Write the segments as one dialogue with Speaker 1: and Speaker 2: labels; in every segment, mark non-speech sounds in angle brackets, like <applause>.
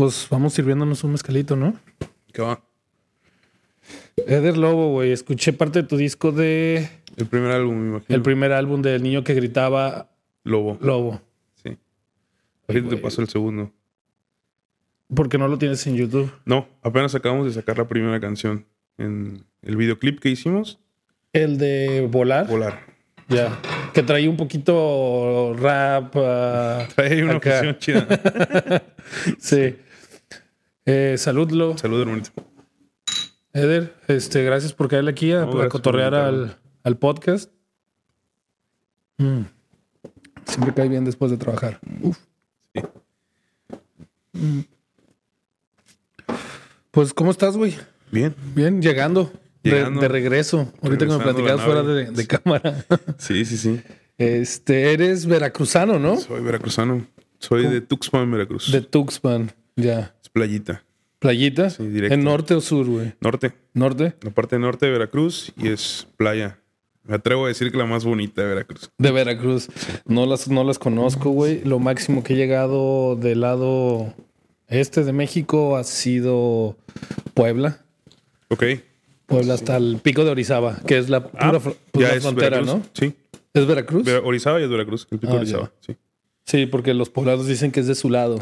Speaker 1: pues vamos sirviéndonos un mezcalito, ¿no?
Speaker 2: ¿Qué va?
Speaker 1: Eder Lobo, güey. Escuché parte de tu disco de.
Speaker 2: El primer álbum, me imagino.
Speaker 1: El primer álbum del niño que gritaba
Speaker 2: Lobo.
Speaker 1: Lobo.
Speaker 2: Sí. Ahorita te paso el segundo.
Speaker 1: Porque no lo tienes en YouTube.
Speaker 2: No, apenas acabamos de sacar la primera canción. En el videoclip que hicimos,
Speaker 1: El de Volar.
Speaker 2: Volar.
Speaker 1: Ya. Que traía un poquito rap. ah,
Speaker 2: Trae una
Speaker 1: Acá.
Speaker 2: fusión chida. <laughs>
Speaker 1: sí. Eh, saludlo.
Speaker 2: Salud, hermanito.
Speaker 1: Eder, este, gracias por caerle aquí a,
Speaker 2: No,
Speaker 1: cotorrear al, al podcast. Mm. Siempre cae bien después de trabajar. Uf.
Speaker 2: Sí.
Speaker 1: Mm. Pues, ¿cómo estás, güey?
Speaker 2: Bien.
Speaker 1: Bien, llegando.
Speaker 2: Llegando.
Speaker 1: De, regreso. Ahorita que me platicabas fuera de cámara. <laughs>
Speaker 2: Sí, sí, sí.
Speaker 1: Este, eres veracruzano, ¿no?
Speaker 2: Soy veracruzano. Soy de Tuxpan, Veracruz.
Speaker 1: De Tuxpan. Ya.
Speaker 2: Playita.
Speaker 1: ¿Playita?
Speaker 2: Sí, directo.
Speaker 1: ¿En norte o sur, güey?
Speaker 2: Norte.
Speaker 1: ¿Norte?
Speaker 2: La parte norte de Veracruz y es playa. Me atrevo a decir que la más bonita de Veracruz.
Speaker 1: De Veracruz. No las, no las conozco, güey. Lo máximo que he llegado del lado este de México ha sido Puebla.
Speaker 2: Ok.
Speaker 1: Puebla hasta el pico de Orizaba, que es la pura fr- pues, frontera,
Speaker 2: Veracruz.
Speaker 1: ¿no?
Speaker 2: Sí.
Speaker 1: ¿Es Veracruz?
Speaker 2: Vera- Orizaba y es Veracruz. El pico
Speaker 1: Ah,
Speaker 2: de Orizaba. Sí.
Speaker 1: Sí, porque los poblados dicen que es de su lado.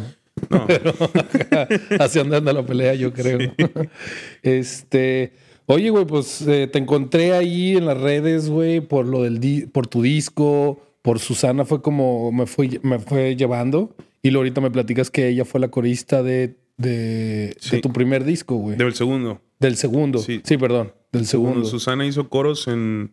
Speaker 2: No, <laughs> <laughs>
Speaker 1: Así anda la pelea, yo creo. <laughs> este, oye, güey, pues eh, te encontré ahí en las redes, güey, por lo del di- por tu disco, por Susana fue como me fue, me fue llevando. Y luego ahorita me platicas que ella fue la corista de, de,
Speaker 2: Sí.
Speaker 1: de tu primer disco, güey.
Speaker 2: del segundo.
Speaker 1: Del segundo. Sí.
Speaker 2: Sí.
Speaker 1: perdón. Del segundo.
Speaker 2: Cuando Susana hizo coros en,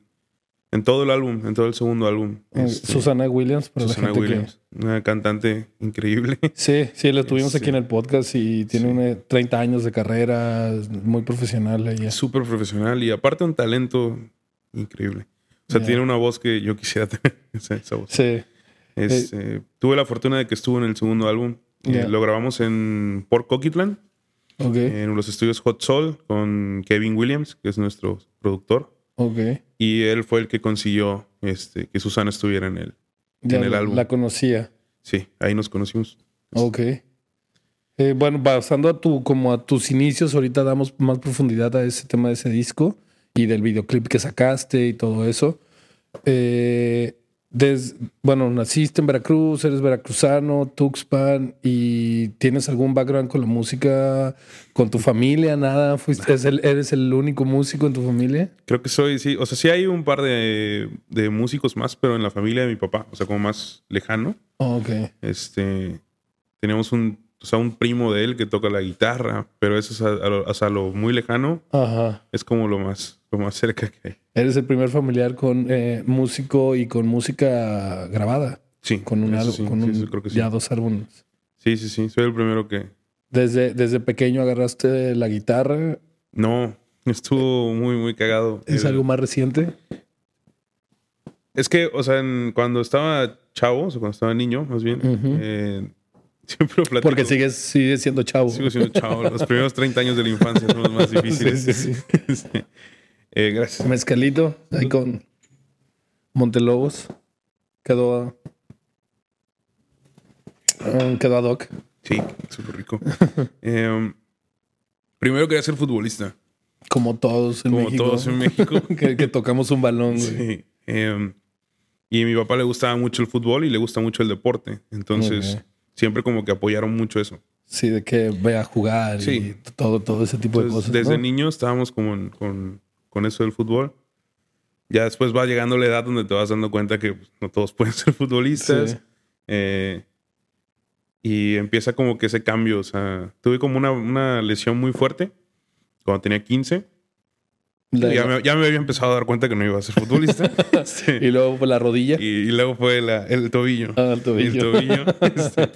Speaker 2: en todo el álbum, en todo el segundo álbum.
Speaker 1: Eh,
Speaker 2: Este,
Speaker 1: Susana Williams, para
Speaker 2: Susana
Speaker 1: la gente
Speaker 2: Williams. Una cantante increíble. <laughs>
Speaker 1: Sí, sí, la tuvimos
Speaker 2: Este,
Speaker 1: aquí en el podcast y tiene
Speaker 2: sí.
Speaker 1: una- 30 años de carrera, muy profesional ella.
Speaker 2: Súper profesional y aparte un talento increíble. O sea, tiene una voz que yo quisiera <laughs> tener. Esa, esa voz.
Speaker 1: Sí.
Speaker 2: Este, tuve la fortuna de que estuvo en el segundo álbum. Eh, lo grabamos en Port Coquitlam,
Speaker 1: Ok.
Speaker 2: en los estudios Hot Soul, con Kevin Williams, que es nuestro productor.
Speaker 1: Ok.
Speaker 2: Y él fue el que consiguió este, que Susana estuviera en él.
Speaker 1: Ya
Speaker 2: En el
Speaker 1: la,
Speaker 2: álbum.
Speaker 1: la conocía.
Speaker 2: Sí, ahí nos conocimos.
Speaker 1: Ok. Eh, bueno, pasando a tu, como a tus inicios, ahorita damos más profundidad a ese tema de ese disco y del videoclip que sacaste y todo eso. Eh, des- bueno, naciste en Veracruz, eres veracruzano, Tuxpan, y tienes algún background con la música, con tu familia, nada, fuiste, el- eres el único músico en tu familia.
Speaker 2: Creo que soy, sí. O sea, sí hay un par de, de músicos más, pero en la familia de mi papá, o sea, como más lejano.
Speaker 1: Oh, ok.
Speaker 2: Este, tenemos un, o sea, un primo de él que toca la guitarra, pero eso es a, a sea, lo muy lejano,
Speaker 1: Ajá.
Speaker 2: es como lo más, lo más cerca que hay.
Speaker 1: Eres el primer familiar con eh, músico y con música grabada.
Speaker 2: Sí,
Speaker 1: Con un álbum,
Speaker 2: sí,
Speaker 1: con
Speaker 2: sí,
Speaker 1: un,
Speaker 2: eso creo que sí.
Speaker 1: ya dos álbumes.
Speaker 2: Sí, sí, sí, soy el primero que...
Speaker 1: Desde, desde pequeño agarraste la guitarra.
Speaker 2: No, estuvo muy, muy cagado.
Speaker 1: ¿Es
Speaker 2: El-
Speaker 1: algo más reciente?
Speaker 2: Es que, o sea, en- cuando estaba chavo, o cuando estaba niño, más bien, eh, <laughs> siempre lo platico.
Speaker 1: Porque sigues, sigues siendo chavo.
Speaker 2: Sigo siendo chavo. Los primeros 30 años de la infancia son los más <laughs> difíciles.
Speaker 1: Sí, <laughs> sí,
Speaker 2: Sí. Eh, gracias.
Speaker 1: Mezcalito, ahí con Montelobos. Quedó, ah, quedó ad hoc.
Speaker 2: Sí, súper rico. <laughs> Eh, primero quería ser futbolista,
Speaker 1: Como todos en
Speaker 2: como
Speaker 1: México.
Speaker 2: todos en México. <laughs>
Speaker 1: que, que tocamos un balón, güey.
Speaker 2: Sí. Eh, y a mi papá le gustaba mucho el fútbol y le gusta mucho el deporte. Entonces, siempre como que apoyaron mucho eso.
Speaker 1: Sí, de que ve a jugar y todo, todo ese tipo de cosas.
Speaker 2: desde
Speaker 1: ¿no?
Speaker 2: niño estábamos como en- con, con eso del fútbol. Ya después va llegando la edad donde te vas dando cuenta que pues, no todos <laughs> pueden ser futbolistas.
Speaker 1: Sí.
Speaker 2: Eh, y empieza como que ese cambio. O sea, tuve como una, una lesión muy fuerte cuando tenía 15.
Speaker 1: La-
Speaker 2: Ya me, ya me había empezado a dar cuenta que no iba a ser futbolista. <laughs> Sí.
Speaker 1: Y luego por la rodilla.
Speaker 2: y, y luego fue la- el tobillo.
Speaker 1: Ah, el tobillo.
Speaker 2: El tobillo. <laughs> este,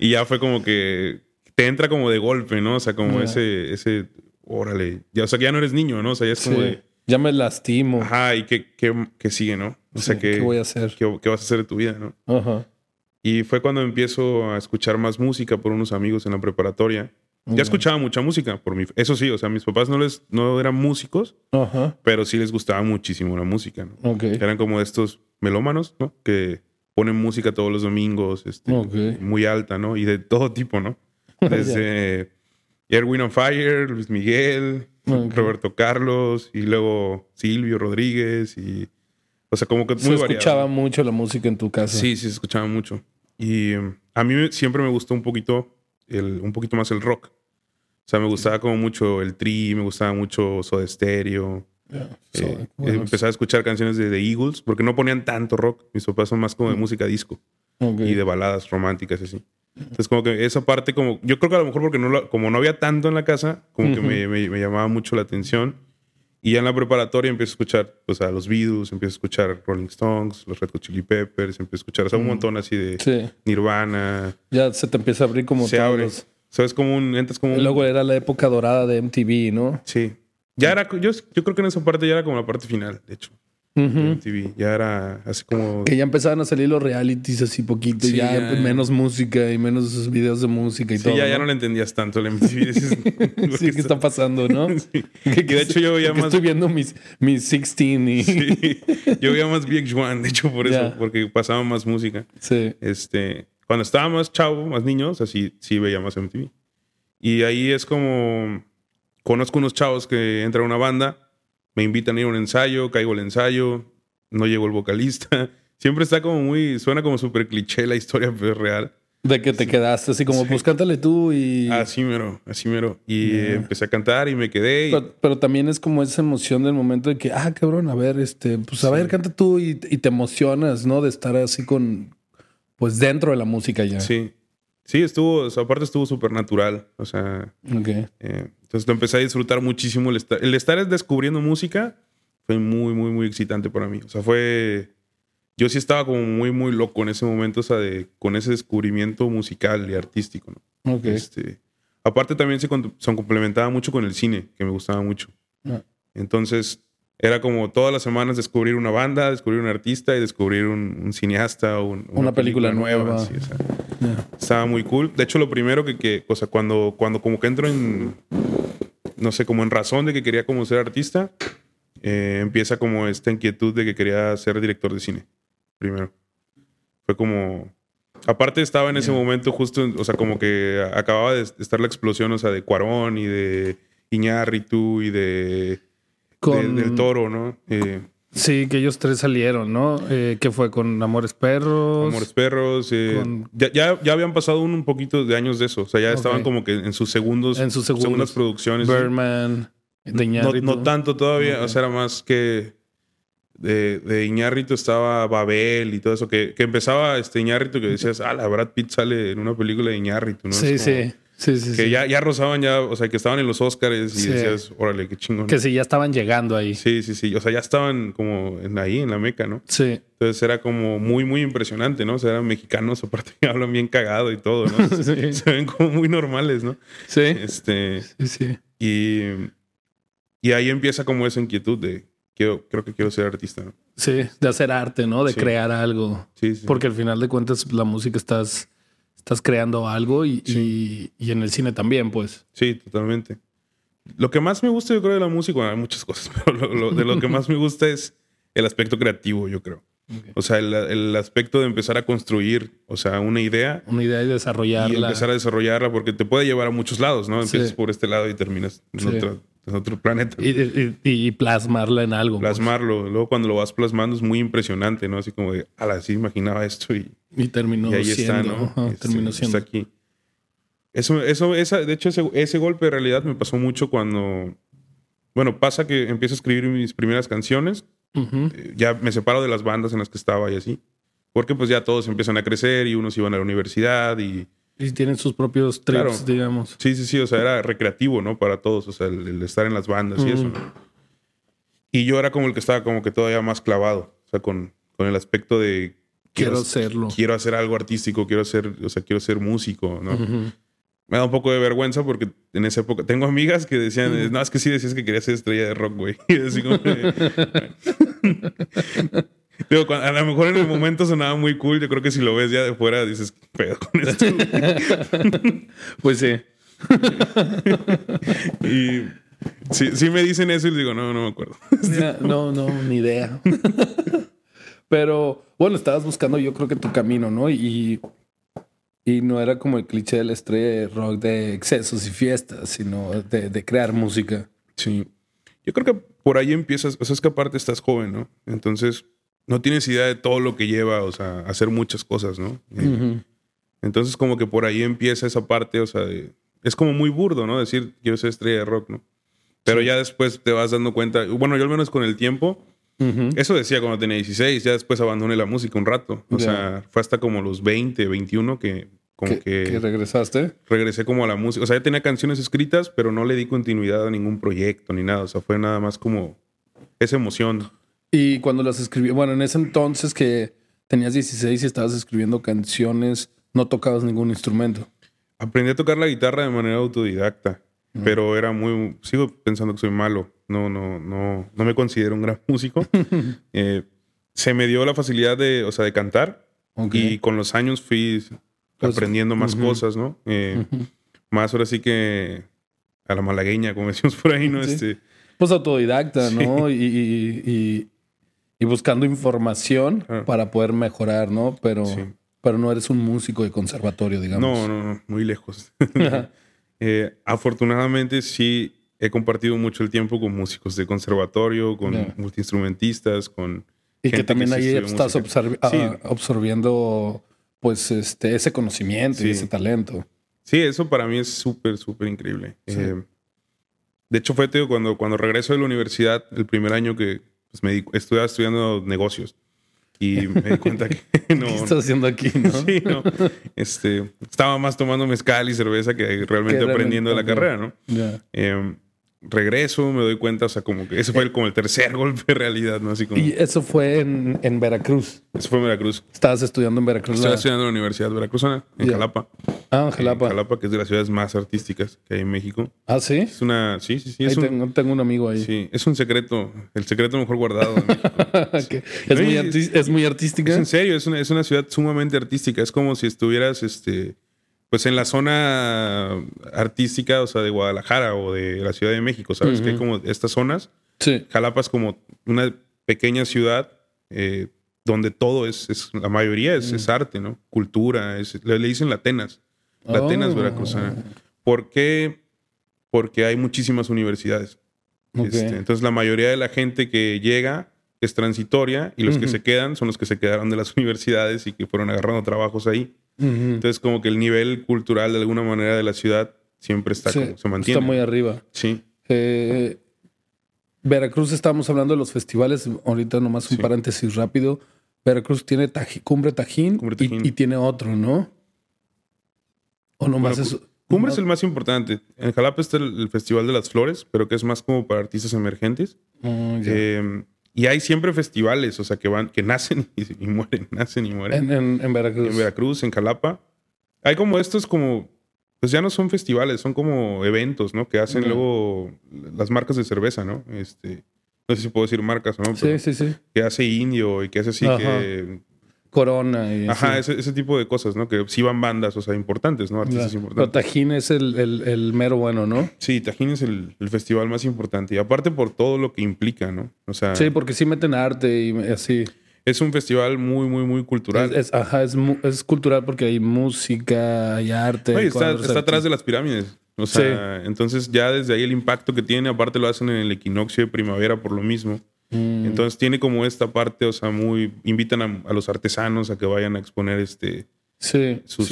Speaker 2: y ya fue como que te entra como de golpe, ¿no? O sea, como
Speaker 1: Ya.
Speaker 2: ese, ese, órale. Ya, o sea, que ya no eres niño, ¿no? O sea, ya es como
Speaker 1: Sí.
Speaker 2: de,
Speaker 1: Ya me lastimo.
Speaker 2: ajá, ¿y qué, qué, qué sigue, no? O sea,
Speaker 1: Sí,
Speaker 2: ¿qué,
Speaker 1: ¿Qué voy a hacer?
Speaker 2: qué, qué vas a hacer de tu vida, no?
Speaker 1: Ajá.
Speaker 2: Y fue cuando empiezo a escuchar más música por unos amigos en la preparatoria. Ya escuchaba mucha música por mi... Eso sí, o sea, mis papás no, les, no eran músicos,
Speaker 1: Ajá.
Speaker 2: pero sí les gustaba muchísimo la música, ¿no?
Speaker 1: Ok.
Speaker 2: Eran como estos melómanos, ¿no? Que ponen música todos los domingos, este,
Speaker 1: Ok.
Speaker 2: muy alta, ¿no? Y de todo tipo, ¿no? <laughs> Desde Erwin on Fire, Luis Miguel, Roberto Carlos y luego Silvio Rodríguez y... O sea, como que
Speaker 1: muy Se escuchaba mucho la música en tu casa.
Speaker 2: Sí, sí, se escuchaba mucho. Y um, a mí siempre me gustó un poquito, el, un poquito más el rock. O sea, me gustaba como mucho el tri, me gustaba mucho Soda Stereo. Eh, empecé a escuchar canciones de The Eagles porque no ponían tanto rock. Mis papás son más como de mm. música disco y de baladas románticas así. Entonces, como que esa parte, como yo creo que a lo mejor porque no como no había tanto en la casa, como que me, me, llamaba mucho la atención. Y ya en la preparatoria empiezo a escuchar pues, a los Beatles, empiezo a escuchar Rolling Stones, los Red Hot Chili Peppers, empiezo a escuchar o sea, un montón así de Nirvana.
Speaker 1: Ya se te empieza a abrir como
Speaker 2: se abre. ¿Sabes? Como un, entras como un...
Speaker 1: Luego era la época dorada de MTV, ¿no?
Speaker 2: Sí. Ya era, yo, yo creo que en esa parte ya era como la parte final, de hecho. MTV. Ya era así como.
Speaker 1: Que ya empezaban a salir los realities así poquito, ya, menos música y menos videos de música y todo.
Speaker 2: Sí, ya, ¿no? le entendías tanto la <laughs> MTV. <laughs>
Speaker 1: sí, ¿qué está pasando, no? <laughs>
Speaker 2: Que, de hecho yo veía más.
Speaker 1: Estoy viendo mis, mis 16 y.
Speaker 2: sí. Yo veía más VH1, de hecho, por eso, porque pasaba más música.
Speaker 1: Sí.
Speaker 2: Este. Cuando estaba más chavo, más niños, así sí veía más MTV. Y ahí es como. Conozco unos chavos que entran a una banda me invitan a ir a un ensayo, caigo al ensayo, no llegó el vocalista. <laughs> Siempre está como muy, suena como súper cliché la historia, <laughs> pero es real.
Speaker 1: De que te quedaste así como, pues cántale tú y...
Speaker 2: Así mero, así mero. Y empecé a cantar y me quedé.
Speaker 1: Pero, también es como esa emoción del momento de que, ah, cabrón, a ver, este, pues a ver, canta tú y, te emocionas, ¿no? De estar así con, pues dentro de la música ya.
Speaker 2: Sí. Sí, estuvo, aparte estuvo súper natural. O sea,
Speaker 1: okay.
Speaker 2: Eh, entonces lo empecé a disfrutar muchísimo. El estar, el estar descubriendo música fue muy, muy, muy excitante para mí. O sea, fue. Yo sí estaba como muy, muy loco en ese momento, o sea, de, con ese descubrimiento musical y artístico,
Speaker 1: ¿no? Okay.
Speaker 2: Este, aparte también se, se, complementaba mucho con el cine, que me gustaba mucho. Ah. Entonces, era como todas las semanas descubrir una banda, descubrir un artista y descubrir un, cineasta o
Speaker 1: una, película, nueva.
Speaker 2: Estaba muy cool. De hecho, lo primero que, que, o sea, cuando, cuando como que entro en, no sé, como en razón de que quería como ser artista, eh, empieza como esta inquietud de que quería ser director de cine. Primero. Fue como... Aparte estaba en ese momento justo, o sea, como que acababa de estar la explosión, o sea, de Cuarón y de Iñárritu y de del toro, ¿no? Eh,
Speaker 1: sí, que ellos tres salieron, ¿no? Eh, que fue con Amores Perros.
Speaker 2: Amores Perros. Eh, ya, ya, habían pasado un, poquito de años de eso. O sea, ya estaban como que en sus segundos.
Speaker 1: En sus segundas
Speaker 2: producciones.
Speaker 1: Birdman. De
Speaker 2: no, no, tanto todavía. O sea, era más que. De, de Iñárritu estaba Babel y todo eso. Que, que empezaba este Iñárritu que decías, ah, la Brad Pitt sale en una película de Iñárritu, ¿no?
Speaker 1: Sí, sí. Sí, sí,
Speaker 2: que Ya, ya rozaban ya, o sea, que estaban en los Oscars y decías, órale, qué chingón.
Speaker 1: Que sí, ya estaban llegando ahí.
Speaker 2: Sí, sí, sí. O sea, ya estaban como en ahí, en la meca, ¿no?
Speaker 1: Sí.
Speaker 2: Entonces era como muy, muy impresionante, ¿no? O sea, eran mexicanos, <laughs> aparte que hablan bien cagado y todo, ¿no? <laughs> sí. Se ven como muy normales, ¿no?
Speaker 1: Sí.
Speaker 2: Este.
Speaker 1: Sí, sí.
Speaker 2: Y, y ahí empieza como esa inquietud de quiero, creo que quiero ser artista, ¿no?
Speaker 1: Sí, de hacer arte, ¿no? De crear algo.
Speaker 2: Sí, sí.
Speaker 1: Porque al final de cuentas la música estás estás creando algo y, en el cine también, pues.
Speaker 2: Sí, totalmente. Lo que más me gusta, yo creo, de la música, bueno, hay muchas <laughs> cosas, pero de lo que más me gusta es el aspecto creativo, yo creo. O sea, el, aspecto de empezar a construir, o sea, una idea.
Speaker 1: Una idea y desarrollarla.
Speaker 2: Y empezar a desarrollarla porque te puede llevar a muchos lados, ¿no? Empiezas por este lado y terminas en, otro, planeta.
Speaker 1: Y, plasmarla en algo.
Speaker 2: Pues. Plasmarlo. Luego cuando lo vas plasmando es muy impresionante, ¿no? Así como de, ala, sí imaginaba esto y...
Speaker 1: Y terminó
Speaker 2: y ahí
Speaker 1: está,
Speaker 2: ¿no?
Speaker 1: Este, terminó siendo.
Speaker 2: Está aquí. Eso, eso, esa, de hecho, ese, ese golpe de realidad me pasó mucho cuando... Bueno, pasa que empiezo a escribir mis primeras canciones eh, ya me separo de las bandas en las que estaba y así. Porque pues ya todos empiezan a crecer y unos iban a la universidad y...
Speaker 1: Y tienen sus propios trips, digamos.
Speaker 2: Sí, sí, sí. O sea, era recreativo, ¿no? Para todos. O sea, el, estar en las bandas y eso, Y yo era como el que estaba como que todavía más clavado. O sea, con, con el aspecto de...
Speaker 1: Quiero, hacerlo.
Speaker 2: Quiero hacer algo artístico, quiero ser, o sea, quiero ser músico, ¿no? me da un poco de vergüenza porque en esa época tengo amigas que decían, no, es que sí decías que querías ser estrella de rock, güey. <laughs> Y así como <laughs> Digo, a lo mejor en el momento sonaba muy cool. Yo creo que si lo ves ya de fuera dices, ¿qué pedo con esto? <laughs>
Speaker 1: pues sí.
Speaker 2: y sí, me dicen eso y digo, no, no me acuerdo. <laughs>
Speaker 1: no, no, ni idea. Pero bueno, estabas buscando yo creo que tu camino, ¿no? Y Y no era como el cliché de la estrella de rock de excesos y fiestas, sino de, de crear música.
Speaker 2: Sí. Yo creo que por ahí empiezas, o sea, es que aparte estás joven, ¿no? Entonces, no tienes idea de todo lo que lleva, o sea, hacer muchas cosas, ¿no? Entonces, como que por ahí empieza esa parte, o sea, es como muy burdo, ¿no? Decir, quiero ser estrella de rock, ¿no? Pero ya después te vas dando cuenta, bueno, yo al menos con el tiempo, eso decía cuando tenía 16, ya después abandoné la música un rato. O sea, fue hasta como los 20, 21 que como que,
Speaker 1: que, regresaste.
Speaker 2: Regresé como a la música. O sea, ya tenía canciones escritas, pero no le di continuidad a ningún proyecto ni nada. O sea, fue nada más como esa emoción.
Speaker 1: Y cuando las escribí, bueno, en ese entonces que tenías 16 y estabas escribiendo canciones, no tocabas ningún instrumento.
Speaker 2: Aprendí a tocar la guitarra de manera autodidacta, pero era muy, sigo pensando que soy malo no, no, no, no me considero un gran <laughs> músico. <laughs> Eh, se me dio la facilidad de, o sea, de cantar y con los años fui pues, aprendiendo más cosas, ¿no? Eh, más ahora sí que a la malagueña, como decimos por ahí, ¿no? Este,
Speaker 1: pues autodidacta, <laughs> ¿no? Y, buscando información para poder mejorar, ¿no? Pero, pero no eres un músico de conservatorio, digamos.
Speaker 2: No, no, no, muy lejos. <laughs> <laughs> Eh, afortunadamente sí he compartido mucho el tiempo con músicos de conservatorio, con multiinstrumentistas, con...
Speaker 1: Y que también ahí estás ah, absorbiendo pues este, ese conocimiento y ese talento.
Speaker 2: Sí, eso para mí es súper, súper increíble. Eh, de hecho, fue tío, cuando, cuando regreso de la universidad, el primer año que pues, me estuve estudiando negocios. Y me di cuenta que <laughs> no.
Speaker 1: ¿Qué estás haciendo aquí? ¿no? <laughs>
Speaker 2: Sí, no. Este, estaba más tomando mezcal y cerveza que realmente aprendiendo de la carrera, ¿no? Em, regreso, me doy cuenta, o sea, como que ese fue el, como el tercer <laughs> golpe de realidad, ¿no? Así como...
Speaker 1: Y eso fue en, en Veracruz.
Speaker 2: Eso fue en Veracruz.
Speaker 1: Estabas estudiando en Veracruz.
Speaker 2: Estaba estudiando en la Universidad Veracruzana, en Jalapa.
Speaker 1: Ah, en Jalapa.
Speaker 2: En Jalapa, que es de las ciudades más artísticas que hay en México.
Speaker 1: Ah, sí.
Speaker 2: Es una, sí, sí, sí.
Speaker 1: Es un, tengo, un amigo ahí.
Speaker 2: Sí, es un secreto, el secreto mejor guardado. <laughs>
Speaker 1: ¿Es, muy es, muy artística.
Speaker 2: Es en serio, es una, es una ciudad sumamente artística. Es como si estuvieras, este pues en la zona artística, o sea, de Guadalajara o de la Ciudad de México, ¿sabes? Que hay como estas zonas.
Speaker 1: Sí.
Speaker 2: Jalapa es como una pequeña ciudad eh, donde todo es, la mayoría es, es, arte, ¿no? Cultura, le, dicen latenas. Latenas oh. veracruzana. ¿Por qué? Porque hay muchísimas universidades. Este, entonces la mayoría de la gente que llega es transitoria y los que se quedan son los que se quedaron de las <laughs> universidades y que fueron agarrando trabajos ahí. Entonces, como que el nivel cultural de alguna manera de la ciudad siempre está como, se mantiene.
Speaker 1: Está muy arriba.
Speaker 2: Sí.
Speaker 1: Eh, Veracruz, estábamos hablando de los festivales. Ahorita nomás un paréntesis rápido. Veracruz tiene Cumbre, Tajín, Y, tiene otro, ¿no? O nomás eso.
Speaker 2: Cumbre es el más importante. En Jalapa está el, Festival de las Flores, pero que es más como para artistas emergentes. Oh, eh, y hay siempre festivales, o sea, que van, que <laughs> nacen y, mueren, nacen y mueren.
Speaker 1: En, Veracruz.
Speaker 2: En Veracruz, en Jalapa. Hay como estos como, pues ya no son festivales, son como eventos, ¿no? Que hacen luego las marcas de cerveza, ¿no? Este, no sé si puedo decir marcas, ¿no?
Speaker 1: sí, sí, sí.
Speaker 2: Que hace Indio y que hace así que
Speaker 1: Corona y
Speaker 2: Ajá, ese, tipo de cosas, ¿no? Que sí van bandas, o sea, importantes, ¿no? Artistas importantes.
Speaker 1: Pero Tajín es el, mero bueno, ¿no?
Speaker 2: Sí, Tajín es el, festival más importante. Y aparte por todo lo que implica, ¿no? O sea...
Speaker 1: Sí, porque sí meten arte y así.
Speaker 2: Es un festival muy, muy, muy cultural.
Speaker 1: Es, ajá, es, cultural porque hay música, hay arte.
Speaker 2: está, está atrás de las pirámides. O sea, entonces ya desde ahí el impacto que tiene, aparte lo hacen en el equinoccio de primavera por lo mismo. Mm. Entonces tiene como esta parte, o sea, muy. invitan a, los artesanos a que vayan a exponer este. sus,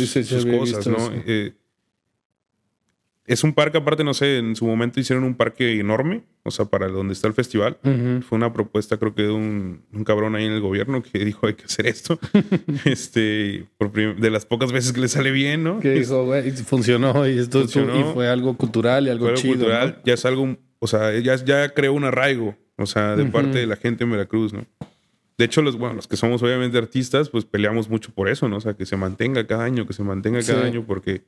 Speaker 2: cosas, ¿no? Eh, es un parque, aparte, no sé, en su momento hicieron un parque enorme, o sea, para donde está el festival. Fue una propuesta, creo que de un, cabrón ahí en el gobierno que <laughs> dijo hay que hacer esto. <laughs> este, de las pocas veces que le sale bien, ¿no?
Speaker 1: Que hizo, güey, funcionó y esto y fue algo cultural y algo chido. cultural,
Speaker 2: ya es algo, o sea, ya, ya creó un arraigo. O sea, de parte de la gente en Veracruz, ¿no? De hecho, los, bueno, los que somos obviamente artistas, pues peleamos mucho por eso, ¿no? O sea, que se mantenga cada año, que se mantenga cada año, porque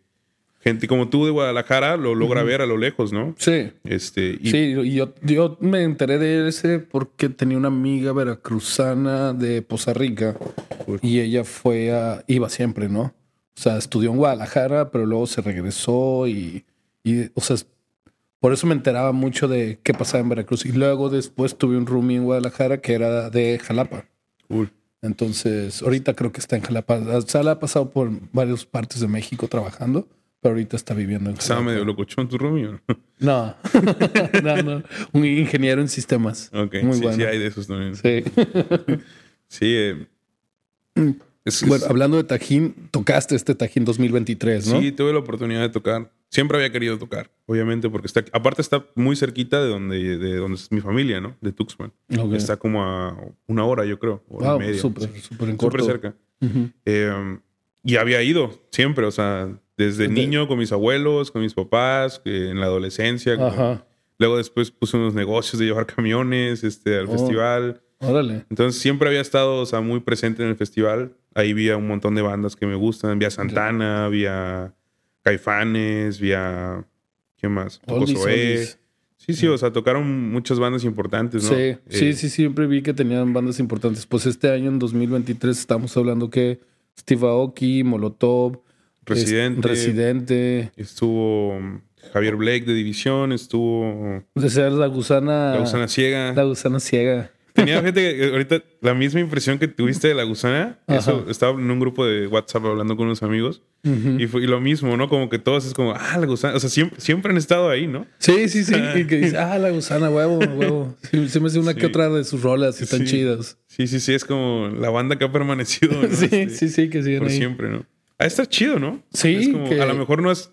Speaker 2: gente como tú de Guadalajara lo logra ver a lo lejos, ¿no?
Speaker 1: Sí.
Speaker 2: Este,
Speaker 1: y... Sí, y yo, yo me enteré de ese porque tenía una amiga veracruzana de Poza Rica y ella fue a, iba siempre, ¿no? O sea, estudió en Guadalajara, pero luego se regresó y, y o sea, por eso me enteraba mucho de qué pasaba en Veracruz. Y luego después tuve un roomie en Guadalajara que era de Jalapa. Entonces, ahorita creo que está en Jalapa. O sea, la ha pasado por varias partes de México trabajando, pero ahorita está viviendo en
Speaker 2: Jalapa. ¿Estaba medio locochón tu Romeo?
Speaker 1: No. <laughs> <laughs> no, no. Un ingeniero en sistemas.
Speaker 2: Ok. Muy sí, bueno. sí, hay de esos también.
Speaker 1: Sí. <laughs>
Speaker 2: sí. Eh,
Speaker 1: bueno, hablando de Tajín, tocaste este Tajín 2023, ¿no?
Speaker 2: Sí, tuve la oportunidad de tocar. Siempre había querido tocar, obviamente, porque está, aparte está muy cerquita de donde, de donde es mi familia, ¿no? De Tuxpan. Está como a una hora, yo creo, hora y media.
Speaker 1: Súper,
Speaker 2: súper cerca. Em, y había ido siempre, o sea, desde niño con mis abuelos, con mis papás, en la adolescencia. Luego después puse unos negocios de llevar camiones este, al oh. festival.
Speaker 1: Órale.
Speaker 2: Entonces siempre había estado, o sea, muy presente en el festival. Ahí había un montón de bandas que me gustan. Vía Santana, vía Caifanes, vía... ¿Qué más? Sí, sí, o sea, tocaron muchas bandas importantes, ¿no?
Speaker 1: Sí, sí, eh, sí, siempre vi que tenían bandas importantes. Pues este año, en 2023, estamos hablando que Steve Aoki, Molotov,
Speaker 2: Residente.
Speaker 1: Residente.
Speaker 2: Estuvo Javier Blake de División, estuvo...
Speaker 1: De ser la gusana...
Speaker 2: La gusana ciega.
Speaker 1: La gusana ciega.
Speaker 2: Tenía gente que ahorita la misma impresión que tuviste de la gusana. Eso estaba en un grupo de WhatsApp hablando con unos amigos. y, fue, lo mismo, ¿no? Como que todos es como, ah, la gusana. O sea, siempre, siempre han estado ahí, ¿no?
Speaker 1: Sí, sí, sí. y que dice, ah, la gusana, huevo, huevo. <laughs> se me hace una que otra de sus rolas y están chidas.
Speaker 2: Sí, sí, sí. Es como la banda que ha permanecido. <laughs>
Speaker 1: sí, sí, sí, que siguen
Speaker 2: Por siempre, ¿no? Ah, está chido, ¿no?
Speaker 1: Sí.
Speaker 2: Es como, a lo mejor no es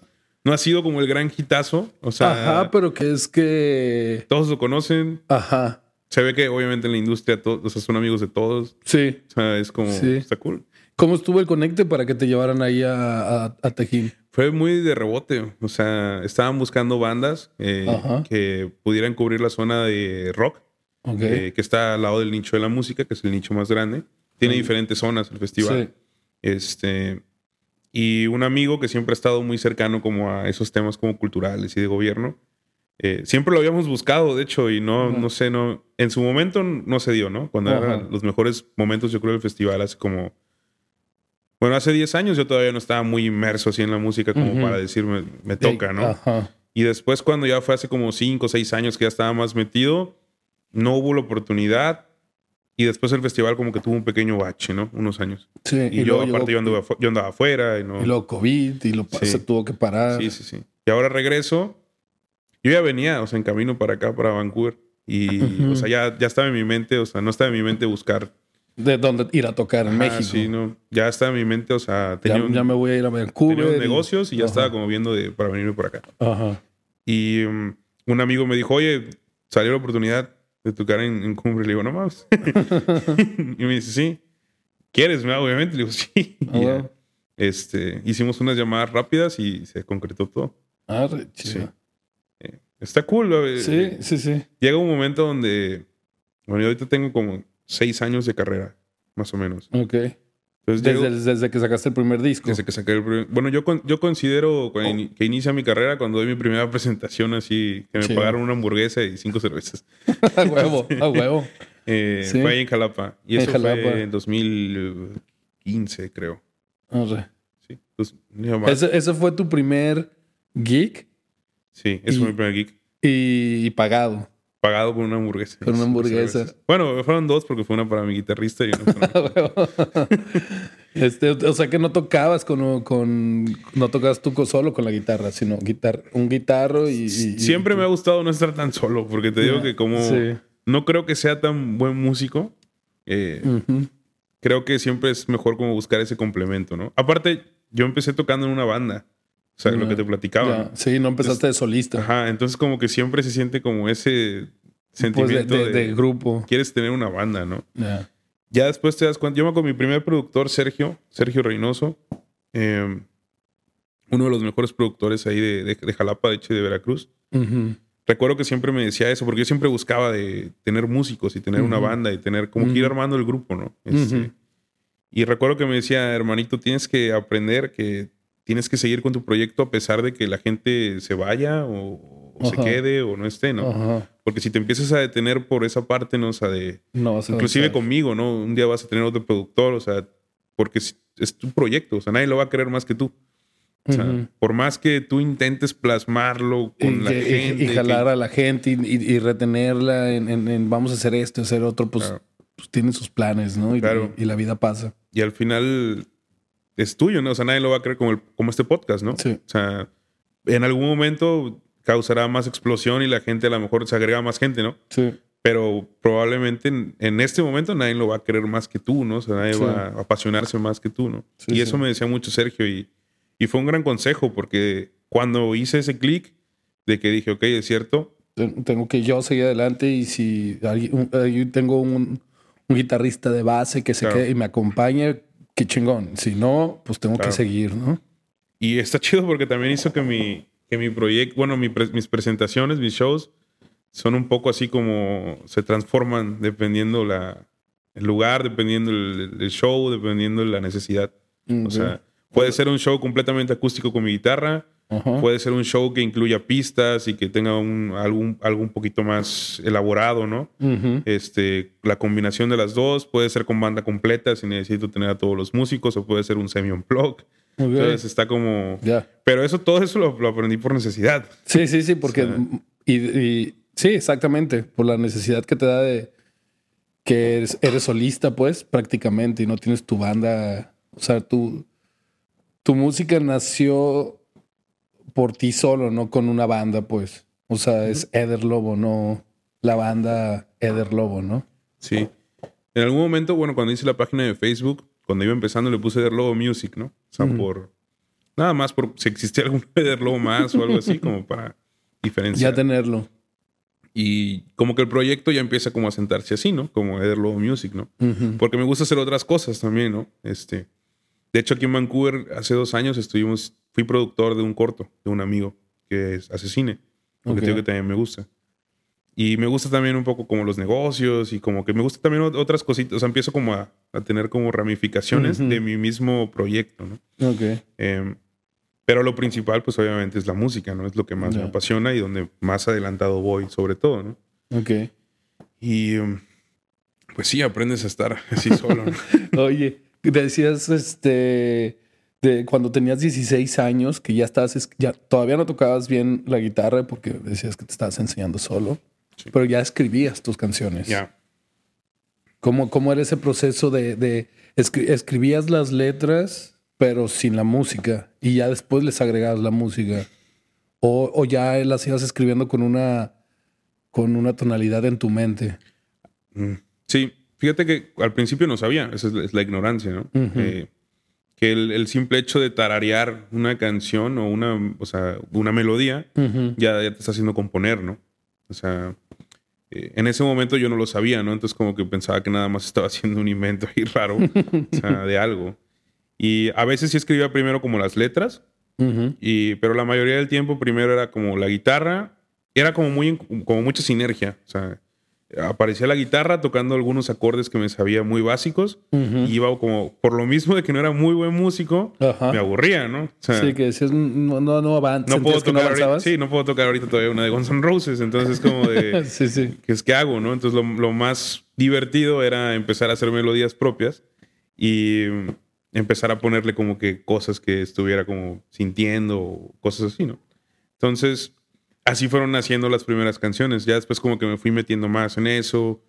Speaker 2: no ha sido como el gran hitazo. O sea.
Speaker 1: Ajá, pero que es que.
Speaker 2: Todos lo conocen.
Speaker 1: Ajá.
Speaker 2: Se ve que obviamente en la industria todos, o sea, son amigos de todos.
Speaker 1: Sí.
Speaker 2: O sea, es como, está cool.
Speaker 1: ¿Cómo estuvo el conecte para que te llevaran ahí a, a,
Speaker 2: Fue muy de rebote. O sea, estaban buscando bandas eh, que pudieran cubrir la zona de rock, eh, que está al lado del nicho de la música, que es el nicho más grande. Tiene diferentes zonas el festival. Sí. Este, y un amigo que siempre ha estado muy cercano como a esos temas como culturales y de gobierno, eh, siempre lo habíamos buscado, de hecho, y no, no sé, no, en su momento no se dio, ¿no? Cuando eran los mejores momentos, yo creo, del festival, hace como, bueno, hace 10 años yo todavía no estaba muy inmerso así en la música como para decirme, me toca, ¿no? Y después cuando ya fue hace como 5 o 6 años que ya estaba más metido, no hubo la oportunidad. Y después el festival como que tuvo un pequeño bache, ¿no? Unos años.
Speaker 1: Sí.
Speaker 2: Y, yo, aparte, yo, andaba, yo andaba afuera. Y, no...
Speaker 1: y luego COVID y lo, se tuvo que parar.
Speaker 2: Sí, sí, sí. Y ahora regreso yo ya venía, o sea, en camino para acá, para Vancouver. Y, o sea, ya, ya estaba en mi mente, o sea, no estaba en mi mente buscar.
Speaker 1: De dónde ir a tocar en México.
Speaker 2: Sí, no. Ya estaba en mi mente, o sea, tenía
Speaker 1: ya, me voy a ir a Vancouver. Tenía
Speaker 2: negocios y ya estaba como viendo de, para venirme por acá.
Speaker 1: Ajá.
Speaker 2: Y um, un amigo me dijo, oye, salió la oportunidad de tocar en, en Cumbre. Le digo, no más. <laughs> <laughs> y me dice, sí. ¿Quieres? Obviamente. Le digo, <laughs> sí. Ah, este, hicimos unas llamadas rápidas y se concretó todo.
Speaker 1: Ah, sí.
Speaker 2: Está cool.
Speaker 1: Sí, sí, sí.
Speaker 2: Llega un momento donde. Bueno, yo ahorita tengo como seis años de carrera, más o menos.
Speaker 1: Ok. desde, que sacaste el primer disco.
Speaker 2: Desde que saqué el primer. Bueno, yo, yo considero oh. que inicia mi carrera cuando doy mi primera presentación así, que me pagaron una hamburguesa y cinco cervezas. <laughs>
Speaker 1: a huevo, a <laughs> huevo.
Speaker 2: Eh, fue ahí en Jalapa. Y eso fue en 2015, creo.
Speaker 1: Sé.
Speaker 2: Sí. Pues,
Speaker 1: ¿Ese, ¿Ese fue tu primer gig?
Speaker 2: Sí, ese fue mi primer geek.
Speaker 1: Y, pagado.
Speaker 2: Pagado por una hamburguesa.
Speaker 1: Por una hamburguesa.
Speaker 2: Bueno, fueron dos porque fue una para mi guitarrista y una para <laughs> <laughs>
Speaker 1: este, O sea que no tocabas con, con no tocabas tú solo con la guitarra, sino guitar, un guitarro y,
Speaker 2: Siempre me ha gustado no estar tan solo, porque te digo que como no creo que sea tan buen músico, eh, creo que siempre es mejor como buscar ese complemento, ¿no? Aparte, yo empecé tocando en una banda. O sea, lo que te platicaba.
Speaker 1: Sí, no empezaste de solista.
Speaker 2: Ajá, entonces como que siempre se siente como ese sentimiento
Speaker 1: pues de, grupo.
Speaker 2: Quieres tener una banda, ¿no? Ya después te das cuenta. Yo me con mi primer productor, Sergio, Sergio Reynoso, em, uno de los mejores productores ahí de, de, Jalapa, de hecho, de Veracruz. Recuerdo que siempre me decía eso, porque yo siempre buscaba de tener músicos y tener una banda y tener como que ir armando el grupo, ¿no? Este, y recuerdo que me decía, hermanito, tienes que aprender que tienes que seguir con tu proyecto a pesar de que la gente se vaya o, se quede o no esté, ¿no? Porque si te empiezas a detener por esa parte, ¿no? O sea, de...
Speaker 1: No,
Speaker 2: inclusive conmigo, ¿no? Un día vas a tener otro productor, o sea, porque es tu proyecto, o sea, nadie lo va a querer más que tú. O sea, por más que tú intentes plasmarlo con la gente.
Speaker 1: Y jalar a la gente y, retenerla en, vamos a hacer esto, hacer otro, pues pues, tienen sus planes, ¿no? Y,
Speaker 2: Claro.
Speaker 1: y la vida pasa.
Speaker 2: Y al final es tuyo, ¿no? O sea, nadie lo va a creer como, el- como este podcast, ¿no?
Speaker 1: Sí.
Speaker 2: O sea, en algún momento causará más explosión y la gente a lo mejor se agrega más gente, ¿no?
Speaker 1: Sí.
Speaker 2: Pero probablemente en, en este momento nadie lo va a querer más que tú, ¿no? O sea, nadie
Speaker 1: Sí.
Speaker 2: va a apasionarse más que tú, ¿no?
Speaker 1: Sí,
Speaker 2: y eso me decía mucho Sergio y, y fue un gran consejo porque cuando hice ese clic de que dije, ok, es cierto,
Speaker 1: Ten- Tengo que yo seguir adelante y si alguien- tengo un, un guitarrista de base que se
Speaker 2: Claro.
Speaker 1: quede y me acompañe, qué chingón. Si no, pues tengo
Speaker 2: Claro.
Speaker 1: que seguir, ¿no?
Speaker 2: Y está chido porque también hizo que mi, que mi proyecto, bueno, mi pre- mis presentaciones, mis shows, son un poco así como se transforman dependiendo la, el lugar, dependiendo el, el show, dependiendo de la necesidad. O sea, puede ser un show completamente acústico con mi guitarra,
Speaker 1: Ajá.
Speaker 2: puede ser un show que incluya pistas y que tenga un, algún, algo un poquito más elaborado, ¿no?
Speaker 1: Ujú.
Speaker 2: Este, la combinación de las dos puede ser con banda completa si necesito tener a todos los músicos o puede ser un semi-unplug.
Speaker 1: Ok.
Speaker 2: Entonces está como...
Speaker 1: Ya.
Speaker 2: Pero eso, todo eso lo, lo aprendí por necesidad.
Speaker 1: Sí, sí, sí, porque.
Speaker 2: O sea-
Speaker 1: y, y- sí, exactamente. Por la necesidad que te da de que eres, eres solista, pues, prácticamente, y no tienes tu banda. O sea, tu, tu música nació por ti solo, no con una banda, pues. O sea, es Eder Lobo, no la banda Eder Lobo, ¿no?
Speaker 2: Sí. En algún momento, bueno, cuando hice la página de Facebook, cuando iba empezando, le puse Ederlobo Music, ¿no? O sea, por. Nada más por si existía algún <laughs> Ederlobo más o algo así, como para diferenciar.
Speaker 1: Ya tenerlo.
Speaker 2: Y como que el proyecto ya empieza como a sentarse así, ¿no? Como Ederlobo Music, ¿no? Porque me gusta hacer otras cosas también, ¿no? Este. De hecho, aquí en Vancouver, hace dos años estuvimos. Fui productor de un corto de un amigo que es, hace cine. Porque
Speaker 1: Ok.
Speaker 2: te digo que también me gusta. Y me gusta también un poco como los negocios y como que me gusta también ot- otras cositas. O sea, empiezo como a, a tener como ramificaciones
Speaker 1: Ujú.
Speaker 2: de mi mismo proyecto, ¿no?
Speaker 1: Ok.
Speaker 2: Em, pero lo principal, pues obviamente es la música, ¿no? Es lo que más
Speaker 1: Ya.
Speaker 2: me apasiona y donde más adelantado voy, sobre todo, ¿no?
Speaker 1: Ok.
Speaker 2: Y em, pues sí, aprendes a estar así solo, ¿no? <laughs>
Speaker 1: Oye, decías este de cuando tenías 16 años que ya estabas es- ya todavía no tocabas bien la guitarra porque decías que te estabas enseñando solo,
Speaker 2: Sí.
Speaker 1: pero ya escribías tus canciones.
Speaker 2: ya.
Speaker 1: ¿Cómo, cómo era ese proceso de, de escri- escribías las letras pero sin la música y ya después les agregabas la música o, o ya las ibas escribiendo con una con una tonalidad en tu mente?
Speaker 2: Mm. Sí, fíjate que al principio no sabía, esa es la, es la ignorancia, ¿no? Eh, que el, el simple hecho de tararear una canción o una, o sea, una melodía ya, ya te está haciendo componer, ¿no? O sea, eh, en ese momento yo no lo sabía, ¿no? Entonces como que pensaba que nada más estaba <laughs> haciendo un invento ahí raro, o sea, de algo. Y a veces sí escribía primero como las letras,
Speaker 1: Ujú.
Speaker 2: y, pero la mayoría del tiempo primero era como la guitarra, era como, muy, como mucha sinergia, o sea, aparecía la guitarra tocando algunos acordes que me sabía muy básicos, y iba como, por lo mismo de que no era muy buen músico, me aburría, ¿no? O sea,
Speaker 1: Sí, que decías, no, no, no
Speaker 2: no puedo
Speaker 1: que no
Speaker 2: tocar ahorita, sí, no puedo tocar ahorita todavía una de Guns N' Roses, entonces como de <laughs>
Speaker 1: sí, sí.
Speaker 2: ¿qué es que hago, no? Entonces lo, lo más divertido era empezar a hacer melodías propias y empezar a ponerle como que cosas que estuviera como sintiendo o cosas así, ¿no? Entonces así fueron naciendo las primeras canciones. Ya después como que me fui metiendo más en eso.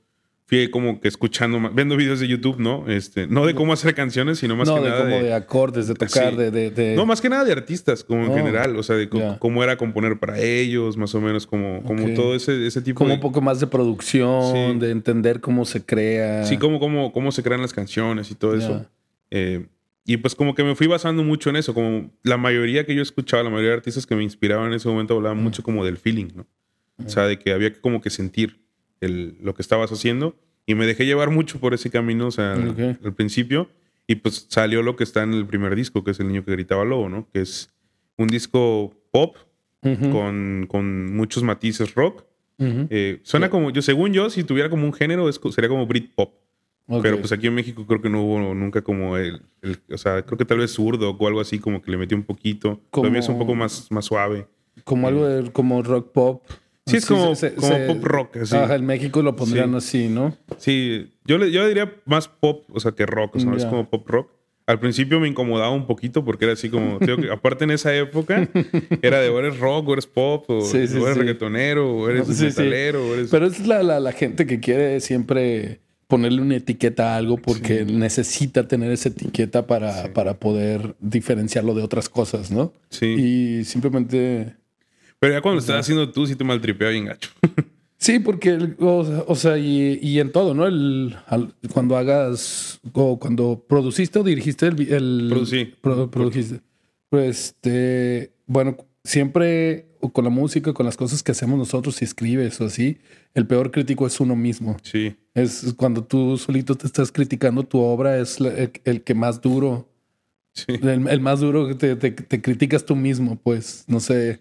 Speaker 2: Fui como que escuchando más, viendo videos de YouTube, ¿no? Este, no de cómo hacer canciones, sino más
Speaker 1: no,
Speaker 2: que
Speaker 1: de
Speaker 2: nada
Speaker 1: como de,
Speaker 2: de,
Speaker 1: acordes, de tocar,
Speaker 2: Sí.
Speaker 1: de, de, de-
Speaker 2: no, más que nada de artistas, como en
Speaker 1: Oh,
Speaker 2: general, o sea, de cómo era componer para ellos, más o menos como, como todo ese, ese tipo
Speaker 1: como
Speaker 2: de...
Speaker 1: un poco más de producción,
Speaker 2: Sí.
Speaker 1: de entender cómo se crea.
Speaker 2: Sí, cómo, cómo, cómo se crean las canciones y todo eso. Eh, y pues como que me fui basando mucho en eso, como la mayoría que yo escuchaba, la mayoría de artistas que me inspiraban en ese momento hablaban mucho como del feeling, ¿no? O sea, de que había que como que sentir el, lo que estabas haciendo. Y me dejé llevar mucho por ese camino, o sea, al- principio. Y pues salió lo que está en el primer disco, que es El Niño que Gritaba Lobo, ¿no? Que es un disco pop con, con muchos matices rock. Eh, suena como, yo según yo, si tuviera como un género, es sería como Britpop. Pero pues aquí en México creo que no hubo nunca como el, el- o sea, creo que tal vez zurdo o algo así como que le metió un poquito.
Speaker 1: Como-
Speaker 2: Lo mío es un poco más, más suave.
Speaker 1: Como algo de, como rock pop.
Speaker 2: Sí, es como,
Speaker 1: se-
Speaker 2: como
Speaker 1: se-
Speaker 2: pop rock. Así.
Speaker 1: Ajá, en México lo pondrían
Speaker 2: Sí.
Speaker 1: así, ¿no?
Speaker 2: Sí, yo, le, yo diría más pop, o sea, que rock, o sea, es
Speaker 1: Ya.
Speaker 2: como pop rock. Al principio me incomodaba un poquito porque era así como, que aparte en esa época, <laughs> era de o eres rock, o eres pop, o,
Speaker 1: Sí, sí,
Speaker 2: o eres reggaetonero, o eres metalero, o eres...
Speaker 1: Pero es la, la, la gente que quiere siempre ponerle una etiqueta a algo porque necesita tener esa etiqueta para, para poder diferenciarlo de otras cosas, ¿no?
Speaker 2: Sí.
Speaker 1: Y simplemente...
Speaker 2: Pero ya cuando lo estás haciendo tú, sí te maltripea bien gacho. <laughs>
Speaker 1: Sí, porque, o, sea, y, en todo, ¿no? El, cuando hagas, o cuando produciste o dirigiste el... el
Speaker 2: Producí.
Speaker 1: produjiste. Pues, este, bueno, siempre con la música, con las cosas que hacemos nosotros, si escribes o así, el peor crítico es uno mismo.
Speaker 2: Sí.
Speaker 1: Es cuando tú solito te estás criticando tu obra, es el, que más duro. Sí. El, más duro que te, te, criticas tú mismo, pues, no sé,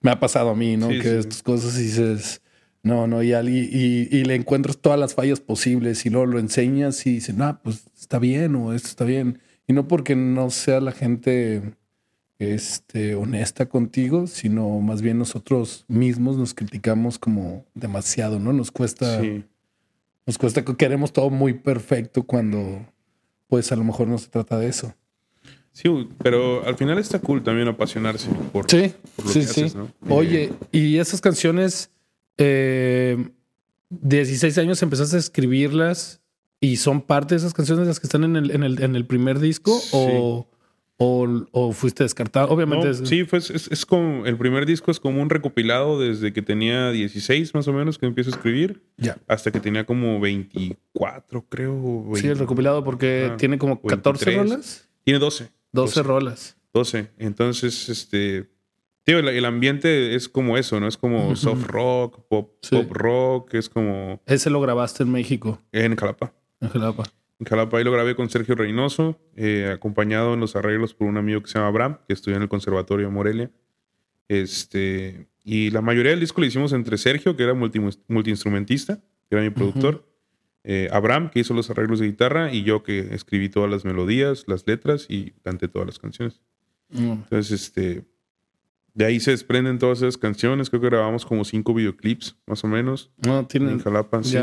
Speaker 1: me ha pasado a mí, ¿no? que estas cosas dices, no, no, y, y, y, le encuentras todas las fallas posibles y luego lo enseñas y dices, no, pues está bien o esto está bien. Y no porque no sea la gente este, honesta contigo, sino más bien nosotros mismos nos criticamos como demasiado, ¿no? Nos cuesta, nos cuesta que queremos todo muy perfecto cuando, pues a lo mejor no se trata de eso.
Speaker 2: Sí, pero al final está cool también apasionarse por,
Speaker 1: sí, sí, sí. Oye, y esas canciones, eh, 16 años empezaste a escribirlas y son parte de esas canciones las que están en el, en el, en el primer disco o o, fuiste descartado? Obviamente.
Speaker 2: Sí, pues es, como. El primer disco es como un recopilado desde que tenía 16 más o menos que empiezo a escribir.
Speaker 1: Ya.
Speaker 2: Hasta que tenía como 24, creo.
Speaker 1: Sí, el recopilado porque tiene como 14 rolas.
Speaker 2: Tiene 12.
Speaker 1: 12, rolas.
Speaker 2: 12. Entonces, este. Tío, el, ambiente es como eso, ¿no? Es como soft rock, pop, pop rock, es como.
Speaker 1: Ese lo grabaste en México.
Speaker 2: En Jalapa.
Speaker 1: En Jalapa.
Speaker 2: En Jalapa lo grabé con Sergio Reynoso, eh, acompañado en los arreglos por un amigo que se llama Abraham, que estudió en el Conservatorio de Morelia. Este, y la mayoría del disco lo hicimos entre Sergio, que era multi, multiinstrumentista, que era mi productor, eh, Abraham, que hizo los arreglos de guitarra, y yo que escribí todas las melodías, las letras y canté todas las canciones. Mm. Entonces, este, de ahí se desprenden todas esas canciones. Creo que grabamos como cinco videoclips, más o menos.
Speaker 1: No, tienen.
Speaker 2: En Jalapa, sí.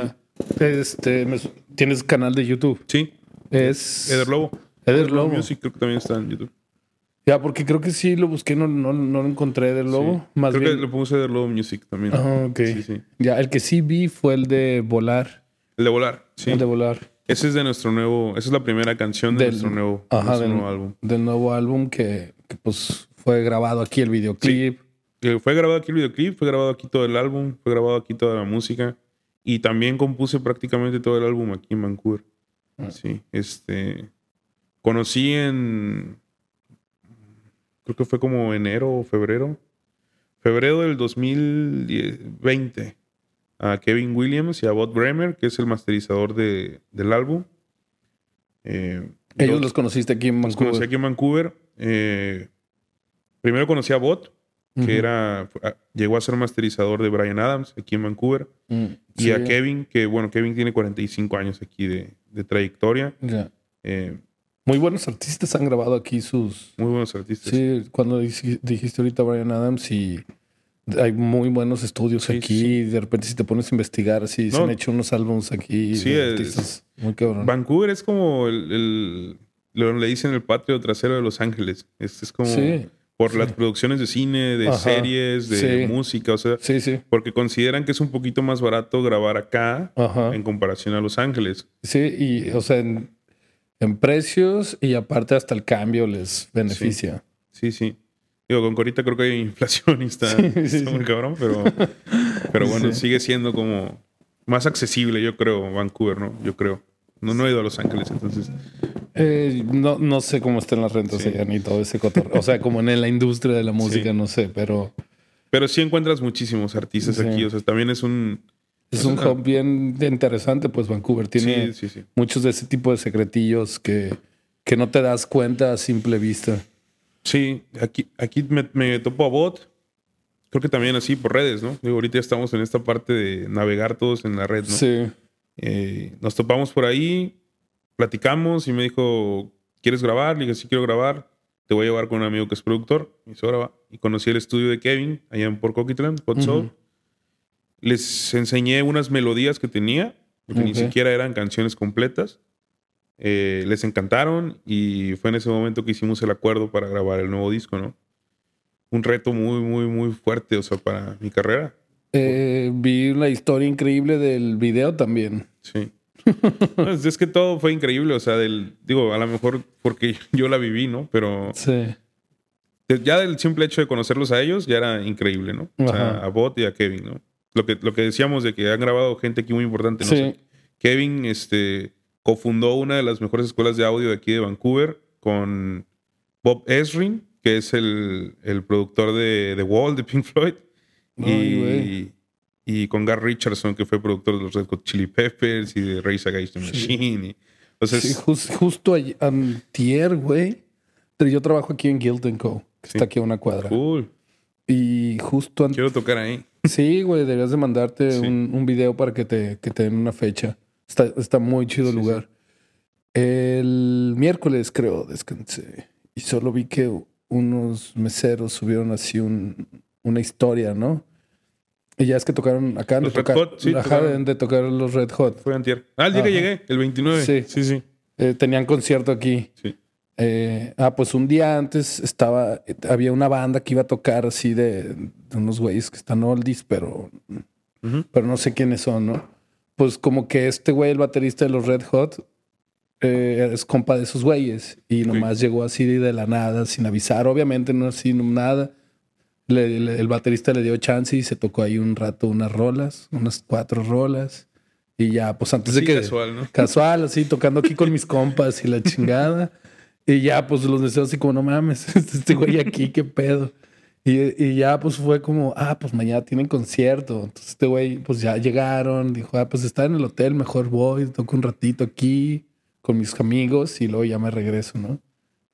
Speaker 1: Este, ¿Tienes canal de YouTube?
Speaker 2: Sí.
Speaker 1: Es.
Speaker 2: Eder Lobo.
Speaker 1: Eder Lobo.
Speaker 2: Music creo que también está en YouTube.
Speaker 1: Ya, porque creo que sí lo busqué, no, no, no lo encontré Eder Lobo. Más
Speaker 2: creo
Speaker 1: bien...
Speaker 2: que le puse Eder Lobo Music también.
Speaker 1: Ah, ok.
Speaker 2: Sí, sí.
Speaker 1: Ya, el que sí vi fue el de Volar.
Speaker 2: El de Volar, sí.
Speaker 1: El de Volar.
Speaker 2: Ese es de nuestro nuevo, esa es la primera canción de nuestro nuevo,
Speaker 1: ajá, del,
Speaker 2: nuevo álbum.
Speaker 1: Del nuevo álbum que, que, pues fue grabado aquí el videoclip.
Speaker 2: Sí. Fue grabado aquí el videoclip, fue grabado aquí todo el álbum, fue grabado aquí toda la música. Y también compuse prácticamente todo el álbum aquí en Vancouver. Ah. Sí, este. Conocí en. Creo que fue como enero o febrero. Febrero del 2020. A Kevin Williams y a Bob Bremer, que es el masterizador de, del álbum.
Speaker 1: Eh, Ellos los, conociste aquí en Vancouver.
Speaker 2: Los conocí aquí en Vancouver. Eh, primero conocí a Bot, que era, ah, llegó a ser masterizador de Brian Adams aquí en Vancouver. Mm, y a Kevin, que bueno, Kevin tiene 45 años aquí de, de trayectoria.
Speaker 1: Eh, muy buenos artistas han grabado aquí sus...
Speaker 2: Muy buenos artistas.
Speaker 1: Sí, cuando dijiste ahorita Brian Adams y hay muy buenos estudios aquí. De repente si te pones a investigar, sí, se han hecho unos álbumes aquí.
Speaker 2: Sí, artistas muy cabrón. Vancouver es como el, el, lo le dicen el patio trasero de Los Ángeles. Es, es como... Sí por las producciones de cine, de series, de música, o sea, porque consideran que es un poquito más barato grabar acá en comparación a Los Ángeles.
Speaker 1: Sí, y o sea, en, precios y aparte hasta el cambio les beneficia.
Speaker 2: Sí, sí. Digo, con Corita creo que hay inflación y está, <laughs> muy cabrón, pero, pero <laughs> bueno, sigue siendo como más accesible, yo creo, Vancouver, ¿no? Yo creo. No, no he ido a Los Ángeles, entonces.
Speaker 1: Eh, no, no sé cómo están las rentas allá ni todo ese cotorreo. O sea, como en la industria de la música, no sé, pero.
Speaker 2: Pero sí encuentras muchísimos artistas aquí. O sea, también es un.
Speaker 1: Es un hub bien interesante, pues Vancouver tiene muchos de ese tipo de secretillos que, que no te das cuenta a simple vista.
Speaker 2: Sí, aquí, aquí me, topo a bot. Creo que también así por redes, ¿no? Digo, ahorita ya estamos en esta parte de navegar todos en la red, ¿no?
Speaker 1: Sí.
Speaker 2: Eh, nos topamos por ahí, platicamos y me dijo, ¿quieres grabar? Le dije, sí quiero grabar. Te voy a llevar con un amigo que es productor. Y se graba. Y conocí el estudio de Kevin allá en Port Coquitlam, Les enseñé unas melodías que tenía, porque ni siquiera eran canciones completas. Eh, les encantaron y fue en ese momento que hicimos el acuerdo para grabar el nuevo disco, ¿no? Un reto muy, muy, muy fuerte, o sea, para mi carrera.
Speaker 1: Eh, vi la historia increíble del video también.
Speaker 2: Sí. <laughs> es, que todo fue increíble, o sea, del, digo, a lo mejor porque <laughs> yo la viví, ¿no? Pero
Speaker 1: Sí.
Speaker 2: ya del simple hecho de conocerlos a ellos ya era increíble, ¿no? O sea,
Speaker 1: Ajá.
Speaker 2: a Bot y a Kevin, ¿no? Lo que, lo que decíamos de que han grabado gente aquí muy importante, no
Speaker 1: Sí.
Speaker 2: Kevin, este, cofundó una de las mejores escuelas de audio de aquí de Vancouver con Bob Esrin, que es el, el productor de The Wall de Pink Floyd.
Speaker 1: Ay,
Speaker 2: y, y con Gar Richardson, que fue productor de los Red Hot Chili Peppers y de Race Against the Machine. y- entonces,
Speaker 1: Sí, justo antier, güey. Yo trabajo aquí en Guild Co. Que
Speaker 2: Sí.
Speaker 1: está aquí a una cuadra.
Speaker 2: cool.
Speaker 1: Y justo antes.
Speaker 2: Quiero tocar ahí.
Speaker 1: Sí, güey, deberías de mandarte un, un video para que te, que te den una fecha. Está, está muy chido el lugar. El miércoles, creo, descansé. Y solo vi que unos meseros subieron así un, una historia, ¿no? Y ya es que tocaron, acaban
Speaker 2: Los
Speaker 1: de
Speaker 2: Red
Speaker 1: tocar.
Speaker 2: Hot, sí,
Speaker 1: ajá, de tocar los Red Hot.
Speaker 2: Fue antier. Ah, el día que
Speaker 1: Ajá.
Speaker 2: llegué, el 29.
Speaker 1: Sí.
Speaker 2: sí, sí.
Speaker 1: Eh, tenían concierto aquí.
Speaker 2: Sí.
Speaker 1: Eh, ah, pues un día antes estaba, había una banda que iba a tocar así de, de unos güeyes que están oldies, pero,
Speaker 2: Ujú.
Speaker 1: pero no sé quiénes son, ¿no? Pues como que este güey, el baterista de los Red Hot, eh, es compa de esos güeyes y nomás llegó así de la nada, sin avisar, obviamente no así, nada. Le- le- el baterista le dio chance y se tocó ahí un rato unas rolas, unas cuatro rolas. Y ya, pues antes
Speaker 2: Sí,
Speaker 1: de que...
Speaker 2: casual, ¿no?
Speaker 1: Casual, así, tocando aquí con mis <laughs> compas y la chingada. Y ya, pues los deseos así como, no mames, <laughs> este güey aquí, qué pedo. Y, y ya, pues fue como, ah, pues mañana tienen concierto. Entonces este güey, pues ya llegaron, dijo, ah, pues está en el hotel, mejor voy, toco un ratito aquí con mis amigos y luego ya me regreso, ¿no?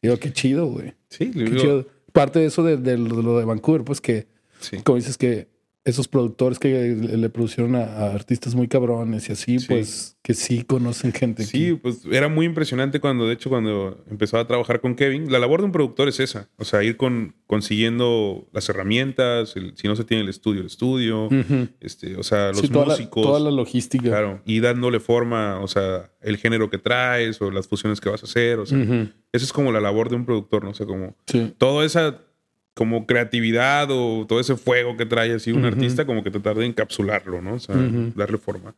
Speaker 1: Digo, qué chido, güey.
Speaker 2: Sí,
Speaker 1: Qué
Speaker 2: digo-
Speaker 1: chido. Parte de eso de, de lo de lo de Vancouver, pues que,
Speaker 2: sí.
Speaker 1: como dices que esos productores que le, producieron a, a artistas muy cabrones y así,
Speaker 2: Sí.
Speaker 1: pues que sí conocen gente.
Speaker 2: Sí, pues era muy impresionante cuando, de hecho, cuando empezaba a trabajar con Kevin, la labor de un productor es esa, o sea, ir con, consiguiendo las herramientas, el- si no se tiene el estudio, el estudio, este, o sea, los
Speaker 1: Sí, toda,
Speaker 2: músicos,
Speaker 1: La, toda la logística.
Speaker 2: claro, y dándole forma, o sea, el género que traes o las fusiones que vas a hacer, o sea, esa es como la labor de un productor, no sé, como
Speaker 1: Sí.
Speaker 2: toda esa como creatividad o todo ese fuego que trae así un
Speaker 1: Ujú.
Speaker 2: artista, como que tratar de encapsularlo, ¿no? O sea,
Speaker 1: Ujú.
Speaker 2: darle forma.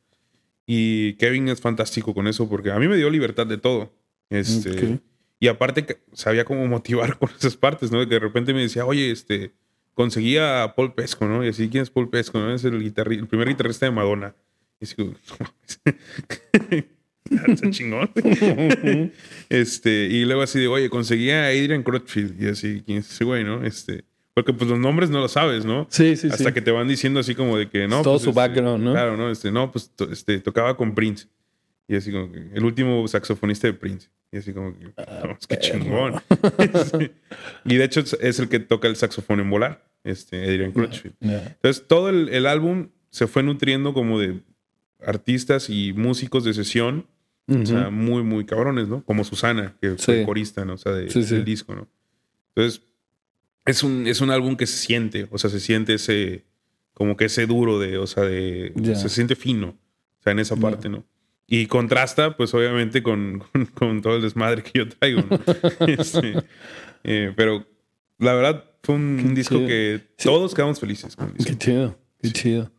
Speaker 2: Y Kevin es fantástico con eso porque a mí me dio libertad de todo. Este,
Speaker 1: Ok.
Speaker 2: Y aparte sabía cómo motivar <laughs> con esas partes, ¿no? De que de repente me decía, oye, este, conseguí a Paul Pesco, ¿no? Y así, ¿quién es Paul Pesco? ¿no? Es el, el primer guitarrista de Madonna. Y así, <laughs> <laughs> Está chingón. <laughs> este, y luego así de, oye, conseguí a Adrian Crutchfield. Y así, ¿quién es ese güey, no? Este, porque pues los nombres no los sabes, ¿no?
Speaker 1: Sí, sí,
Speaker 2: Hasta
Speaker 1: sí.
Speaker 2: que te van diciendo así como de que no.
Speaker 1: Todo
Speaker 2: pues,
Speaker 1: su
Speaker 2: este,
Speaker 1: background, ¿no?
Speaker 2: Claro, ¿no? Este, no, pues to- este, tocaba con Prince. Y así como que el último saxofonista de Prince. Y así como que,
Speaker 1: Ah,
Speaker 2: no, es que chingón. <laughs> Sí. Y de hecho es el que toca el saxofón en volar, este, Adrian Crutchfield. Entonces todo el, el álbum se fue nutriendo como de artistas y músicos de sesión, o sea, muy, muy cabrones, ¿no? Como Susana, que fue
Speaker 1: Sí.
Speaker 2: corista, ¿no? O sea, de-
Speaker 1: Sí, sí.
Speaker 2: del disco, ¿no? Entonces, es un, es un álbum que se siente, o sea, se siente ese, como que ese duro de, o sea, de,
Speaker 1: Ya.
Speaker 2: se siente fino, o sea, en esa parte, ¿no? Y contrasta, pues obviamente, con, <laughs> con, con todo el desmadre que yo traigo, ¿no? <laughs> Este, eh, pero la verdad, fue un, un disco que todos quedamos felices con.
Speaker 1: Qué chido, qué chido.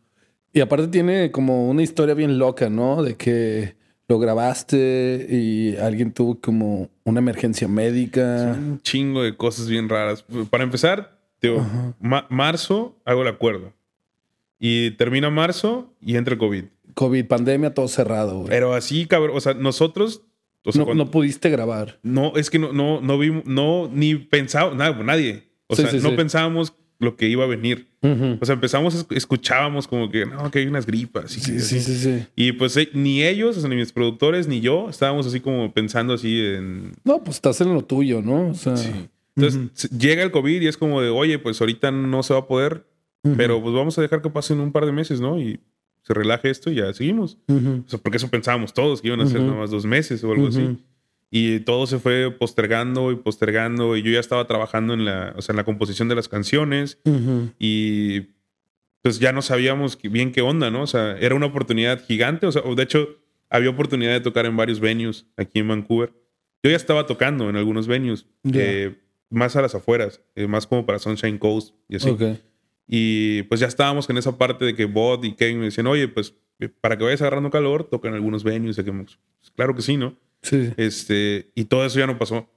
Speaker 1: Y aparte tiene como una historia bien loca, ¿no? De que lo grabaste y alguien tuvo como una emergencia médica.
Speaker 2: Un chingo de cosas bien raras. Para empezar, digo, ma- marzo hago el acuerdo. Y termina marzo y entra el COVID.
Speaker 1: COVID, pandemia, todo cerrado, güey.
Speaker 2: Pero así, cabrón, o sea, nosotros, o sea,
Speaker 1: No,
Speaker 2: cuando-
Speaker 1: no pudiste grabar.
Speaker 2: no, es que no, no, no vimos, no, ni pensábamos, nada, nadie. O
Speaker 1: Sí,
Speaker 2: sea,
Speaker 1: sí,
Speaker 2: no
Speaker 1: sí.
Speaker 2: pensábamos lo que iba a venir.
Speaker 1: Ujú.
Speaker 2: O sea, empezamos, esc- escuchábamos como que, no, que hay unas gripas. Y,
Speaker 1: Sí, sí, sí, sí.
Speaker 2: y pues eh, ni ellos, o sea, ni mis productores, ni yo, estábamos así como pensando así en,
Speaker 1: No, pues estás en lo tuyo, ¿no? O sea,
Speaker 2: Sí. Entonces
Speaker 1: Ujú.
Speaker 2: s- llega el COVID y es como de, oye, pues ahorita no se va a poder,
Speaker 1: ujú,
Speaker 2: pero pues vamos a dejar que pasen un par de meses, ¿no? Y se relaje esto y ya seguimos. O sea, porque eso pensábamos todos, que iban a ser nada más dos meses o algo así. Y todo se fue postergando y postergando y yo ya estaba trabajando en la, o sea, en la composición de las canciones
Speaker 1: Ujú.
Speaker 2: y pues ya no sabíamos bien qué onda, ¿no? O sea, era una oportunidad gigante, o sea, de hecho había oportunidad de tocar en varios venues aquí en Vancouver. Yo ya estaba tocando en algunos venues,
Speaker 1: Ya.
Speaker 2: eh, más a las afueras, eh, más como para Sunshine Coast y así.
Speaker 1: Ok.
Speaker 2: Y pues ya estábamos en esa parte de que Bod y Kevin me decían, oye, pues para que vayas agarrando calor, tocan algunos venues. Que, pues, claro que sí, ¿no?
Speaker 1: Sí.
Speaker 2: Este, y todo eso ya no pasó.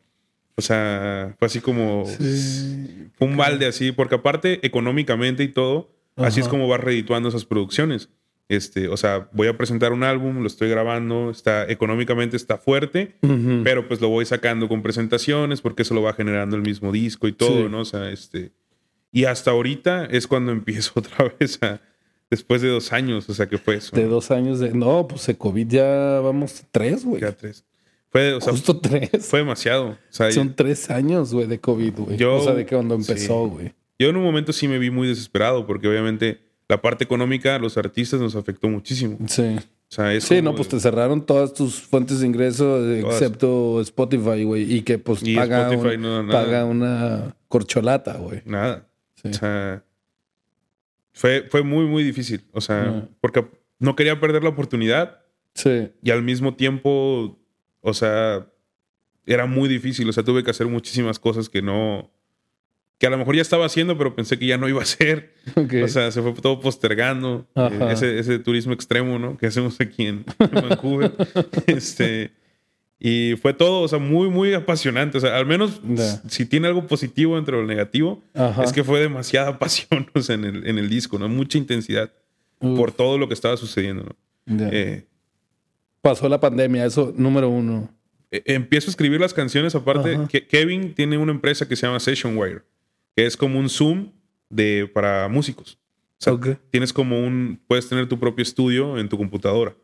Speaker 2: O sea, fue así como
Speaker 1: Sí.
Speaker 2: fue un balde así, porque aparte, económicamente y todo, así es como vas redituando esas producciones. Este, o sea, voy a presentar un álbum, lo estoy grabando, está económicamente está fuerte, pero pues lo voy sacando con presentaciones porque eso lo va generando el mismo disco y todo,
Speaker 1: Sí.
Speaker 2: ¿no? O sea, este y hasta ahorita es cuando <laughs> empiezo otra vez a después de dos años, o sea, que fue eso.
Speaker 1: De dos años de. No, pues de COVID ya vamos tres, güey.
Speaker 2: Ya tres. Fue, o sea,
Speaker 1: Justo tres.
Speaker 2: fue demasiado. O sea,
Speaker 1: Son tres años, güey, de COVID, güey. O sea, de que cuando empezó, güey.
Speaker 2: Yo en un momento sí me vi muy desesperado porque obviamente la parte económica los artistas nos afectó muchísimo.
Speaker 1: Sí.
Speaker 2: O sea,
Speaker 1: Sí, no, pues te cerraron todas tus fuentes de ingreso,
Speaker 2: Todas.
Speaker 1: excepto Spotify, güey. Y que pues
Speaker 2: Y
Speaker 1: paga,
Speaker 2: Spotify
Speaker 1: un-
Speaker 2: no
Speaker 1: paga una corcholata, güey.
Speaker 2: nada.
Speaker 1: Sí.
Speaker 2: O sea, fue, fue muy, muy difícil. O sea, porque no quería perder la oportunidad
Speaker 1: Sí.
Speaker 2: y al mismo tiempo, o sea, era muy difícil. O sea, tuve que hacer muchísimas cosas que no, que a lo mejor ya estaba haciendo, pero pensé que ya no iba a hacer. <laughs>
Speaker 1: Ok.
Speaker 2: O sea, se fue todo postergando. Eh, ese, ese turismo extremo, ¿no? Que hacemos aquí en, en <laughs> Vancouver. este, y fue todo, o sea, muy, muy apasionante. O sea, al menos
Speaker 1: Ya.
Speaker 2: si tiene algo positivo entre lo negativo,
Speaker 1: Ajá.
Speaker 2: es que fue demasiada <laughs> pasión o sea, en, el, en el disco, ¿no? Mucha intensidad
Speaker 1: Uf,
Speaker 2: por todo lo que estaba sucediendo, ¿no?
Speaker 1: ya.
Speaker 2: Eh,
Speaker 1: Pasó la pandemia, eso número uno.
Speaker 2: eh, empiezo a escribir las canciones. Aparte, que Kevin tiene una empresa que se llama Session Wire, que es como un Zoom de, para músicos. O sea, tienes como un, puedes tener tu propio estudio en tu computadora,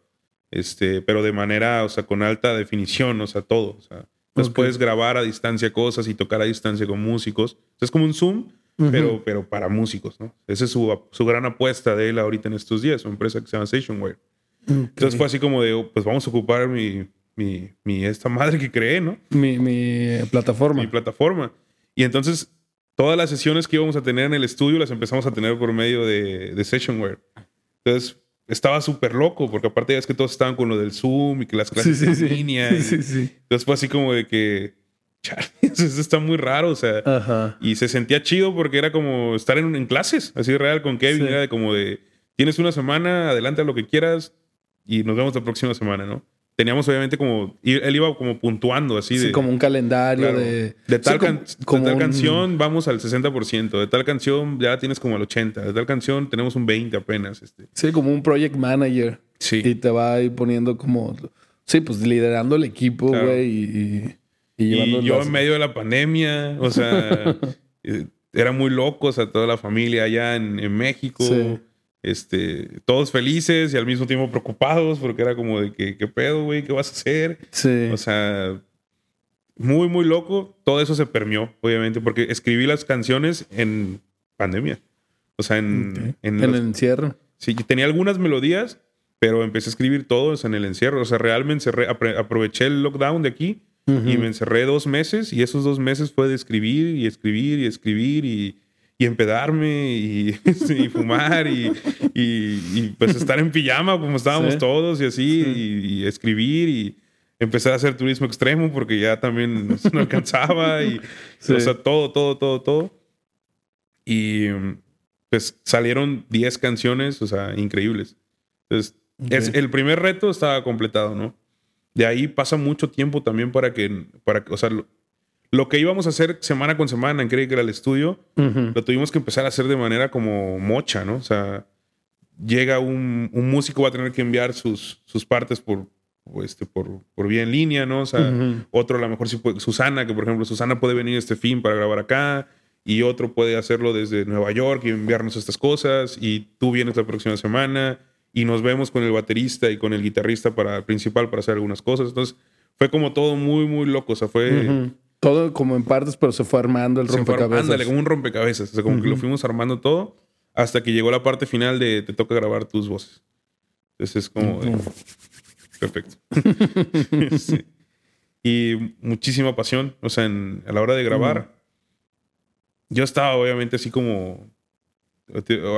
Speaker 2: este, pero de manera, o sea, con alta definición, o sea, todo. O sea, entonces puedes grabar a distancia cosas y tocar a distancia con músicos. Es como un Zoom, pero, pero para músicos, ¿no? Esa es su, su gran apuesta de él ahorita en estos días, su empresa que se llama Session Wire. Entonces fue así como de, pues vamos a ocupar mi, mi, mi esta madre que creé, ¿no?
Speaker 1: mi, mi plataforma.
Speaker 2: mi plataforma. Y entonces todas las sesiones que íbamos a tener en el estudio las empezamos a tener por medio de, de Sessionware. Entonces estaba súper loco porque aparte ya es que todos estaban con lo del Zoom y que las
Speaker 1: sí,
Speaker 2: clases
Speaker 1: sí,
Speaker 2: en <laughs>
Speaker 1: sí.
Speaker 2: línea. y-
Speaker 1: Sí, sí.
Speaker 2: Entonces fue así como de que, chale, <laughs> eso está muy raro, o sea.
Speaker 1: Ajá.
Speaker 2: Y se sentía chido porque era como estar en, en clases, así real con Kevin.
Speaker 1: Sí.
Speaker 2: Era de como de, tienes una semana, adelante a lo que quieras y nos vemos la próxima semana, ¿no? Teníamos obviamente como, él iba como puntuando así
Speaker 1: Sí,
Speaker 2: de...
Speaker 1: como un calendario
Speaker 2: Claro.
Speaker 1: de.
Speaker 2: De tal,
Speaker 1: sí, como-
Speaker 2: can- de
Speaker 1: como
Speaker 2: tal
Speaker 1: un-
Speaker 2: canción vamos al 60%, de tal canción ya tienes como al 80%, de tal canción tenemos un 20% apenas. Este.
Speaker 1: Sí, como un project manager.
Speaker 2: Sí.
Speaker 1: Y te va ahí poniendo como. Sí, pues liderando el equipo,
Speaker 2: Claro.
Speaker 1: güey. Y, y, y
Speaker 2: yo
Speaker 1: las-
Speaker 2: en medio de la pandemia, o sea, <laughs> eh, era muy loco, o sea, toda la familia allá en, en México,
Speaker 1: Sí.
Speaker 2: Este, todos felices y al mismo tiempo preocupados porque era como de que, ¿qué pedo, güey? ¿Qué vas a hacer?
Speaker 1: Sí.
Speaker 2: O sea, muy, muy loco. Todo eso se permeó, obviamente, porque escribí las canciones en pandemia. O sea, en, en
Speaker 1: en
Speaker 2: los-
Speaker 1: el encierro.
Speaker 2: Sí, tenía algunas melodías, pero empecé a escribir todos en el encierro. O sea, realmente encerré- aproveché el lockdown de aquí y me encerré dos meses y esos dos meses fue de escribir y escribir y escribir y, y empedarme y, <laughs> y fumar y, y- y, pues estar en pijama como estábamos
Speaker 1: Sí.
Speaker 2: todos y así
Speaker 1: Sí.
Speaker 2: y, escribir y empecé a hacer turismo extremo porque ya también <laughs> no alcanzaba y
Speaker 1: Sí.
Speaker 2: o sea, todo, todo, todo, todo. Y pues salieron 10 canciones, o sea, increíbles. Entonces,
Speaker 1: Ok.
Speaker 2: es, el primer reto estaba completado, ¿no? De ahí pasa mucho tiempo también para que, para, o sea, lo, que íbamos a hacer semana con semana en que era el estudio, lo tuvimos que empezar a hacer de manera como mocha, ¿no? O sea, llega un, un músico, va a tener que enviar sus, sus partes por, este, por, por vía en línea, ¿no? O sea, otro a lo mejor puede, Susana, que por ejemplo Susana puede venir este fin para grabar acá y otro puede hacerlo desde Nueva York y enviarnos estas cosas y tú vienes la próxima semana y nos vemos con el baterista y con el guitarrista para principal para hacer algunas cosas. Entonces fue como todo muy, muy loco. O sea, fue...
Speaker 1: Todo como en partes, pero se fue armando el
Speaker 2: se fue-
Speaker 1: rompecabezas.
Speaker 2: ándale, como un rompecabezas. O sea, como que lo fuimos armando todo hasta que llegó la parte final de te toca grabar tus voces. Entonces es como... de-
Speaker 1: Ujú.
Speaker 2: Perfecto. <laughs> Sí. Y muchísima pasión. O sea, en- a la hora de grabar, yo estaba obviamente así como...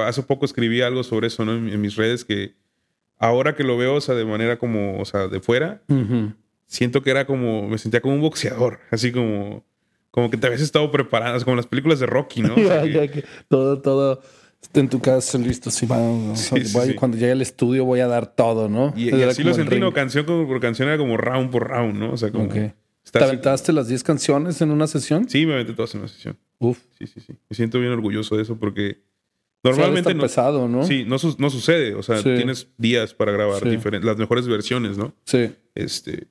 Speaker 2: Hace poco escribí algo sobre eso, ¿no? En, en mis redes que ahora que lo veo, o sea, de manera como, o sea, de fuera,
Speaker 1: Ujú.
Speaker 2: Siento que era como, me sentía como un boxeador, así como, como que te habías estado preparando, como las películas de Rocky, ¿no? O sea, <laughs> que-
Speaker 1: todo, todo. En tu casa listo, sí, va, cuando llegue al estudio voy a dar todo, ¿no?
Speaker 2: Y, así lo sentí, ¿no? Canción por canción era como round por round, ¿no? O sea, como...
Speaker 1: ¿Te aventaste las 10 canciones en una sesión?
Speaker 2: Sí, me aventé todas en una sesión.
Speaker 1: Uf.
Speaker 2: Sí, sí, sí. Me siento bien orgulloso de eso porque normalmente no...
Speaker 1: pesado, ¿no?
Speaker 2: Sí, no, no sucede. O sea, tienes días para grabar las mejores versiones, ¿no?
Speaker 1: Sí.
Speaker 2: Este...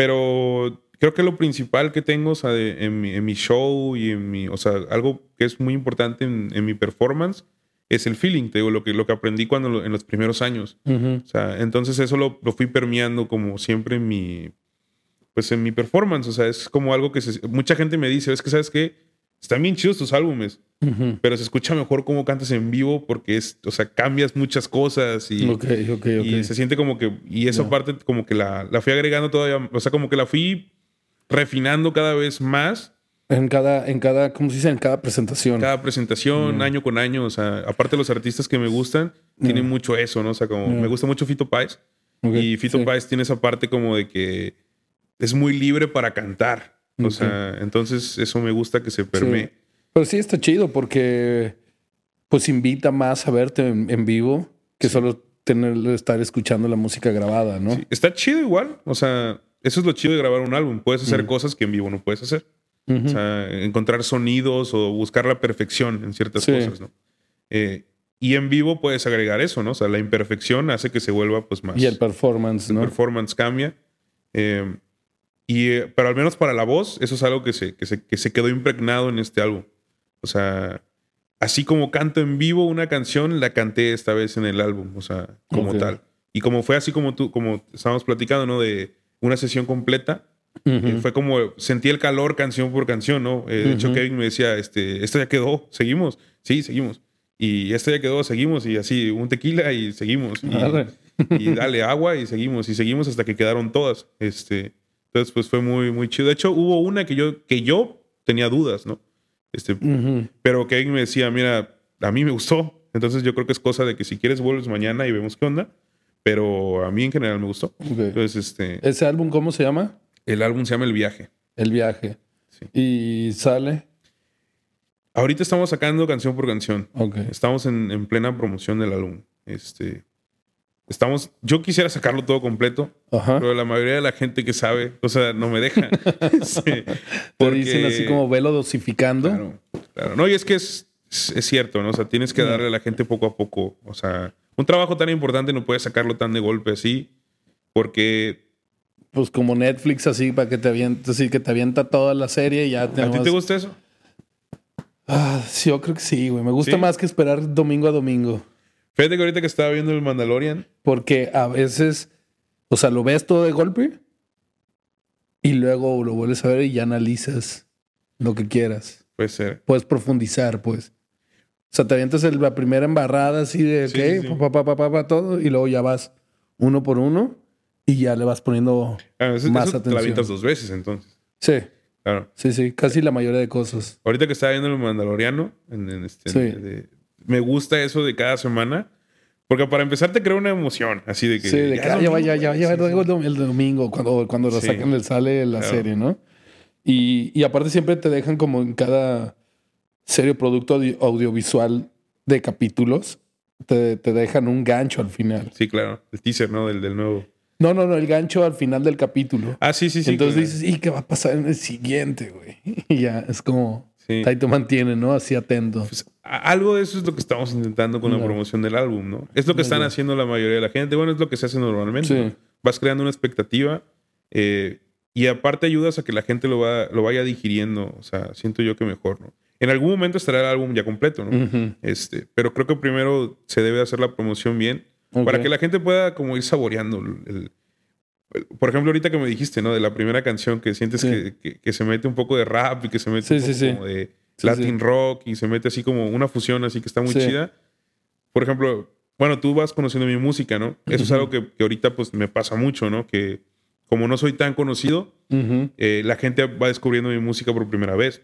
Speaker 2: Pero creo que lo principal que tengo, o sea, en, mi, show y en mi, o sea, algo que es muy importante en, mi performance es el feeling, te digo, lo que, lo que aprendí cuando en los primeros años. O sea, entonces eso lo, fui permeando como siempre en mi, pues en mi performance. O sea, es como algo que mucha gente me dice, es que, ¿sabes qué? Están bien chidos tus álbumes, pero se escucha mejor cómo cantas en vivo porque es, o sea, cambias muchas cosas y, y se siente como que, y esa parte como que la, la fui agregando todavía, o sea, como que la fui refinando cada vez más.
Speaker 1: En cada, en cada, ¿cómo se dice? En cada presentación.
Speaker 2: Cada presentación, año con año. O sea, aparte los artistas que me gustan, tienen mucho eso, ¿no? O sea, como me gusta mucho Fito Páez. Y Fito Páez tiene esa parte como de que es muy libre para cantar. O sea, entonces eso me gusta que se permee.
Speaker 1: Pero sí está chido porque pues invita más a verte en, vivo que solo tener, estar escuchando la música grabada, ¿no?
Speaker 2: Está chido igual. O sea, eso es lo chido de grabar un álbum. Puedes hacer mm. cosas que en vivo no puedes hacer. O sea, encontrar sonidos o buscar la perfección en ciertas cosas, ¿no? Eh, y en vivo puedes agregar eso, ¿no? O sea, la imperfección hace que se vuelva pues más...
Speaker 1: Y el performance, ¿no?
Speaker 2: El performance cambia. Eh, y, pero al menos para la voz, eso es algo que se, que se, que se quedó impregnado en este álbum. O sea, así como canto en vivo una canción, la canté esta vez en el álbum, o sea, como tal. Y como fue así como tú, como estábamos platicando, ¿no? De una sesión completa. Eh, fue como sentí el calor canción por canción, ¿no? Eh, de hecho, Kevin me decía, este, esto ya quedó, seguimos. Sí, seguimos. Y esto ya quedó, seguimos. Y así, un tequila y seguimos. Y, dale agua y seguimos. Y seguimos hasta que quedaron todas. Este, entonces, pues fue muy, muy chido. De hecho, hubo una que yo, que yo tenía dudas, ¿no? Este, Pero Kevin me decía, mira, a mí me gustó. Entonces yo creo que es cosa de que si quieres vuelves mañana y vemos qué onda. Pero a mí en general me gustó. Entonces, este.
Speaker 1: ¿Ese álbum cómo se llama?
Speaker 2: El álbum se llama El Viaje.
Speaker 1: El Viaje. Sí. ¿Y sale?
Speaker 2: Ahorita estamos sacando canción por canción. Estamos en, plena promoción del álbum. Este. Estamos. Yo quisiera sacarlo todo completo. Pero la mayoría de la gente que sabe, o sea, no me deja. <laughs>
Speaker 1: sí, porque... dicen así como velo dosificando.
Speaker 2: Claro, claro. No, y es que es, es, cierto, ¿no? O sea, tienes que darle a la gente poco a poco. O sea un trabajo tan importante no puedes sacarlo tan de golpe así, porque...
Speaker 1: Pues como Netflix así, para que te avienta, así que te avienta toda la serie y ya
Speaker 2: te... ¿A ti te gusta eso?
Speaker 1: Ah, sí, yo creo que sí, güey. Me gusta más que esperar domingo a domingo.
Speaker 2: Fíjate que ahorita que estaba viendo el Mandalorian.
Speaker 1: Porque a veces, o sea, lo ves todo de golpe y luego lo vuelves a ver y ya analizas lo que quieras.
Speaker 2: Puede ser.
Speaker 1: Puedes profundizar, pues. O sea, te avientas la primera embarrada así de, ¿qué? Pa, pa, pa, todo, y luego ya vas uno por uno y ya le vas poniendo ah, más atención. Te
Speaker 2: la avientas dos veces entonces.
Speaker 1: Sí. Claro. Sí, sí, casi la mayoría de cosas.
Speaker 2: Ahorita que estaba viendo el Mandaloriano, en, este, me gusta eso de cada semana. Porque para empezar te crea una emoción, así de que...
Speaker 1: Sí, de que ya, ya, ya, ya, ya, el domingo, cuando, cuando lo sacan, sale la serie, ¿no? Y, y aparte siempre te dejan como en cada serio producto audiovisual de capítulos, te, dejan un gancho al final.
Speaker 2: Sí, claro. El teaser, ¿no? Del, del nuevo.
Speaker 1: No, no, no, el gancho al final del capítulo.
Speaker 2: Ah, sí, sí, sí.
Speaker 1: Entonces dices, ¿y qué va a pasar en el siguiente, güey? <laughs> Y ya, es como. Sí. Ahí te mantiene, ¿no? Así atento. Pues,
Speaker 2: algo de eso es lo que estamos intentando con la promoción del álbum, ¿no? Es lo que están haciendo la mayoría de la gente. Bueno, es lo que se hace normalmente. Vas creando una expectativa eh, y aparte ayudas a que la gente lo, va, lo vaya digiriendo. O sea, siento yo que mejor, ¿no? En algún momento estará el álbum ya completo, ¿no? este, pero creo que primero se debe hacer la promoción bien para que la gente pueda como ir saboreando el, por ejemplo, ahorita que me dijiste, ¿no? De la primera canción que sientes que, que, se mete un poco de rap y que se mete un poco como de Latin rock y se mete así como una fusión así que está muy chida. Por ejemplo, bueno, tú vas conociendo mi música, ¿no? Eso es algo que, ahorita pues me pasa mucho, ¿no? Que como no soy tan conocido, eh, la gente va descubriendo mi música por primera vez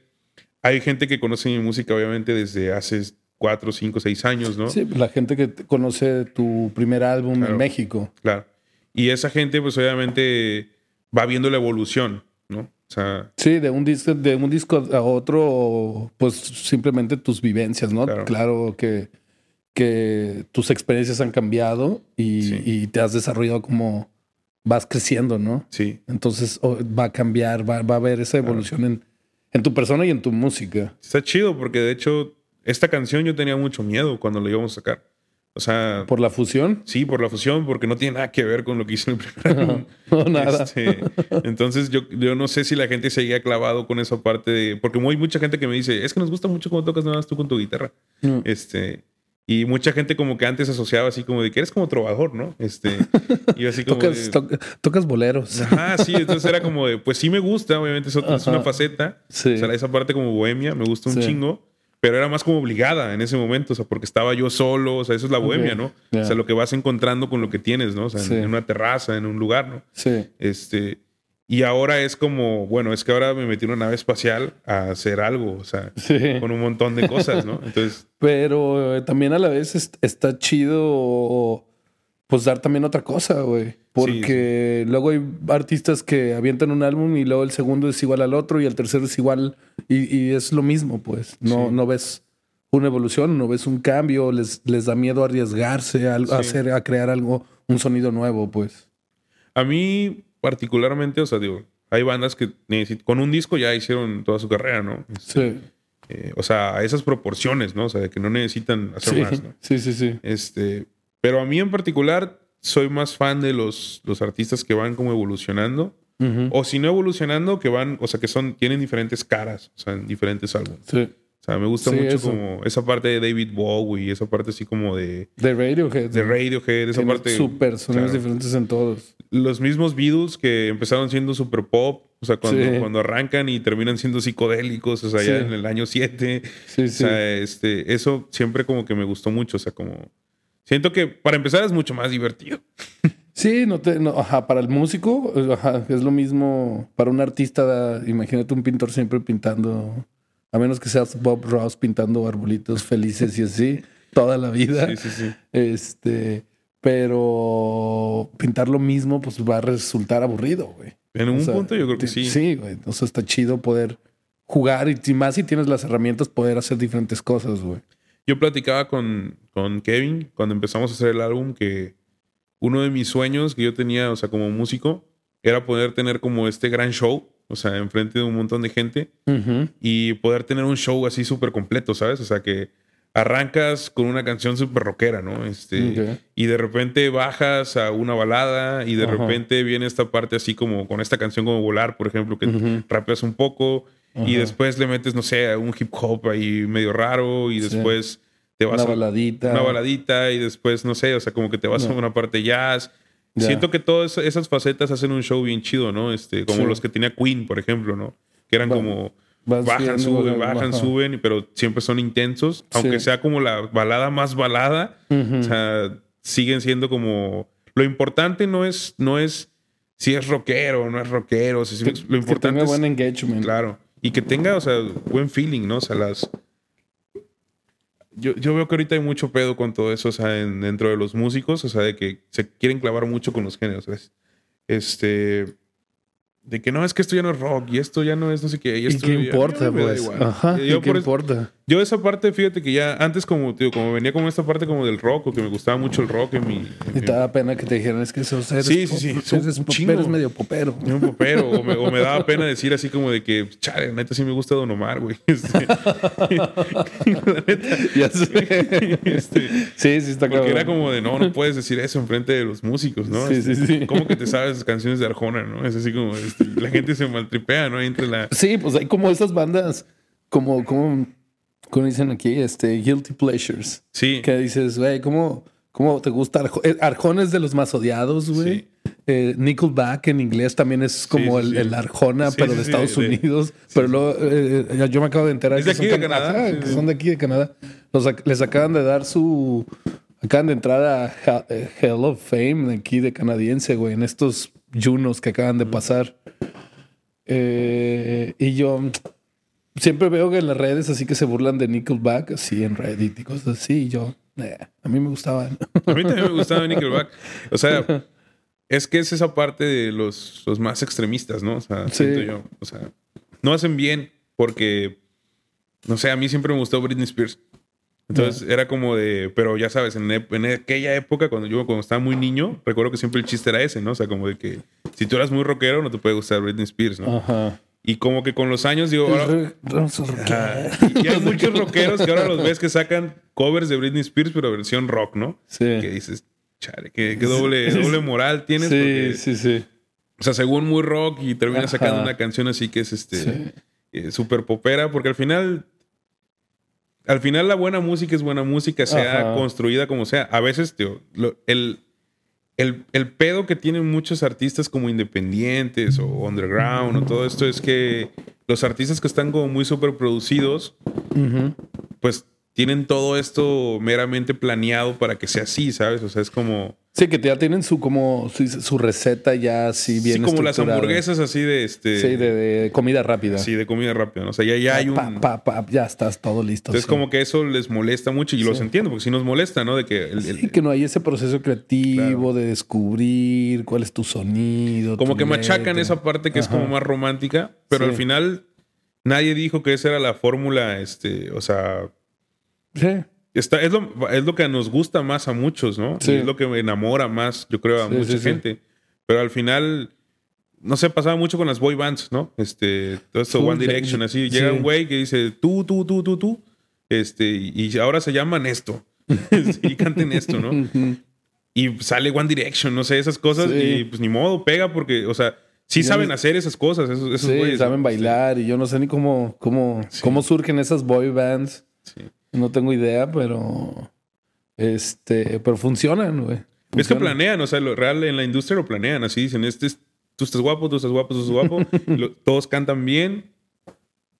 Speaker 2: hay gente que conoce mi música, obviamente, desde hace cuatro, cinco, seis años, ¿no?
Speaker 1: Sí, la gente que conoce tu primer álbum en México.
Speaker 2: Claro. Y esa gente, pues obviamente, va viendo la evolución, ¿no? O sea,
Speaker 1: Sí, de un disco, de un disco a otro, pues simplemente tus vivencias, ¿no?
Speaker 2: Claro.
Speaker 1: Claro, que, que tus experiencias han cambiado y,
Speaker 2: Sí.
Speaker 1: y te has desarrollado como vas creciendo, ¿no?
Speaker 2: sí.
Speaker 1: Entonces va a cambiar, va, va a haber esa evolución en, en tu persona y en tu música.
Speaker 2: Está chido porque de hecho esta canción yo tenía mucho miedo cuando la íbamos a sacar. O sea,
Speaker 1: Por la fusión,
Speaker 2: sí, por la fusión, porque no tiene nada que ver con lo que hice en el primer <laughs> álbum.
Speaker 1: no nada.
Speaker 2: Este, entonces yo, yo no sé si la gente seguía clavado con esa parte de... Porque hay mucha gente que me dice, es que nos gusta mucho cómo tocas nada más tú con tu guitarra.
Speaker 1: Mm.
Speaker 2: Este, y mucha gente como que antes asociaba así como de que eres como trovador, ¿no? Este, y así como...
Speaker 1: Tocas,
Speaker 2: de-
Speaker 1: to- tocas boleros.
Speaker 2: Ajá, sí, entonces era como de, pues sí me gusta, obviamente eso es una faceta.
Speaker 1: Sí.
Speaker 2: O sea, esa parte como bohemia me gusta un
Speaker 1: Sí.
Speaker 2: chingo, pero era más como obligada en ese momento, o sea, porque estaba yo solo, o sea, eso es la bohemia, ¿no? O sea, lo que vas encontrando con lo que tienes, ¿no? O sea, en-
Speaker 1: Sí.
Speaker 2: en una terraza, en un lugar, ¿no?
Speaker 1: Sí.
Speaker 2: Este, y ahora es como, bueno, es que ahora me metí en una nave espacial a hacer algo, o sea,
Speaker 1: Sí.
Speaker 2: con un montón de cosas, ¿no? Entonces, <laughs>
Speaker 1: Pero eh, también a la vez est- está chido pues dar también otra cosa, güey. Porque luego hay artistas que avientan un álbum y luego el segundo es igual al otro y el tercero es igual y, y es lo mismo, pues. No,
Speaker 2: Sí.
Speaker 1: no ves una evolución, no ves un cambio, les, les da miedo arriesgarse a, hacer, a crear algo, un sonido nuevo, pues.
Speaker 2: a mí particularmente, o sea, digo, hay bandas que con un disco ya hicieron toda su carrera, ¿no?
Speaker 1: Sí.
Speaker 2: Eh, o sea, a esas proporciones, ¿no? O sea, de que no necesitan hacer más, ¿no?
Speaker 1: sí, sí, sí.
Speaker 2: Este, pero a mí en particular soy más fan de los, los artistas que van como evolucionando. O si no evolucionando, que van, o sea, que son, tienen diferentes caras, o sea, en diferentes álbumes.
Speaker 1: Sí.
Speaker 2: O sea, me gusta
Speaker 1: Sí,
Speaker 2: mucho
Speaker 1: eso.
Speaker 2: como esa parte de David Bowie, esa parte así como de,
Speaker 1: De Radiohead.
Speaker 2: de Radiohead, esa parte...
Speaker 1: Súper, sonidos
Speaker 2: claro.
Speaker 1: diferentes en todos.
Speaker 2: Los mismos Beatles que empezaron siendo super pop, o sea, cuando,
Speaker 1: Sí.
Speaker 2: cuando arrancan y terminan siendo psicodélicos, o sea, ya en el año 7.
Speaker 1: Sí,
Speaker 2: O
Speaker 1: sí.
Speaker 2: sea, este, eso siempre como que me gustó mucho. O sea, como. Siento que para empezar es mucho más divertido.
Speaker 1: Sí, no te, no, ajá, para el músico, eh, ajá, es lo mismo para un artista. imagínate un pintor siempre pintando, a menos que seas Bob Ross pintando arbolitos felices y así toda la vida.
Speaker 2: Sí, sí, sí.
Speaker 1: Este, pero pintar lo mismo, pues va a resultar aburrido, güey.
Speaker 2: En un
Speaker 1: O sea,
Speaker 2: punto yo creo que sí.
Speaker 1: Sí, güey. O sea, está chido poder jugar y más si tienes las herramientas, poder hacer diferentes cosas, güey.
Speaker 2: Yo platicaba con, con Kevin cuando empezamos a hacer el álbum que uno de mis sueños que yo tenía, o sea, como músico, era poder tener como este gran show, o sea, enfrente de un montón de gente y poder tener un show así súper completo, ¿sabes? O sea, que arrancas con una canción súper rockera, ¿no? Este. Y de repente bajas a una balada y de repente viene esta parte así como con esta canción como Volar, por ejemplo, que
Speaker 1: Ujú.
Speaker 2: rapeas un poco y
Speaker 1: Ajá.
Speaker 2: después le metes, no sé, a un hip hop ahí medio raro y
Speaker 1: Sí.
Speaker 2: después te vas
Speaker 1: Una
Speaker 2: a
Speaker 1: baladita.
Speaker 2: una baladita y después, no sé, o sea, como que te vas a
Speaker 1: Ya.
Speaker 2: una parte jazz.
Speaker 1: Ya.
Speaker 2: Siento que todas esas facetas hacen un show bien chido, ¿no? Este, como
Speaker 1: Sí.
Speaker 2: los que tenía Queen, por ejemplo, ¿no? Que eran
Speaker 1: Va-
Speaker 2: como bajan, suben,
Speaker 1: ajá.
Speaker 2: bajan, suben, y- pero siempre son intensos. Aunque
Speaker 1: Sí.
Speaker 2: sea como la balada más balada,
Speaker 1: Ujú.
Speaker 2: o sea, siguen siendo como... Lo importante no es, no es si es rockero o no es rockero. o sea, si-
Speaker 1: Que-
Speaker 2: lo
Speaker 1: que
Speaker 2: importante
Speaker 1: tenga
Speaker 2: es...
Speaker 1: buen engagement.
Speaker 2: Claro. Y que tenga, o sea, buen feeling, ¿no? O sea, las... Yo, yo veo que ahorita hay mucho pedo con todo eso, o sea, en- dentro de los músicos, o sea, de que se quieren clavar mucho con los géneros, ¿sabes? Este... De que no, es que esto ya no es rock y esto ya no es no sé qué. Y,
Speaker 1: ¿Y
Speaker 2: esto
Speaker 1: qué
Speaker 2: ya-
Speaker 1: importa,
Speaker 2: da
Speaker 1: pues? Ajá.
Speaker 2: Yo
Speaker 1: ¿Y qué importa?
Speaker 2: Yo esa parte, fíjate que ya antes como, tío, como venía como esta parte como del rock o que me gustaba mucho el rock en mi... en
Speaker 1: Y
Speaker 2: mi-
Speaker 1: te da pena que te dijeran, es que esos eres,
Speaker 2: Sí, sí,
Speaker 1: pop-
Speaker 2: sí,
Speaker 1: eres,
Speaker 2: un
Speaker 1: pop-
Speaker 2: chingo.
Speaker 1: eres medio popero.
Speaker 2: Un popero. O me, o me daba pena decir así como de que, chale, neta sí me gusta Don Omar, güey. <laughs> Este, la <laughs> neta,
Speaker 1: ya sé.
Speaker 2: este,
Speaker 1: sí, sí, está
Speaker 2: porque
Speaker 1: cabrón.
Speaker 2: era como de, no, no puedes decir eso enfrente de los músicos, ¿no?
Speaker 1: Sí,
Speaker 2: Este,
Speaker 1: sí, sí.
Speaker 2: ¿Cómo que te sabes canciones de Arjona, no? Es así como, este, la gente se maltripea, ¿no? Entre la...
Speaker 1: Sí, pues hay como esas bandas, como, como, como dicen aquí, este, guilty pleasures.
Speaker 2: Sí.
Speaker 1: Que dices, güey, ¿cómo, ¿cómo te gusta? Arjo- Arjona es de los más odiados, güey.
Speaker 2: Sí.
Speaker 1: Eh, Nickelback en inglés también es como
Speaker 2: sí,
Speaker 1: el,
Speaker 2: sí.
Speaker 1: el Arjona,
Speaker 2: Sí,
Speaker 1: pero de Estados Unidos. pero luego, eh, eh, yo me acabo de enterar
Speaker 2: Es de
Speaker 1: que son
Speaker 2: aquí de
Speaker 1: can-
Speaker 2: Canadá, sí,
Speaker 1: que son de aquí de Canadá. Los les acaban de dar su... Acaban de entrar a Ha- eh, Hall of Fame aquí de canadiense, güey, en estos Junos que acaban de pasar. Eh, y yo siempre veo que en las redes así que se burlan de Nickelback, así en Reddit y cosas así. Y yo, eh, a mí me gustaban.
Speaker 2: A mí también me gustaba <laughs> Nickelback. O sea, <laughs> Es que es esa parte de los, los más extremistas, ¿no? O sea, siento yo. O sea, no hacen bien porque, no sé, a mí siempre me gustó Britney Spears. Entonces era como de, pero ya sabes, en, en, aquella época, cuando yo cuando estaba muy niño, recuerdo que siempre el chiste era ese, ¿no? O sea, como de que si tú eras muy rockero, no te puede gustar Britney Spears, ¿no? Ajá. Y como que con los años, digo, ahora, y hay muchos rockeros que ahora los ves que sacan covers de Britney Spears, pero versión rock, ¿no? Sí. Que dices, chale, qué, doble, doble moral tienes.
Speaker 1: Sí, sí, sí.
Speaker 2: O sea, según muy rock y termina sacando una canción así que es este eh, súper popera, porque al final al final la buena música es buena música, sea construida como sea. A veces, tío, el, el, pedo que tienen muchos artistas como independientes o underground o todo esto es que los artistas que están como muy superproducidos, pues tienen todo esto meramente planeado para que sea así, ¿sabes? O sea, es como...
Speaker 1: Sí, que ya tienen su como su, receta ya así bien. Sí,
Speaker 2: como las hamburguesas así de este.
Speaker 1: Sí, de, comida rápida.
Speaker 2: Sí, de comida rápida. ¿no? O sea, ya, ya hay un.
Speaker 1: ya estás todo listo.
Speaker 2: Entonces, como que eso les molesta mucho y los entiendo, porque si nos molesta, ¿no? De que.
Speaker 1: sí, que no hay ese proceso creativo de descubrir cuál es tu sonido.
Speaker 2: Como que machacan esa parte que es como más romántica, pero al final nadie dijo que esa era la fórmula, este, o sea. Sí. Está, es, lo, es lo que nos gusta más a muchos, ¿no? es lo que enamora más, yo creo, a mucha gente. Pero al final, no sé, pasaba mucho con las boy bands, ¿no? Este, todo esto, One Direction, así. Llega un güey que dice tú, tú, tú, tú, tú. Este, y ahora se llaman esto. <laughs> y canten esto, ¿no? y sale One Direction, no sé, esas cosas. Y pues ni modo, pega porque, o sea, sí saben hacer esas cosas, esos, esos
Speaker 1: sí, saben bailar. Y yo no sé ni cómo, cómo, cómo surgen esas boy bands. Sí. No tengo idea, pero. Este, pero funcionan, güey.
Speaker 2: Es que planean, o sea, lo real en la industria lo planean, así dicen, este tú estás guapo, tú estás guapo, tú estás guapo, <laughs> todos cantan bien,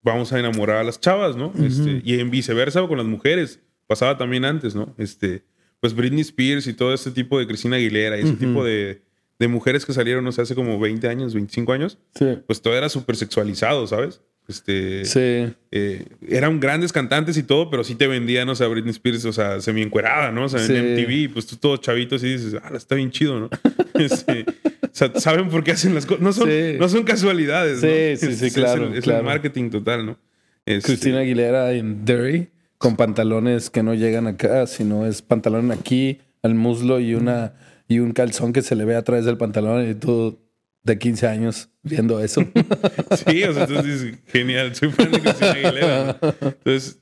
Speaker 2: vamos a enamorar a las chavas, ¿no? este, y en viceversa con las mujeres, pasaba también antes, ¿no? Este, pues Britney Spears y todo este tipo de Cristina Aguilera y ese tipo de, de, mujeres que salieron, no sé, hace como 20 años, 25 años, pues todo era súper sexualizado, ¿sabes? Este, sí. Eh, eran grandes cantantes y todo, pero sí te vendían, o sea, Britney Spears, o sea, semi encuerada, ¿no? O sea, en MTV, pues tú todos chavitos y dices, ah, está bien chido, ¿no? <laughs> Este, o sea, saben por qué hacen las cosas. No son, no son casualidades,
Speaker 1: sí,
Speaker 2: ¿no?
Speaker 1: Sí, sí, claro.
Speaker 2: Es, el marketing total, ¿no?
Speaker 1: Este, Cristina Aguilera en Derry, con pantalones que no llegan acá, sino es pantalón aquí, al muslo y una y un calzón que se le ve a través del pantalón y todo de 15 años viendo eso. <laughs>
Speaker 2: sí, o sea, entonces genial, soy fan de Cristina Aguilera. Entonces,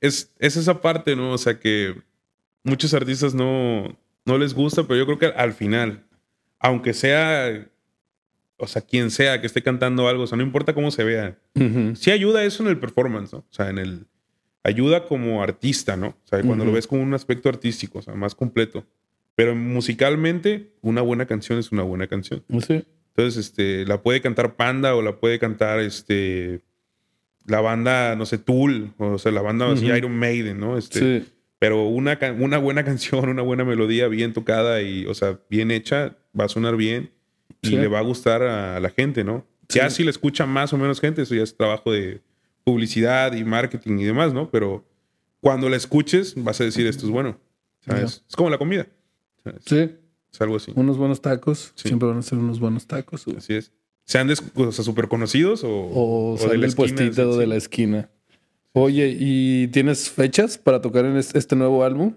Speaker 2: es, es, esa parte, ¿no? O sea, que muchos artistas no, no les gusta, pero yo creo que al final, aunque sea, o sea, quien sea que esté cantando algo, o sea, no importa cómo se vea, sí ayuda eso en el performance, ¿no? O sea, en el, ayuda como artista, ¿no? O sea, cuando lo ves como un aspecto artístico, o sea, más completo. Pero musicalmente, una buena canción es una buena canción. Sí. Entonces, este, la puede cantar Panda o la puede cantar este, la banda, no sé, Tool, o sea, la banda Iron Maiden, ¿no? Este, sí. Pero una, una buena <laughs> canción, una buena melodía bien tocada y, o sea, bien hecha, va a sonar bien y le va a gustar a la gente, ¿no? Ya si la escucha más o menos gente, eso ya es trabajo de publicidad y marketing y demás, ¿no? Pero cuando la escuches, vas a decir esto es bueno. ¿sabes? Es como la comida.
Speaker 1: Sí.
Speaker 2: Es algo así.
Speaker 1: Unos buenos tacos. Siempre van a ser unos buenos tacos.
Speaker 2: Así es. ¿Sean o sea, súper conocidos o,
Speaker 1: o, o del puestito de la esquina? Oye, ¿y tienes fechas para tocar en este nuevo álbum?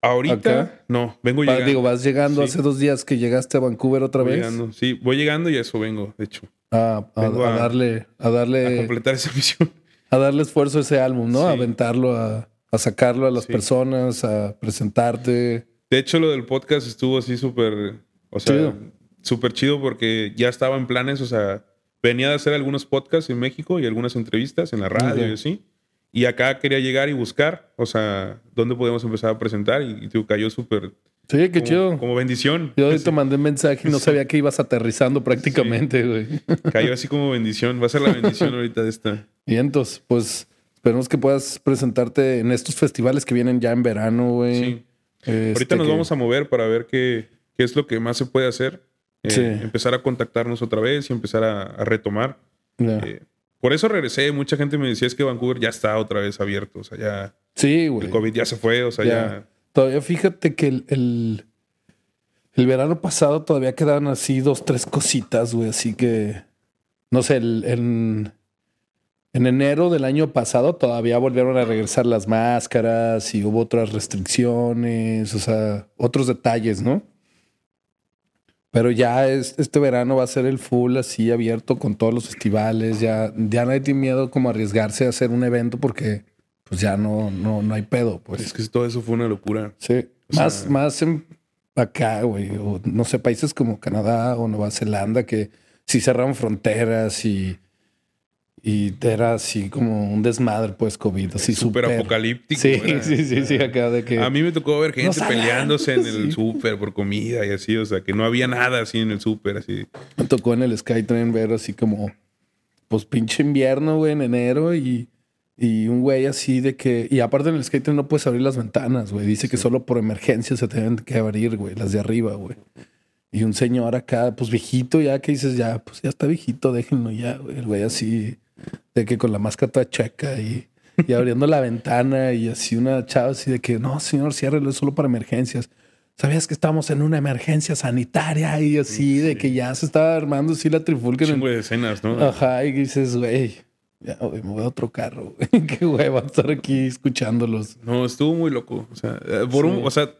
Speaker 2: Ahorita no, vengo llegando.
Speaker 1: Digo, vas llegando hace dos días que llegaste a Vancouver otra vez.
Speaker 2: Llegando. Sí, voy llegando y a eso vengo, de hecho.
Speaker 1: Ah, a, darle, a darle.
Speaker 2: A completar esa <laughs> misión.
Speaker 1: A darle esfuerzo a ese álbum, ¿no? A aventarlo, a, a, sacarlo a las personas, a presentarte.
Speaker 2: De hecho, lo del podcast estuvo así súper, o sea, súper chido porque ya estaba en planes, o sea, venía de hacer algunos podcasts en México y algunas entrevistas en la radio y así. Y acá quería llegar y buscar, o sea, dónde podemos empezar a presentar y, te cayó súper...
Speaker 1: Sí, qué chido.
Speaker 2: Como bendición.
Speaker 1: Yo te mandé un mensaje y no sabía que ibas aterrizando prácticamente, güey.
Speaker 2: Cayó así como bendición. Va a ser la bendición ahorita de esta.
Speaker 1: Y entonces, pues, esperemos que puedas presentarte en estos festivales que vienen ya en verano, güey. Sí.
Speaker 2: Ahorita este nos vamos a mover para ver qué, qué, es lo que más se puede hacer. Eh, empezar a contactarnos otra vez y empezar a, retomar. Eh, por eso regresé. Mucha gente me decía es que Vancouver ya está otra vez abierto. O sea, ya.
Speaker 1: Sí, güey.
Speaker 2: El COVID ya se fue. O sea, ya.
Speaker 1: Todavía fíjate que el, El verano pasado todavía quedaban así dos, tres cositas, güey. Así que, no sé, el, en enero del año pasado todavía volvieron a regresar las máscaras y hubo otras restricciones, o sea, otros detalles, ¿no? Pero ya es, este verano va a ser el full así abierto con todos los festivales. Ya, ya nadie tiene miedo como arriesgarse a hacer un evento porque pues ya no, no, no hay pedo. Pues.
Speaker 2: Es que todo eso fue una locura.
Speaker 1: Sí. más, más en acá, güey. O no sé, países como Canadá o Nueva Zelanda que sí cerraron fronteras y y era así como un desmadre, pues, COVID. Así
Speaker 2: súper apocalíptico.
Speaker 1: Sí, sí, sí, sí, acá de que.
Speaker 2: A mí me tocó ver gente peleándose en el súper por comida y así, o sea, que no había nada así en el súper, así.
Speaker 1: Me tocó en el Skytrain ver así como, pues, pinche invierno, güey, en enero y, y un güey así de que. Y aparte en el Skytrain no puedes abrir las ventanas, güey. Dice que solo por emergencia se tienen que abrir, güey, las de arriba, güey. Y un señor acá, pues viejito, ya que dices, ya, pues ya está viejito, déjenlo ya, güey. El güey así de que con la máscara toda checa y, y abriendo la ventana y así una chava así de que no, señor, ciérrelo, es solo para emergencias. ¿Sabías que estamos en una emergencia sanitaria? Y así, de que ya se estaba armando así la trifulca.
Speaker 2: Un de escenas, ¿no?
Speaker 1: Ajá, y dices, güey, ya, me voy a otro carro. <laughs> Qué güey, va a estar aquí escuchándolos.
Speaker 2: No, estuvo muy loco. O sea, eh, por un, o sea,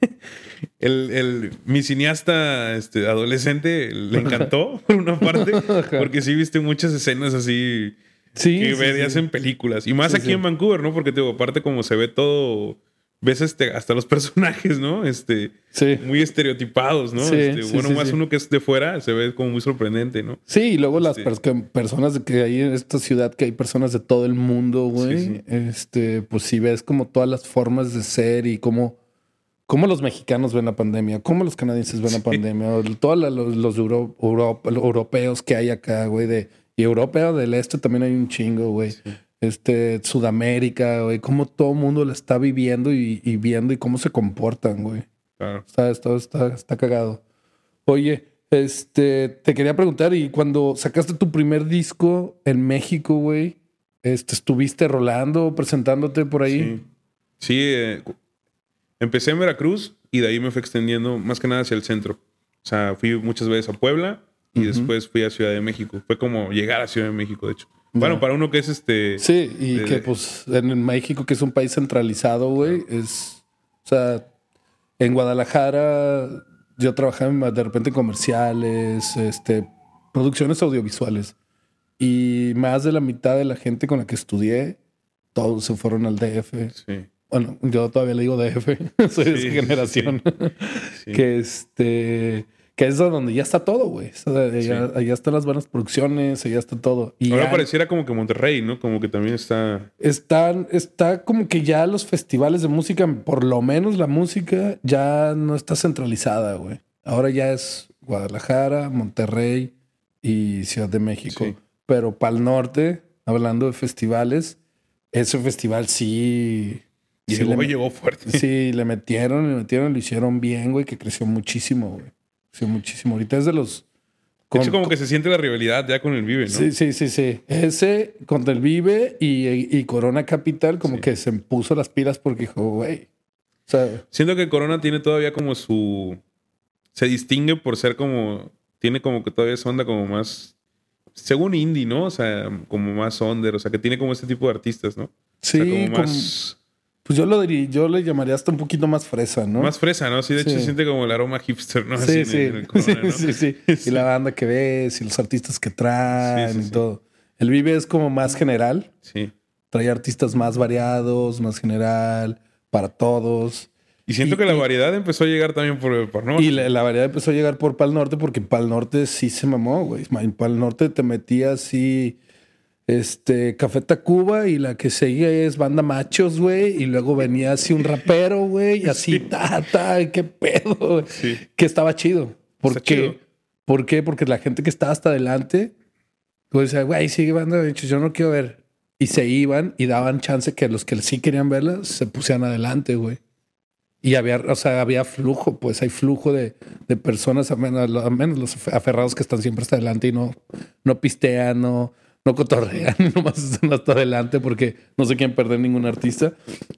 Speaker 2: <laughs> el, el, mi cineasta este, adolescente le <laughs> encantó por una parte, porque sí viste muchas escenas así sí, que verías en películas. Y más aquí en Vancouver, ¿no? Porque digo, aparte como se ve todo, ves este, hasta los <laughs> personajes, ¿no? Este, muy estereotipados, ¿no? Este, bueno, más uno que es de fuera se ve como muy sorprendente, ¿no?
Speaker 1: Sí, y luego las este personas que hay en esta ciudad, que hay personas de todo el mundo, güey. Este, pues sí ves como todas las formas de ser y cómo cómo los mexicanos ven la pandemia, cómo los canadienses ven la pandemia, todos los, europeos que hay acá, güey, de, y europeo del este también hay un chingo, güey. Este, Sudamérica, güey, cómo todo el mundo la está viviendo y, viendo y cómo se comportan, güey. Claro. Está, está, está, cagado. Oye, este, te quería preguntar, y cuando sacaste tu primer disco en México, güey, este, ¿estuviste rolando, presentándote por ahí?
Speaker 2: Sí, sí eh, Empecé en Veracruz y de ahí me fui extendiendo más que nada hacia el centro. O sea, fui muchas veces a Puebla y después fui a Ciudad de México. Fue como llegar a Ciudad de México, de hecho. Bueno, para uno que es este.
Speaker 1: Sí, y que pues en México, que es un país centralizado, güey, es. O sea, en Guadalajara yo trabajaba de repente en comerciales, este, producciones audiovisuales. Y más de la mitad de la gente con la que estudié, todos se fueron al DF. Sí. Bueno, yo todavía le digo DF, <laughs> soy de esa generación. <laughs> que este que es donde ya está todo, güey. Allá, están las buenas producciones, allá está todo.
Speaker 2: Y Ahora pareciera como que Monterrey, ¿no? Como que también está.
Speaker 1: Están, está como que ya los festivales de música, por lo menos la música, ya no está centralizada, güey. Ahora ya es Guadalajara, Monterrey y Ciudad de México. Pero para el norte, hablando de festivales, ese festival sí
Speaker 2: y sí, llegó fuerte.
Speaker 1: Sí, le metieron, le metieron, lo hicieron bien, güey, que creció muchísimo, güey. Creció muchísimo. Ahorita es de los.
Speaker 2: Con, de hecho, como que se siente la rivalidad ya con el Vive, ¿no?
Speaker 1: Sí, sí, sí, sí. Ese contra el Vive y, Corona Capital, como que se puso las pilas porque dijo, güey. O sea,
Speaker 2: Siento que Corona tiene todavía como su. Se distingue por ser como. Tiene como que todavía es onda como más. Según indie, ¿no? O sea, como más under. O sea, que tiene como este tipo de artistas, ¿no?
Speaker 1: Sí, como más. Pues yo lo diría, yo le llamaría hasta un poquito más fresa, ¿no?
Speaker 2: Más fresa, ¿no? Sí, de hecho se siente como el aroma hipster, ¿no?
Speaker 1: Sí, sí. sí, <laughs> sí, Y la banda que ves y los artistas que traen y todo. El Vive es como más general.
Speaker 2: Sí.
Speaker 1: Trae artistas más variados, más general, para todos.
Speaker 2: Y siento que la variedad empezó a llegar también por el Pal Norte.
Speaker 1: Y la, variedad empezó a llegar por Pal Norte porque Pal Norte sí se mamó, güey. En Pal Norte te metía así este, Café Tacuba y la que seguía es Banda Machos, güey. Y luego venía así un rapero, güey, y así, ta, ta, qué pedo. Que estaba chido. ¿Por qué? ¿Por qué? Porque la gente que estaba hasta adelante, pues decía, güey, sigue Banda Machos, yo no quiero ver. Y se iban y daban chance que los que sí querían verla se pusieran adelante, güey. Y había, o sea, había flujo, pues hay flujo de, de personas, a menos, a menos, los aferrados que están siempre hasta adelante y no, no pistean, no, no cotorrean, <laughs> nomás están hasta adelante porque no se quieren perder ningún artista.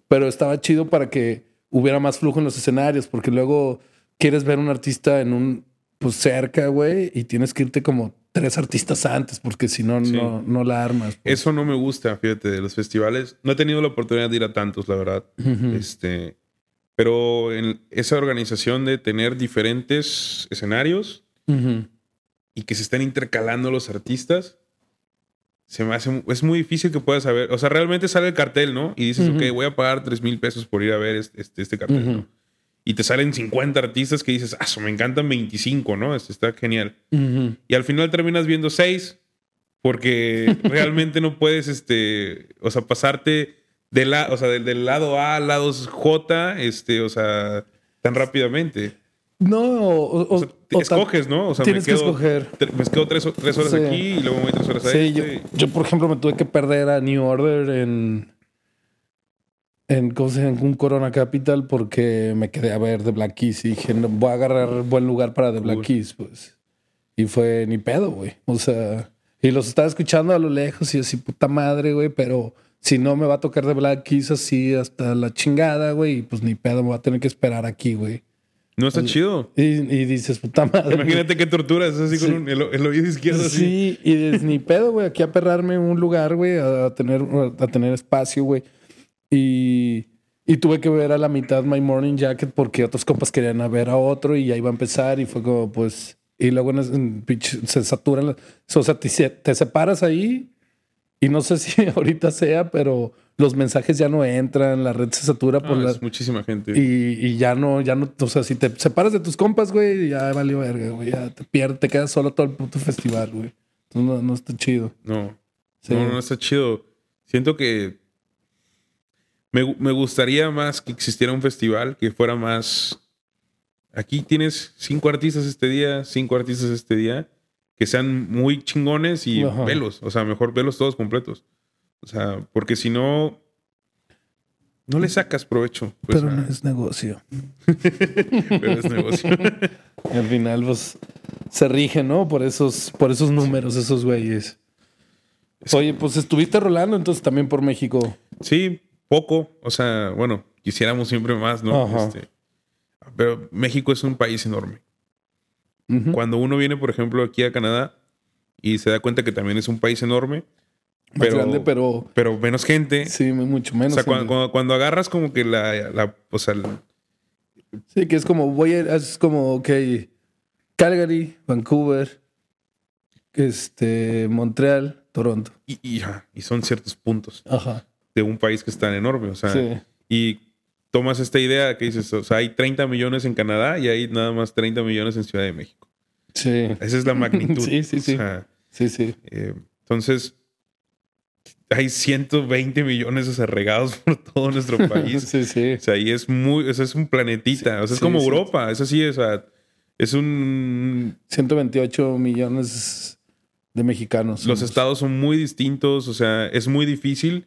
Speaker 1: Pero estaba chido para que hubiera más flujo en los escenarios, porque luego quieres ver un artista en un, pues cerca, güey, y tienes que irte como tres artistas antes, porque si no, no, no la armas.
Speaker 2: Pues. Eso no me gusta, fíjate, de los festivales. No he tenido la oportunidad de ir a tantos, la verdad. Este, pero en esa organización de tener diferentes escenarios y que se estén intercalando los artistas, se me hace, es muy difícil que puedas saber. O sea, realmente sale el cartel, ¿no? Y dices, ok, voy a pagar 3 mil pesos por ir a ver este, este, cartel, ¿no? Y te salen 50 artistas que dices, ah, me encantan 25, ¿no? Este está genial. Y al final terminas viendo 6 porque <laughs> realmente no puedes, este, o sea, pasarte de la, o sea, del, lado A al lado J, este, o sea, tan rápidamente.
Speaker 1: No, o,
Speaker 2: escoges, ¿no? O sea,
Speaker 1: tienes que escoger.
Speaker 2: Me quedo tres, horas aquí y luego me voy tres horas ahí.
Speaker 1: Sí, yo, por ejemplo, me tuve que perder a New Order en, en, en un Corona Capital porque me quedé a ver The Black Keys y dije, no, voy a agarrar buen lugar para The Black Keys, pues. Y fue ni pedo, güey. O sea, y los estaba escuchando a lo lejos y así, puta madre, güey, pero si no me va a tocar The Black Keys así hasta la chingada, güey, y pues ni pedo, me voy a tener que esperar aquí, güey.
Speaker 2: No está chido.
Speaker 1: Y, dices, puta madre.
Speaker 2: Imagínate qué tortura, es así con el, oído izquierdo.
Speaker 1: Sí, y dices, ni pedo, güey, aquí a perrarme en un lugar, güey, a, tener, a tener espacio, güey. Y, y tuve que ver a la mitad My Morning Jacket porque otros compas querían ver a otro y ya iba a empezar y fue como, pues, y luego se saturan, o sea, te separas ahí y no sé <laughs> si ahorita sea, pero los mensajes ya no entran, la red se satura por la...
Speaker 2: muchísima gente.
Speaker 1: Y, ya no, ya no, o sea, si te separas de tus compas, güey, ya valió verga, güey, ya te pierdes, te quedas solo todo el puto festival, güey. no, no está chido.
Speaker 2: No. No, no está chido. Siento que me, me, gustaría más que existiera un festival que fuera más... Aquí tienes cinco artistas este día, cinco artistas este día que sean muy chingones y velos. O sea, mejor velos todos completos. O sea, porque si no, no le sacas provecho.
Speaker 1: Pues, Pero no es negocio. <laughs>
Speaker 2: Pero es negocio. <laughs>
Speaker 1: al final, pues, se rige, ¿no? Por esos, por esos números, esos güeyes. Oye, pues estuviste rolando entonces también por México.
Speaker 2: Sí, poco. O sea, bueno, quisiéramos siempre más, ¿no? Este, pero México es un país enorme. Cuando uno viene, por ejemplo, aquí a Canadá y se da cuenta que también es un país enorme,
Speaker 1: pero, grande, pero.
Speaker 2: Pero menos gente.
Speaker 1: Sí, mucho menos.
Speaker 2: O sea, cuando, agarras como que la. la o sea,
Speaker 1: sí, que es como. Voy a. Es como, ok. Calgary, Vancouver, este, Montreal, Toronto.
Speaker 2: Y, y, y son ciertos puntos de un país que es tan enorme. O sea, y tomas esta idea que dices, o sea, hay 30 millones en Canadá y hay nada más 30 millones en Ciudad de México.
Speaker 1: Sí.
Speaker 2: Esa es la magnitud. <laughs>
Speaker 1: sí, sí, sí. sí, sí.
Speaker 2: Eh, entonces, hay 120 millones o sea, regados por todo nuestro <laughs> país.
Speaker 1: sí, sí.
Speaker 2: O sea, ahí es muy, o sea, es un planetita. o sea, es como Europa. Es así, o sea, es un...
Speaker 1: 128 millones de mexicanos.
Speaker 2: Los estados son muy distintos, o sea, es muy difícil.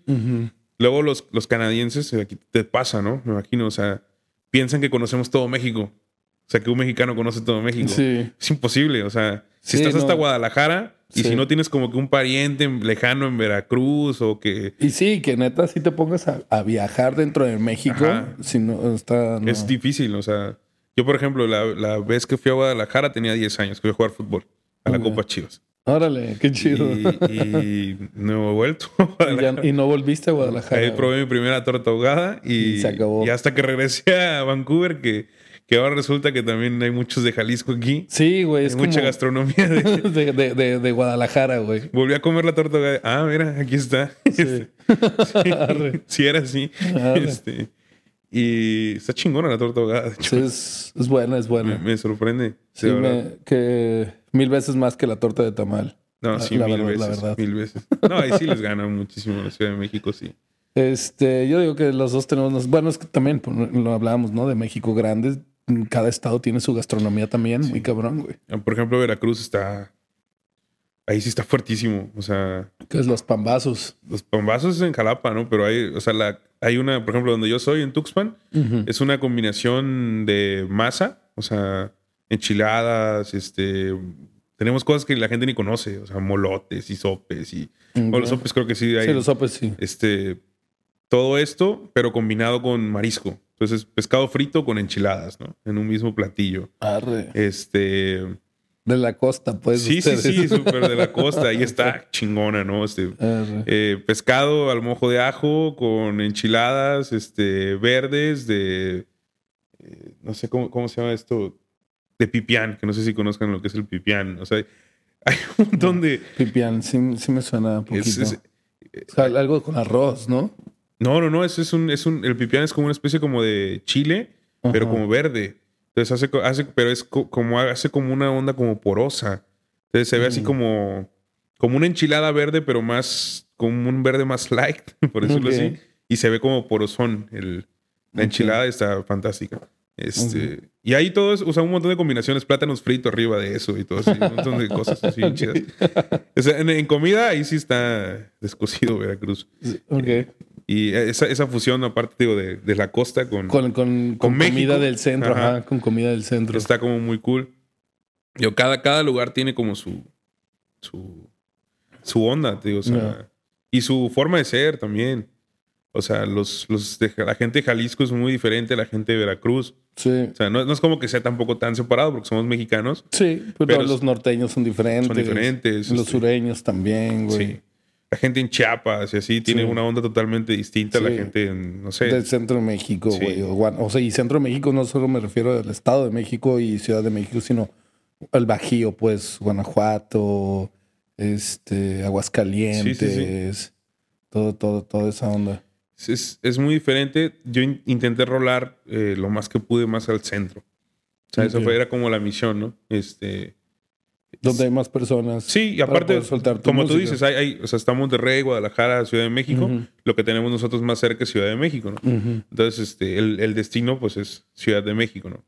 Speaker 2: Luego los, los canadienses, aquí te pasa, ¿no? Me imagino, o sea, piensan que conocemos todo México. O sea, que un mexicano conoce todo México.
Speaker 1: Sí.
Speaker 2: Es imposible, o sea, si estás hasta Guadalajara y si no tienes como que un pariente lejano en Veracruz o que...
Speaker 1: Y sí, que neta si te pongas a, viajar dentro de México, si no está...
Speaker 2: Es difícil, o sea... Yo, por ejemplo, la, vez que fui a Guadalajara tenía 10 años que fui a jugar fútbol a la Copa Chivas.
Speaker 1: Órale, qué chido.
Speaker 2: Y, no he vuelto. <laughs>
Speaker 1: ¿Y, no volviste a Guadalajara.
Speaker 2: Ahí probé mi primera torta ahogada y, se acabó. Y hasta que regresé a Vancouver, que, que ahora resulta que también hay muchos de Jalisco aquí.
Speaker 1: Sí, güey. Es
Speaker 2: mucha gastronomía <laughs>
Speaker 1: de... de, Guadalajara, güey.
Speaker 2: Volví a comer la torta ahogada. Ah, mira, aquí está. Sí, <laughs> sí, era así. Este, y está chingona la torta ahogada.
Speaker 1: Es, es, buena, es buena.
Speaker 2: Me, sorprende.
Speaker 1: Sí, me, que Mil veces más que la torta de tamal.
Speaker 2: No, sí, mil veces. La verdad. Mil veces. No, ahí sí les gana muchísimo la Ciudad de México, sí.
Speaker 1: Este, yo digo que los dos tenemos. Bueno, es que también pues, lo hablábamos, ¿no? De México grande. Cada estado tiene su gastronomía también, muy cabrón, güey.
Speaker 2: Ah, por ejemplo, Veracruz está. Ahí sí está fuertísimo. O sea.
Speaker 1: ¿Qué es los pambazos?
Speaker 2: Los pambazos es en Jalapa, ¿no? Pero hay, o sea, la, hay una, por ejemplo, donde yo soy, en Tuxpan, es una combinación de masa, o sea, enchiladas, este, tenemos cosas que la gente ni conoce, o sea, molotes y sopes y los sopes creo que sí hay.
Speaker 1: Sí, los sopes sí.
Speaker 2: Este todo esto, pero combinado con marisco. Entonces, pescado frito con enchiladas, ¿no? En un mismo platillo.
Speaker 1: Arre.
Speaker 2: Este.
Speaker 1: De la costa, pues.
Speaker 2: Sí, sí,
Speaker 1: ustedes.
Speaker 2: sí, súper de la costa. Ahí está chingona, ¿no? Este,
Speaker 1: Arre.
Speaker 2: eh, pescado al mojo de ajo con enchiladas este, verdes de. eh, no sé cómo, cómo se llama esto. De pipián, que no sé si conozcan lo que es el pipián. O sea, <laughs> hay un montón de.
Speaker 1: Pipián, sí, sí me suena un poquito.
Speaker 2: es- es-
Speaker 1: O sea, algo con arroz, ¿no?
Speaker 2: no, no, no. Eso es un, es un. El pipián es como una especie como de chile, pero como verde. Entonces hace, hace pero es co- como hace como una onda como porosa. Entonces se ve así
Speaker 1: Mm.
Speaker 2: como, como una enchilada verde, pero más, como un verde más light, <laughs> por decirlo
Speaker 1: Ok.
Speaker 2: así. Y se ve como porosón. El, la enchilada está fantástica. Este, Y ahí todo es, o sea, un montón de combinaciones, plátanos fritos arriba de eso y todo así, un montón de cosas así chidas. <laughs> O sea, en, en comida ahí sí está descosido Veracruz.
Speaker 1: Ok.
Speaker 2: Y esa, esa fusión, aparte, digo, de, de la costa con,
Speaker 1: Con, con, con
Speaker 2: México.
Speaker 1: comida del centro,
Speaker 2: Ajá.
Speaker 1: ajá. Con comida del centro.
Speaker 2: Está como muy cool. Yo, cada, cada lugar tiene como su, su, su onda, digo, o sea,
Speaker 1: Ya.
Speaker 2: y su forma de ser también. O sea, los, los de- la gente de Jalisco es muy diferente a la gente de Veracruz.
Speaker 1: Sí.
Speaker 2: O sea, no, no es como que sea tampoco tan separado porque somos mexicanos.
Speaker 1: Sí, pero,
Speaker 2: Pero
Speaker 1: los norteños son diferentes.
Speaker 2: Son diferentes.
Speaker 1: Los
Speaker 2: este,
Speaker 1: sureños también, güey.
Speaker 2: Sí. La gente en Chiapas y así tiene
Speaker 1: Sí.
Speaker 2: una onda totalmente distinta a la gente en, no sé.
Speaker 1: Del centro de México, güey. O, sea, y centro de México no solo me refiero al Estado de México y Ciudad de México, sino al Bajío, pues, Guanajuato, este, Aguascalientes, todo, todo, toda esa onda.
Speaker 2: Es, es- es muy diferente. Yo in- intenté rolar eh, lo más que pude más al centro. O sea, fue, era como la misión, ¿no? Este,
Speaker 1: Donde hay más personas.
Speaker 2: sí, y aparte,
Speaker 1: soltar
Speaker 2: como tú dices, hay, hay- o sea, está Monterrey, Guadalajara, Ciudad de México. Lo que tenemos nosotros más cerca es Ciudad de México, ¿no? Entonces, este, el, el destino, pues, es Ciudad de México, ¿no?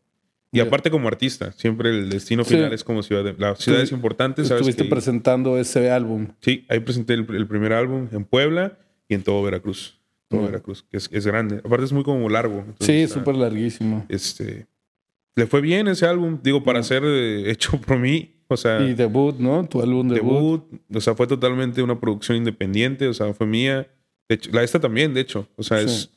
Speaker 2: Y aparte como artista, siempre el destino
Speaker 1: Sí.
Speaker 2: final es como ciudad de... Las ciudades
Speaker 1: Tú
Speaker 2: importantes, ¿sabes?
Speaker 1: Estuviste
Speaker 2: que-
Speaker 1: presentando ese álbum.
Speaker 2: Sí, ahí presenté el, el primer álbum en Puebla y en todo Veracruz. Todo. Veracruz, que es, es grande. Aparte es muy como largo.
Speaker 1: Sí, súper larguísimo.
Speaker 2: Este, le fue bien ese álbum, digo, para ser eh, <laughs> hecho por mí. O sea,
Speaker 1: Y debut, ¿no? Tu álbum debut.
Speaker 2: debut, o sea, fue totalmente una producción independiente, o sea, fue mía. De hecho, la esta también, de hecho. O sea,
Speaker 1: Sí.
Speaker 2: es,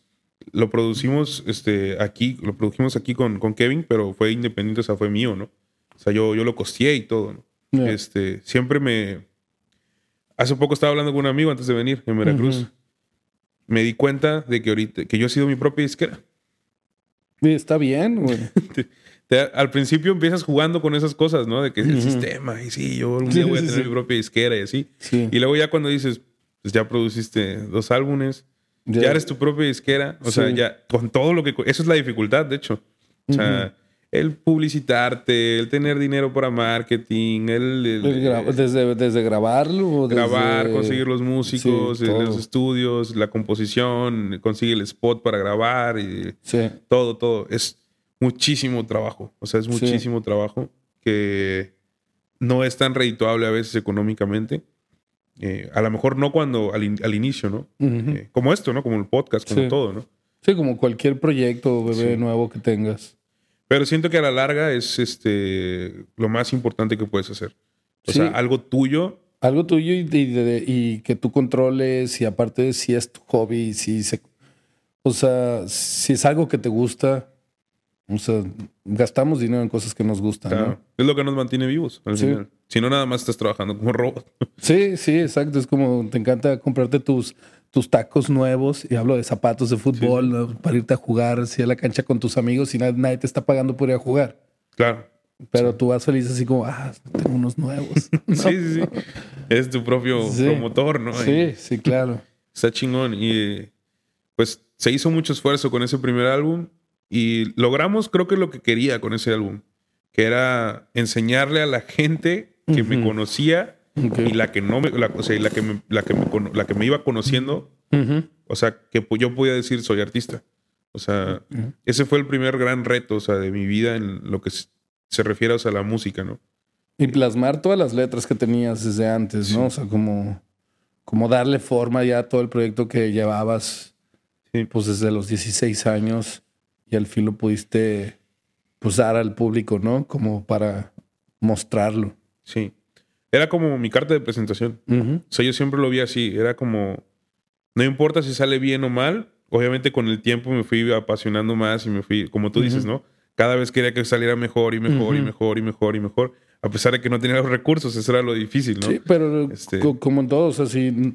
Speaker 2: lo producimos este, aquí, lo produjimos aquí con, con Kevin, pero fue independiente, o sea, fue mío, ¿no? O sea, yo, yo lo costeé y todo, ¿no?
Speaker 1: Ya.
Speaker 2: Este, siempre me... Hace poco estaba hablando con un amigo antes de venir en Veracruz.
Speaker 1: Ujú.
Speaker 2: Me di cuenta de que ahorita, que yo he sido mi propia disquera.
Speaker 1: Está bien, güey. <laughs>
Speaker 2: Te- al principio empiezas jugando con esas cosas, ¿no? De que el sistema, y sí, yo algún <laughs>
Speaker 1: Sí,
Speaker 2: día voy a tener mi propia disquera y así.
Speaker 1: Sí.
Speaker 2: Y luego ya cuando dices, pues ya produciste dos álbumes, ya, eres tu propia disquera, o sea, ya con todo lo que... Eso es la dificultad, de hecho. O sea, el publicitarte, el tener dinero para marketing, el... el-
Speaker 1: El gra- desde, desde grabarlo. o
Speaker 2: grabar,
Speaker 1: desde-
Speaker 2: conseguir los músicos,
Speaker 1: Sí,
Speaker 2: eh, los estudios, la composición, conseguir el spot para grabar y
Speaker 1: Sí.
Speaker 2: todo, todo. Es muchísimo trabajo. O sea, es
Speaker 1: Sí.
Speaker 2: muchísimo trabajo que no es tan redituable a veces económicamente. Eh, a lo mejor no cuando al, in- al inicio, ¿no? Eh, como esto, ¿no? Como el podcast, como
Speaker 1: Sí.
Speaker 2: todo, ¿no?
Speaker 1: Sí, como cualquier proyecto, bebé,
Speaker 2: Sí.
Speaker 1: nuevo que tengas.
Speaker 2: Pero siento que a la larga es este lo más importante que puedes hacer. O
Speaker 1: Sí.
Speaker 2: sea, algo tuyo.
Speaker 1: Algo tuyo y, y de- y que tú controles y aparte si es tu hobby, si se, o sea, si es algo que te gusta, o sea, gastamos dinero en cosas que nos gustan,
Speaker 2: claro,
Speaker 1: ¿no?
Speaker 2: Es lo que nos mantiene vivos al
Speaker 1: Sí.
Speaker 2: final. Si no, nada más estás trabajando como robot. <laughs>
Speaker 1: Sí, sí, exacto. Es como te encanta comprarte tus, tus tacos nuevos y hablo de zapatos de fútbol ¿no? para irte a jugar así a la cancha con tus amigos y nadie, nadie te está pagando por ir a jugar.
Speaker 2: claro.
Speaker 1: Pero tú vas feliz así como, ah, tengo unos nuevos. <laughs> ¿no?
Speaker 2: Sí, sí, sí. Es tu propio promotor, ¿no?
Speaker 1: Sí, sí, claro.
Speaker 2: Está chingón. Y pues se hizo mucho esfuerzo con ese primer álbum y logramos, creo que lo que quería con ese álbum, que era enseñarle a la gente que me conocía y la que no me, la, o sea, y la que me, la que me, la que me iba conociendo, o sea, que yo podía decir soy artista. O sea, ese fue el primer gran reto, o sea, de mi vida en lo que se, refiere o sea, a la música, ¿no?
Speaker 1: Y plasmar todas las letras que tenías desde antes, ¿no? O sea, como, como darle forma ya a todo el proyecto que llevabas
Speaker 2: Sí.
Speaker 1: pues desde los 16 años y al fin lo pudiste pues dar al público, ¿no? Como para mostrarlo.
Speaker 2: Sí. Era como mi carta de presentación.
Speaker 1: Ujú.
Speaker 2: O sea, yo siempre lo vi así. Era como, no importa si sale bien o mal, obviamente con el tiempo me fui apasionando más y me fui, como tú dices, ¿no? Cada vez quería que saliera mejor y mejor y mejor y mejor y mejor, a pesar de que no tenía los recursos, eso era lo difícil, ¿no?
Speaker 1: Sí, pero este como en todos, así,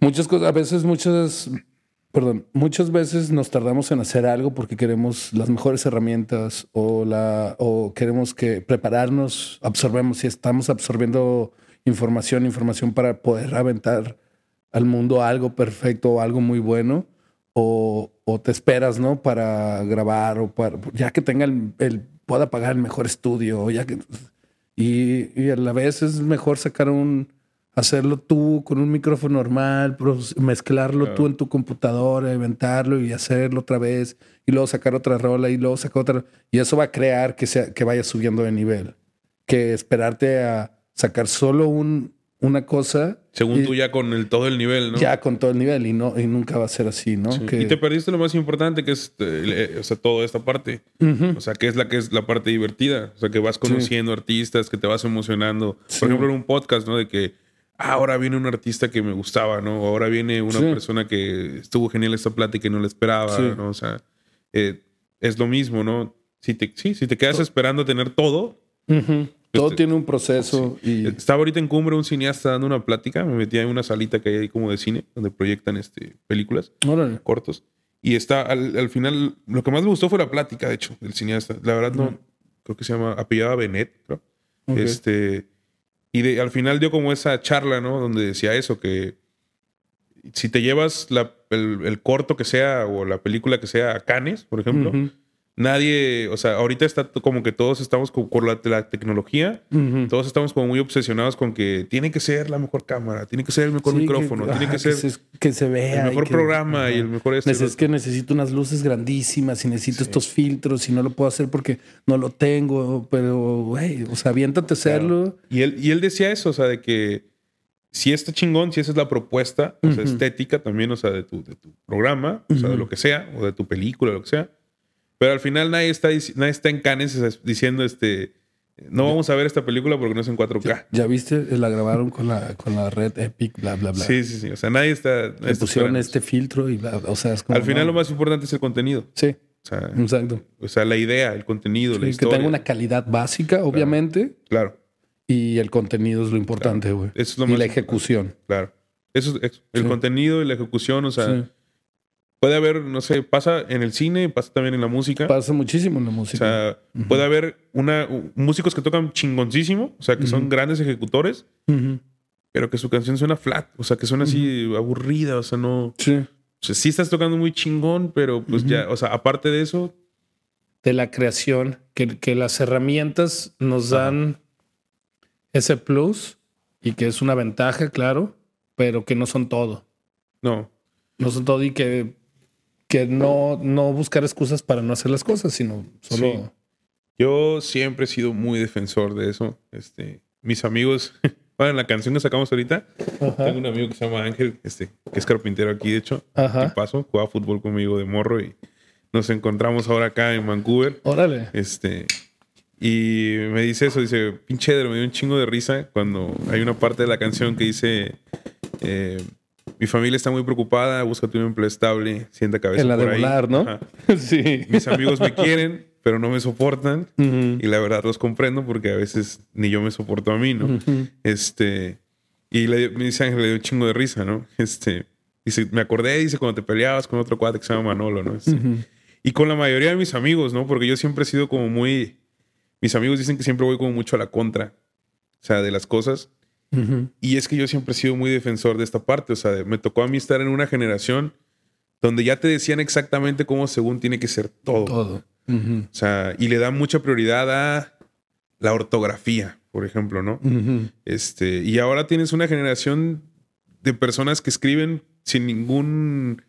Speaker 1: muchas cosas, a veces muchas, perdón, muchas veces nos tardamos en hacer algo porque queremos las mejores herramientas o, la, o queremos que prepararnos, absorbemos, si estamos absorbiendo información, información para poder aventar al mundo algo perfecto o algo muy bueno o, te esperas, ¿no? Para grabar o para, ya que tenga el, pueda pagar el mejor estudio, ya que y, a la vez es mejor sacar un hacerlo tú con un micrófono normal, mezclarlo tú en tu computadora, inventarlo y hacerlo otra vez y luego sacar otra rola y luego sacar otra y eso va a crear que sea que vaya subiendo de nivel. Que esperarte a sacar solo un una cosa.
Speaker 2: Según tú, ya con el, todo el nivel, ¿no?
Speaker 1: Ya con todo el nivel y, no, y nunca va a ser así, ¿no?
Speaker 2: Y te perdiste lo más importante, que es eh, o sea, toda esta parte. O sea, que es la que es la parte divertida. O sea, que vas conociendo artistas, que te vas emocionando. Por ejemplo, en un podcast, ¿no? De que ahora viene un artista que me gustaba, ¿no? Ahora viene una persona que estuvo genial esta plática y no la esperaba, ¿no? O sea, eh, es lo mismo, ¿no? Si te, sí, si te quedas esperando tener todo,
Speaker 1: todo este, tiene un proceso. Y...
Speaker 2: Estaba ahorita en Cumbre un cineasta dando una plática. Me metí en una salita que hay ahí como de cine, donde proyectan este, películas cortos. Y está al, final, lo que más me gustó fue la plática, de hecho, del cineasta. La verdad, no, creo que se llama, apellidaba Benet, creo. Este, y de, al final dio como esa charla, ¿no? Donde decía eso, que si te llevas la, el, corto que sea o la película que sea a Cannes, por ejemplo, nadie, o sea, ahorita está como que todos estamos por la, la tecnología, todos estamos como muy obsesionados con que tiene que ser la mejor cámara, tiene que ser el mejor micrófono, tiene que ser
Speaker 1: que se, vea
Speaker 2: el mejor programa y el mejor
Speaker 1: este, Es que necesito unas luces grandísimas y necesito estos filtros y no lo puedo hacer porque no lo tengo, pero güey, o sea, aviéntate a hacerlo.
Speaker 2: Y él y él decía eso, o sea, de que si está chingón, si esa es la propuesta, o sea, estética también, o sea, de tu, de tu programa, o sea, de lo que sea, o de tu película, lo que sea pero al final nadie está, nadie está en Cannes diciendo este. No vamos a ver esta película porque no es en 4K.
Speaker 1: ¿Ya, viste? La grabaron con la, con la red Epic, bla, bla, bla.
Speaker 2: Sí, sí, sí. O sea, nadie está.
Speaker 1: Le pusieron este filtro y bla, O sea, es como,
Speaker 2: Al final lo más importante es el contenido.
Speaker 1: Sí. O sea, Exacto.
Speaker 2: O sea, la idea, el contenido, la historia.
Speaker 1: Que tenga una calidad básica, obviamente.
Speaker 2: Claro.
Speaker 1: Y el contenido es lo importante, güey. Eso es y la ejecución.
Speaker 2: Claro. Eso es, el contenido y la ejecución, o sea. Puede haber, no sé, pasa en el cine, pasa también en la música.
Speaker 1: Pasa muchísimo en la música.
Speaker 2: O sea, puede haber una, músicos que tocan chingoncísimo, o sea, que son grandes ejecutores, pero que su canción suena flat, o sea, que suena así aburrida, o sea, no. Sí. O sea, sí estás tocando muy chingón, pero pues ya, o sea, aparte de eso.
Speaker 1: De la creación, que, que las herramientas nos dan ese plus y que es una ventaja, claro, pero que no son todo.
Speaker 2: No.
Speaker 1: No son todo y que que no, no buscar excusas para no hacer las cosas, sino solo...
Speaker 2: Yo siempre he sido muy defensor de eso. Este, mis amigos, <laughs> bueno, en la canción que sacamos ahorita, tengo un amigo que se llama Ángel, este, que es carpintero aquí, de hecho. Ajá. paso, juega fútbol conmigo de morro y nos encontramos ahora acá en Vancouver.
Speaker 1: Órale.
Speaker 2: Este, y me dice eso, dice, pinche, me dio un chingo de risa cuando hay una parte de la canción que dice... Eh, mi familia está muy preocupada, búscate un empleo estable, sienta cabeza
Speaker 1: En la de volar, ¿no? <laughs>
Speaker 2: sí. Mis amigos me quieren, pero no me soportan. Y la verdad los comprendo porque a veces ni yo me soporto a mí, ¿no? Este... Y le, me dice Ángel, le dio un chingo de risa, ¿no? Este... Dice, me acordé, dice, cuando te peleabas con otro cuate que se llama Manolo, ¿no? Este, y con la mayoría de mis amigos, ¿no? Porque yo siempre he sido como muy... Mis amigos dicen que siempre voy como mucho a la contra, o sea, de las cosas. Y es que yo siempre he sido muy defensor de esta parte. O sea, me tocó a mí estar en una generación donde ya te decían exactamente cómo según tiene que ser todo.
Speaker 1: Todo.
Speaker 2: O sea, y le dan mucha prioridad a la ortografía, por ejemplo, ¿no? Este, y ahora tienes una generación de personas que escriben sin ningún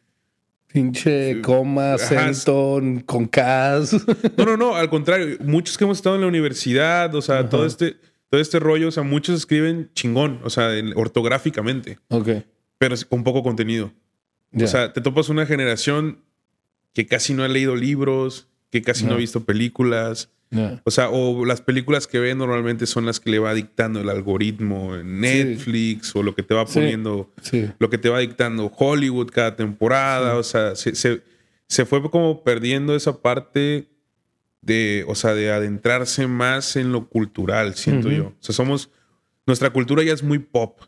Speaker 1: pinche coma, acento, con cas.
Speaker 2: No, no, no, al contrario, muchos que hemos estado en la universidad, o sea, todo este todo este rollo, o sea, muchos escriben chingón, o sea, ortográficamente.
Speaker 1: Ok.
Speaker 2: Pero con poco contenido. O sea, te topas una generación que casi no ha leído libros, que casi no ha visto películas, O sea, o las películas que ven normalmente son las que le va dictando el algoritmo en Netflix o lo que te va poniendo, lo que te va dictando Hollywood cada temporada. O sea, se, se, fue como perdiendo esa parte de, o sea, de adentrarse más en lo cultural, siento yo. O sea, somos, nuestra cultura ya es muy pop.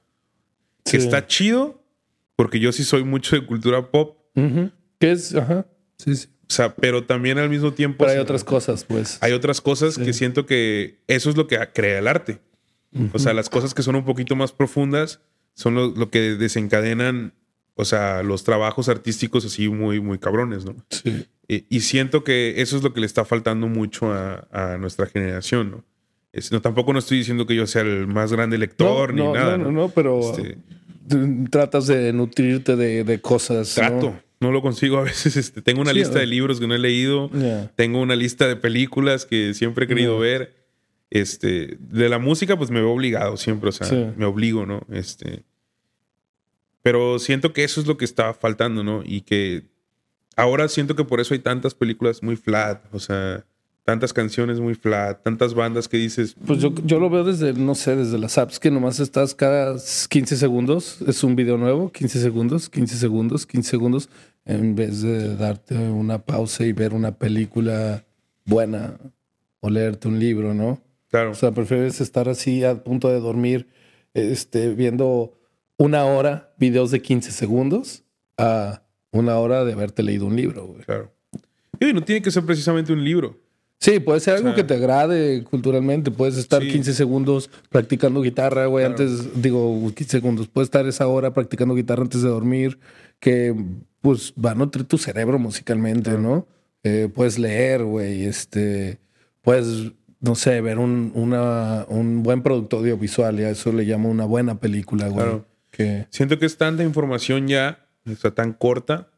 Speaker 2: Que está chido, porque yo sí soy mucho de cultura pop.
Speaker 1: ¿Qué es? Ajá. Sí, sí.
Speaker 2: O sea, pero también al mismo tiempo.
Speaker 1: Pero hay otras cosas, pues.
Speaker 2: Hay otras cosas que siento que eso es lo que crea el arte. O sea, las cosas que son un poquito más profundas son lo, que desencadenan, o sea, los trabajos artísticos así muy, muy cabrones, ¿no? Sí. Y, siento que eso es lo que le está faltando mucho a, nuestra generación, ¿no? no, tampoco no estoy diciendo que yo sea el más grande lector ni nada.
Speaker 1: No, no, no, pero este tratas de nutrirte de, cosas.
Speaker 2: Trato no lo consigo a veces. Este, tengo una lista de libros que no he leído. Tengo una lista de películas que siempre he querido ver. Este, de la música, pues me veo obligado siempre. O sea, me obligo, ¿no? Este. Pero siento que eso es lo que está faltando, ¿no? Y que ahora siento que por eso hay tantas películas muy flat. O sea, tantas canciones muy flat, tantas bandas que dices.
Speaker 1: Pues yo, yo lo veo desde, no sé, desde las apps que nomás estás cada 15 segundos, es un video nuevo, 15 segundos, 15 segundos, 15 segundos en vez de darte una pausa y ver una película buena o leerte un libro, ¿no?
Speaker 2: Claro.
Speaker 1: O sea, prefieres estar así a punto de dormir, este, viendo una hora videos de 15 segundos a una hora de haberte leído un libro, güey.
Speaker 2: Claro. Y no tiene que ser precisamente un libro.
Speaker 1: Sí, puede ser algo que te agrade culturalmente. Puedes estar 15 segundos practicando guitarra, güey, antes, digo, 15 segundos. Puedes estar esa hora practicando guitarra antes de dormir, que pues va a nutrir tu cerebro musicalmente, ¿no? Eh, puedes leer, güey, este, puedes, no sé, ver un, una, un buen producto audiovisual, y a eso le llamo una buena película, güey. Claro.
Speaker 2: Siento que es tanta información ya, está tan corta,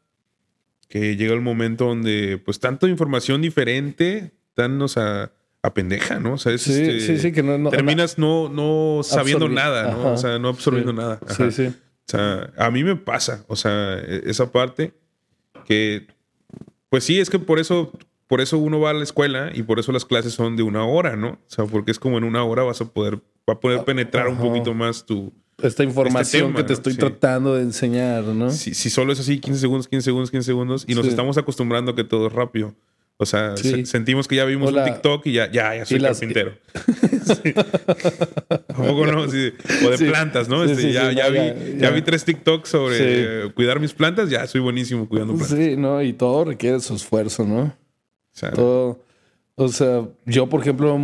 Speaker 2: que llega el momento donde, pues, tanta información diferente, tan, o sea, a pendeja, ¿no? O sea, es,
Speaker 1: sí,
Speaker 2: este,
Speaker 1: sí, sí, que no,
Speaker 2: terminas no, no sabiendo nada, ¿no? O sea, no absorbiendo nada.
Speaker 1: Sí, sí.
Speaker 2: O sea, a mí me pasa, o sea, e, esa parte que, pues sí, es que por eso, por eso uno va a la escuela y por eso las clases son de una hora, ¿no? O sea, porque es como en una hora vas a poder, va a poder penetrar un poquito más tu...
Speaker 1: Esta información este que te estoy tratando de enseñar, ¿no?
Speaker 2: Si, si, solo es así, 15 segundos, 15 segundos, 15 segundos, y nos estamos acostumbrando a que todo es rápido. O sea, sentimos que ya vimos un TikTok y ya, ya, ya soy carpintero. <laughs> poco no? o de plantas, ¿no? Este, ya, ya, vi, ya, vi, tres TikToks sobre cuidar mis plantas, ya soy buenísimo cuidando plantas.
Speaker 1: Sí, ¿no? Y todo requiere su esfuerzo, ¿no? O sea, todo, o sea yo, por ejemplo,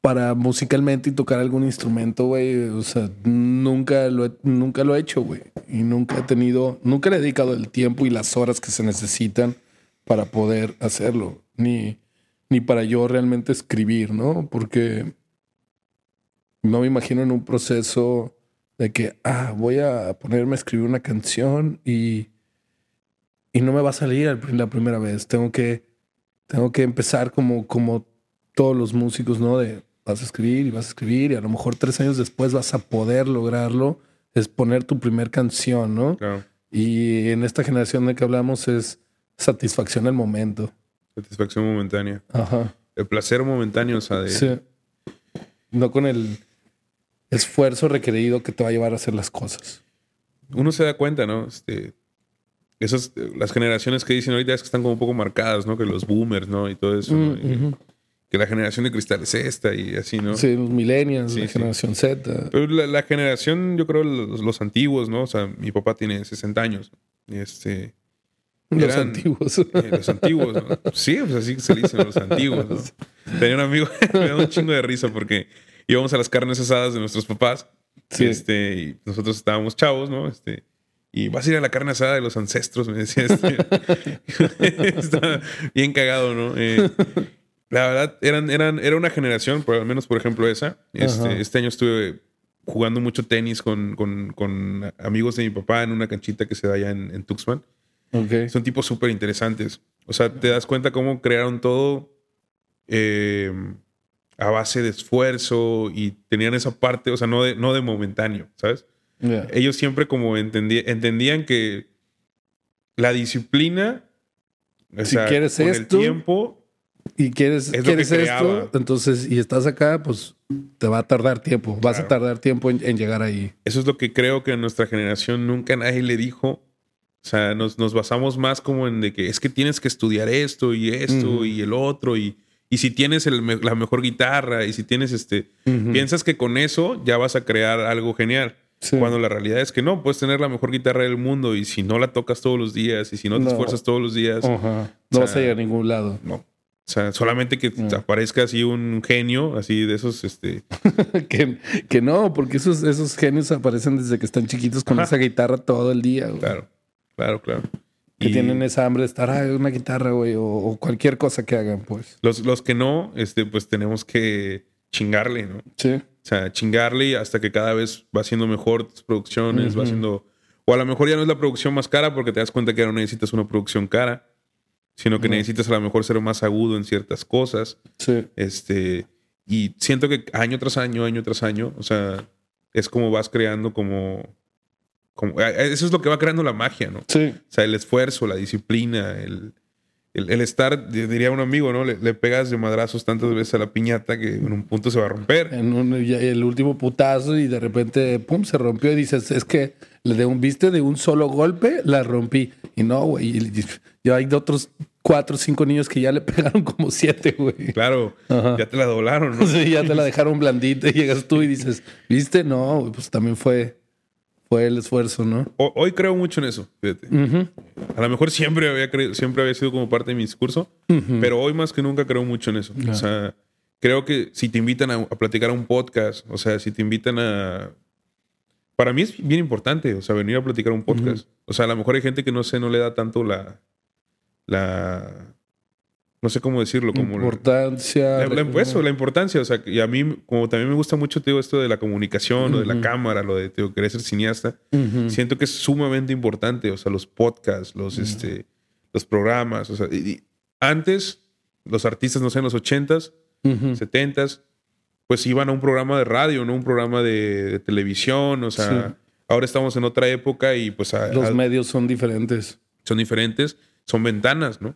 Speaker 1: para musicalmente y tocar algún instrumento, güey, o sea, nunca lo, he, nunca lo he hecho, güey. Y nunca he tenido, nunca le he dedicado el tiempo y las horas que se necesitan para poder hacerlo, ni, ni para yo realmente escribir, ¿no? Porque no me imagino en un proceso de que, ah, voy a ponerme a escribir una canción y, y no me va a salir la primera vez. Tengo que, tengo que empezar como, como todos los músicos, ¿no? De vas a escribir y vas a escribir y a lo mejor tres años después vas a poder lograrlo, es poner tu primer canción, ¿no? Y en esta generación de que hablamos es satisfacción el momento.
Speaker 2: Satisfacción momentánea.
Speaker 1: Ajá.
Speaker 2: El placer momentáneo, o sea, de...
Speaker 1: Sí. No con el esfuerzo requerido que te va a llevar a hacer las cosas.
Speaker 2: Uno se da cuenta, ¿no? Este, esas, las generaciones que dicen ahorita es que están como un poco marcadas, ¿no? Que los boomers, ¿no? Y todo eso. Mm, que la generación de cristal es esta y así, ¿no?
Speaker 1: Sí, los millennials, la generación Z.
Speaker 2: Pero la, generación, yo creo, los, los, antiguos, ¿no? O sea, mi papá tiene 60 años. Este,
Speaker 1: los antiguos.
Speaker 2: Eh, los antiguos. <laughs> Sí, pues así se dicen, los antiguos. Tenía un amigo, <laughs> me da un chingo de risa porque íbamos a las carnes asadas de nuestros papás. Este, y nosotros estábamos chavos, ¿no? Este, y vas a ir a la carne asada de los ancestros, me decía. Este. <laughs> Está bien cagado, ¿no? Eh, la verdad, eran, eran, era una generación, por al menos por ejemplo esa. Este, este año estuve jugando mucho tenis con, con, con, amigos de mi papá en una canchita que se da allá en, en Tuxpan. Son tipos súper interesantes. O sea, te das cuenta cómo crearon todo eh, a base de esfuerzo y tenían esa parte, o sea, no de, no de momentáneo, ¿sabes? Ellos siempre como entendían que la disciplina,
Speaker 1: si quieres
Speaker 2: con el tiempo,
Speaker 1: y quieres, quieres esto, entonces, y estás acá, pues te va a tardar tiempo, vas a tardar tiempo en, llegar ahí.
Speaker 2: Eso es lo que creo que a nuestra generación nunca nadie le dijo. O sea, nos, nos basamos más como en de que es que tienes que estudiar esto y esto y el otro y, y si tienes la mejor guitarra y si tienes este, piensas que con eso ya vas a crear algo genial. Cuando la realidad es que no, puedes tener la mejor guitarra del mundo y si no la tocas todos los días y si no te esfuerzas todos los días,
Speaker 1: no vas a ir a ningún lado.
Speaker 2: No. O sea, solamente que aparezca así un genio, así de esos, este... <laughs>
Speaker 1: que, que, no, porque esos, esos genios aparecen desde que están chiquitos con esa guitarra todo el día.
Speaker 2: Claro, claro, claro.
Speaker 1: Que tienen esa hambre de estar, ah, una guitarra, güey, o, cualquier cosa que hagan, pues.
Speaker 2: Los, los que no, este, pues tenemos que chingarle, ¿no?
Speaker 1: Sí.
Speaker 2: O sea, chingarle hasta que cada vez va siendo mejor tus producciones, va siendo... O a lo mejor ya no es la producción más cara porque te das cuenta que no necesitas una producción cara sino que necesitas a lo mejor ser más agudo en ciertas cosas.
Speaker 1: Sí.
Speaker 2: Este, y siento que año tras año, año tras año, o sea, es como vas creando como, como eso es lo que va creando la magia, ¿no?
Speaker 1: Sí.
Speaker 2: O sea, el esfuerzo, la disciplina, el, el, estar, diría un amigo, ¿no? Le, pegas de madrazos tantas veces a la piñata que en un punto se va a romper.
Speaker 1: En un, el último putazo y de repente, pum, se rompió y dices, es que le de un, viste de un solo golpe, la rompí. Y no, güey, yo hay otros cuatro o cinco niños que ya le <laughs> pegaron como siete, güey.
Speaker 2: Claro, ya te la doblaron, ¿no? <laughs>
Speaker 1: sí, ya te la dejaron blandita y llegas tú y dices, ¿viste? No, pues también fue, fue el esfuerzo, ¿no?
Speaker 2: hoy creo mucho en eso, fíjate. A lo mejor siempre había creído, siempre había sido como parte de mi discurso, pero hoy más que nunca creo mucho en eso. O sea, creo que si te invitan a, platicar a un podcast, o sea, si te invitan a para mí es bien importante, o sea, venir a platicar un podcast. O sea, a lo mejor hay gente que no sé, no le da tanto la, la no sé cómo decirlo, como
Speaker 1: importancia.
Speaker 2: La, la, eso, la importancia, o sea, y a mí como también me gusta mucho te esto de la comunicación, lo de la cámara, lo de te querer ser cineasta, siento que es sumamente importante, o sea, los podcasts, los este los programas, o sea, antes los artistas no sé, en los 80s, 70s, pues iban a un programa de radio, no un programa de, televisión, o sea, ahora estamos en otra época y pues
Speaker 1: los medios son diferentes.
Speaker 2: Son diferentes son ventanas, ¿no?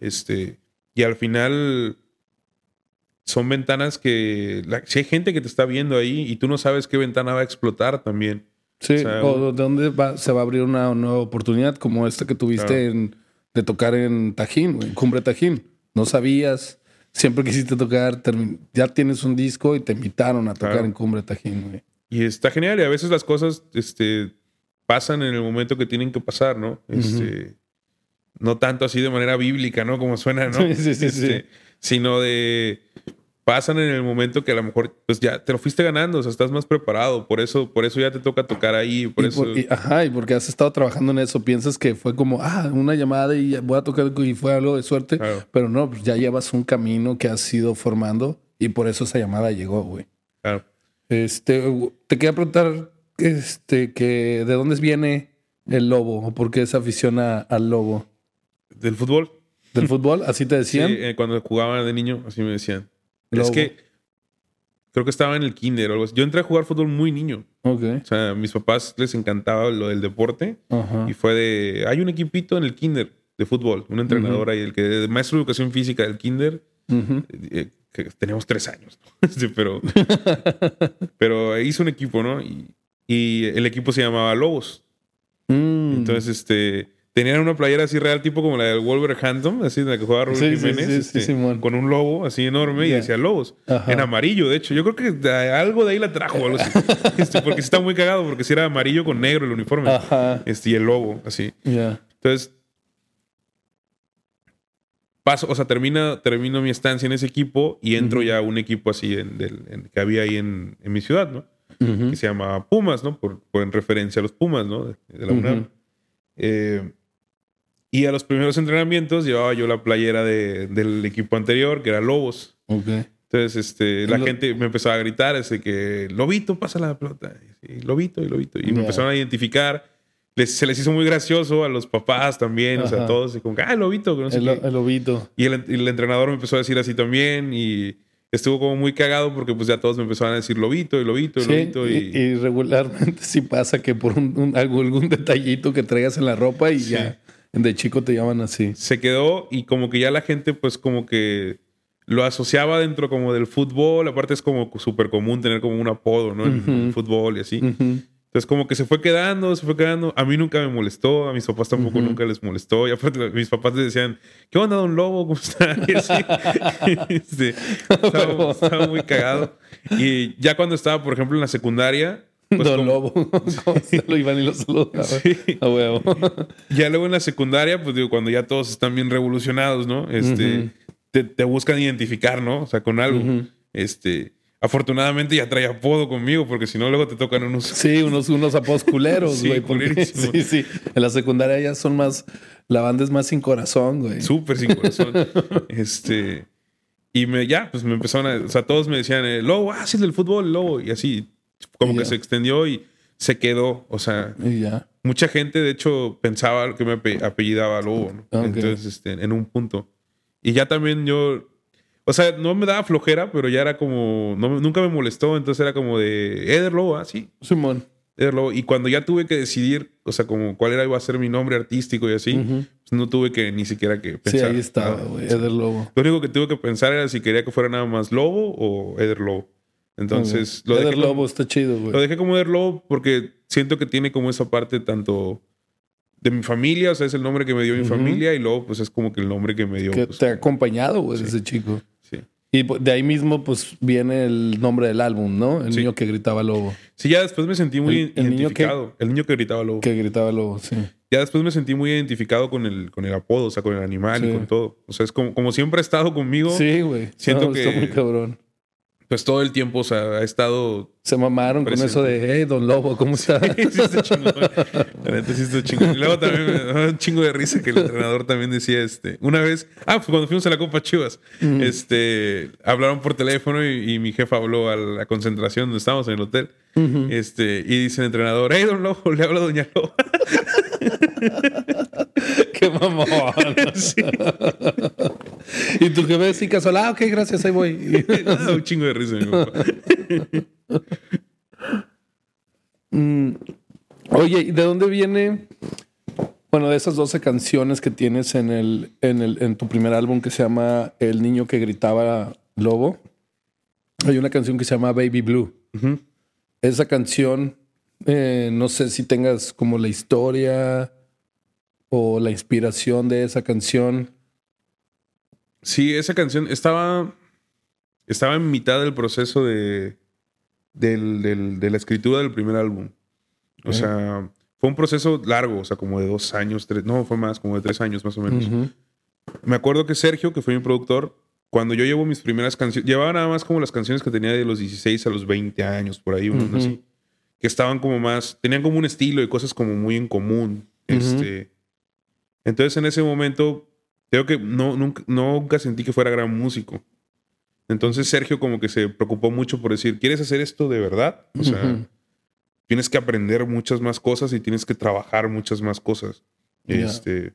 Speaker 2: Este, y al final son ventanas que si hay gente que te está viendo ahí y tú no sabes qué ventana va a explotar también.
Speaker 1: Sí, o, de dónde se va a abrir una nueva oportunidad como esta que tuviste en, de tocar en Tajín, en Cumbre Tajín. No sabías, siempre quisiste tocar, ya tienes un disco y te invitaron a tocar en Cumbre Tajín, güey.
Speaker 2: Y está genial y a veces las cosas este, pasan en el momento que tienen que pasar, ¿no? Este, no tanto así de manera bíblica, ¿no? Como suena, ¿no? <laughs>
Speaker 1: Sí, sí, sí,
Speaker 2: este, Sino de pasan en el momento que a lo mejor pues ya te lo fuiste ganando, o sea, estás más preparado, por eso por eso ya te toca tocar ahí, por eso
Speaker 1: ajá, y porque has estado trabajando en eso, piensas que fue como, ah, una llamada y voy a tocar y fue algo de suerte, pero no, pues ya llevas un camino que has ido formando y por eso esa llamada llegó, güey.
Speaker 2: Claro.
Speaker 1: Este, te quería preguntar este que de dónde viene el lobo o por qué esa afición al lobo.
Speaker 2: ¿Del fútbol?
Speaker 1: ¿Del fútbol? ¿Así te decían?
Speaker 2: Sí, eh, cuando jugaba de niño, así me decían. Es que creo que estaba en el kinder o algo así. Yo entré a jugar fútbol muy niño.
Speaker 1: Ok.
Speaker 2: O sea, a mis papás les encantaba lo del deporte. Y fue de... Hay un equipito en el kinder de fútbol. Un entrenador ahí, el que... maestro de educación física del kinder. Eh, que teníamos tres años. <laughs> pero... pero hizo un equipo, ¿no? Y, y el equipo se llamaba Lobos.
Speaker 1: Mm.
Speaker 2: Entonces, este Tenían una playera así real, tipo como la del Wolverhampton, así de la que jugaba Rubén Jiménez, este, con un lobo así enorme y decía lobos. En amarillo, de hecho. Yo creo que algo de ahí la trajo, <laughs> este, porque está muy cagado, porque si era amarillo con negro el uniforme. Este, y el lobo, así. Entonces, paso, o sea, termina, termino mi estancia en ese equipo y entro ya a un equipo así que había ahí en, mi ciudad, ¿no? Que se llama Pumas, ¿no? Por, en referencia a los Pumas, ¿no? De, la UNAM. Eh, y a los primeros entrenamientos llevaba yo la playera del equipo anterior, que era Lobos. Entonces, este, la gente me empezó a gritar, ese que, Lobito, pasa la pelota. Y, lobito, y Lobito. Y me empezaron a identificar. se les hizo muy gracioso a los papás también, o sea, todos. Y como, ah, el Lobito.
Speaker 1: el, Lobito.
Speaker 2: Y el, entrenador me empezó a decir así también. Y estuvo como muy cagado porque pues ya todos me empezaron a decir Lobito, y Lobito, y Lobito.
Speaker 1: Y... regularmente <laughs> sí pasa que por un, algún detallito que traigas en la ropa y ya de chico te llaman así.
Speaker 2: Se quedó y como que ya la gente, pues como que lo asociaba dentro como del fútbol. Aparte es como súper común tener como un apodo, ¿no? En el fútbol y así. Entonces como que se fue quedando, se fue quedando. A mí nunca me molestó, a mis papás tampoco nunca les molestó. Y aparte mis papás les decían, ¿qué onda, don Lobo? ¿Cómo está? <laughs> Y así. <laughs> <laughs> Estaba, muy cagado. Y ya cuando estaba, por ejemplo, en la secundaria...
Speaker 1: Pues don Lobo. <laughs> ¿Cómo se lo iban y lo saludaban? Sí. A huevo.
Speaker 2: ya luego en la secundaria, pues digo, cuando ya todos están bien revolucionados, ¿no? Este, te, buscan identificar, ¿no? O sea, con algo. Este Afortunadamente ya trae apodo conmigo, porque si no, luego te tocan unos. <laughs>
Speaker 1: Sí, unos, unos apodos culeros, <laughs> güey. sí, sí. En la secundaria ya son más. La banda es más sin corazón, güey.
Speaker 2: Súper sin corazón. este. Y me, ya, pues me empezaron a. O sea, todos me decían, eh, Lobo, ah, sí, del fútbol, Lobo. Y así, como que se extendió y se quedó. O sea,
Speaker 1: y ya.
Speaker 2: mucha gente, de hecho, pensaba que me apellidaba Lobo, ¿no? Entonces, este, en un punto. Y ya también yo o sea, no me daba flojera, pero ya era como. nunca me molestó, entonces era como de. Eder Lobo, ah, sí.
Speaker 1: Simón.
Speaker 2: Eder Lobo. Y cuando ya tuve que decidir, o sea, como cuál era iba a ser mi nombre artístico y así, pues no tuve que ni siquiera que
Speaker 1: pensar. Sí, ahí estaba, güey. Eder Lobo.
Speaker 2: Lo único que tuve que pensar era si quería que fuera nada más Lobo o Eder Lobo. Entonces,
Speaker 1: lo Eder Lobo está chido, güey.
Speaker 2: Lo dejé como Lobo porque siento que tiene como esa parte tanto de mi familia, o sea, es el nombre que me dio mi familia y luego pues es como que el nombre que me dio.
Speaker 1: Que
Speaker 2: pues,
Speaker 1: te ha acompañado, güey, ese chico. Y de ahí mismo, pues, viene el nombre del álbum, ¿no? El niño que gritaba lobo.
Speaker 2: Sí, ya después me sentí muy identificado. Niño que, el niño que gritaba lobo.
Speaker 1: Que gritaba lobo, sí.
Speaker 2: Ya después me sentí muy identificado con el, con el apodo, o sea, con el animal y con todo. O sea, es como, como siempre ha estado conmigo.
Speaker 1: Sí, güey.
Speaker 2: Siento que...
Speaker 1: Está muy cabrón
Speaker 2: pues todo el tiempo, o sea, ha estado.
Speaker 1: Se mamaron con eso de, hey, don Lobo, ¿cómo está? Sí, <laughs> sí está chingón.
Speaker 2: La neta sí está chingón. Y luego también me da un chingo de risa que el entrenador también decía, este, una vez, ah, pues cuando fuimos a la Copa Chivas, este, hablaron por teléfono y, mi jefa habló a la concentración donde estábamos en el hotel. Este, y dice el entrenador, hey, don Lobo, le habla doña Loba. <laughs>
Speaker 1: Qué <laughs> mamón. y tú que ves y casual, ah, ok, gracias, ahí voy. <laughs>
Speaker 2: Ah, un chingo de risa, mi papá. <laughs>
Speaker 1: Mm, oye, ¿y de dónde viene? Bueno, de esas 12 canciones que tienes en, el, en, el, en tu primer álbum que se llama El niño que gritaba lobo, hay una canción que se llama Baby Blue. Esa canción, eh, no sé si tengas como la historia o la inspiración de esa canción.
Speaker 2: Sí, esa canción estaba, estaba en mitad del proceso de, de la escritura del primer álbum. O sea, fue un proceso largo, o sea, como de dos años, tres, no, fue más, como de tres años más o menos. Me acuerdo que Sergio, que fue mi productor, cuando yo llevo mis primeras canciones, llevaba nada más como las canciones que tenía de los 16 a los 20 años, por ahí, unos así, que estaban como más, tenían como un estilo y cosas como muy en común. Este entonces en ese momento creo que no, nunca, sentí que fuera gran músico. Entonces Sergio como que se preocupó mucho por decir, ¿quieres hacer esto de verdad? O sea, tienes que aprender muchas más cosas y tienes que trabajar muchas más cosas. Este,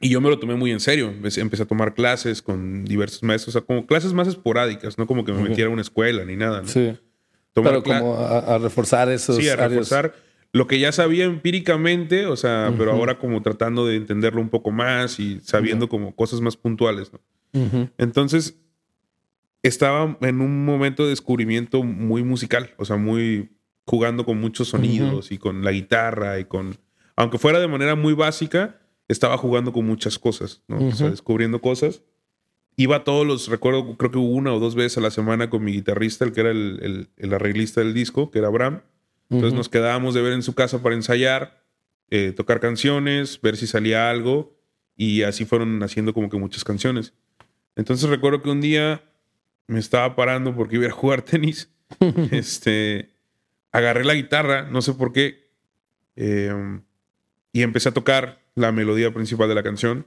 Speaker 2: y yo me lo tomé muy en serio. Empecé, a tomar clases con diversos maestros, o sea, como clases más esporádicas, no como que me metiera a una escuela ni nada.
Speaker 1: Sí. Pero como a, reforzar esos.
Speaker 2: Sí, a reforzar lo que ya sabía empíricamente, o sea, pero ahora como tratando de entenderlo un poco más y sabiendo como cosas más puntuales. Entonces, estaba en un momento de descubrimiento muy musical, o sea, muy jugando con muchos sonidos y con la guitarra y con, aunque fuera de manera muy básica, estaba jugando con muchas cosas, ¿no? O sea, descubriendo cosas. Iba todos los, recuerdo, creo que una o dos veces a la semana con mi guitarrista, el que era el, el arreglista del disco, que era Abraham. Entonces nos quedábamos de ver en su casa para ensayar, eh, tocar canciones, ver si salía algo y así fueron haciendo como que muchas canciones. Entonces recuerdo que un día me estaba parando porque iba a jugar tenis. <laughs> este, agarré la guitarra, no sé por qué, em, y empecé a tocar la melodía principal de la canción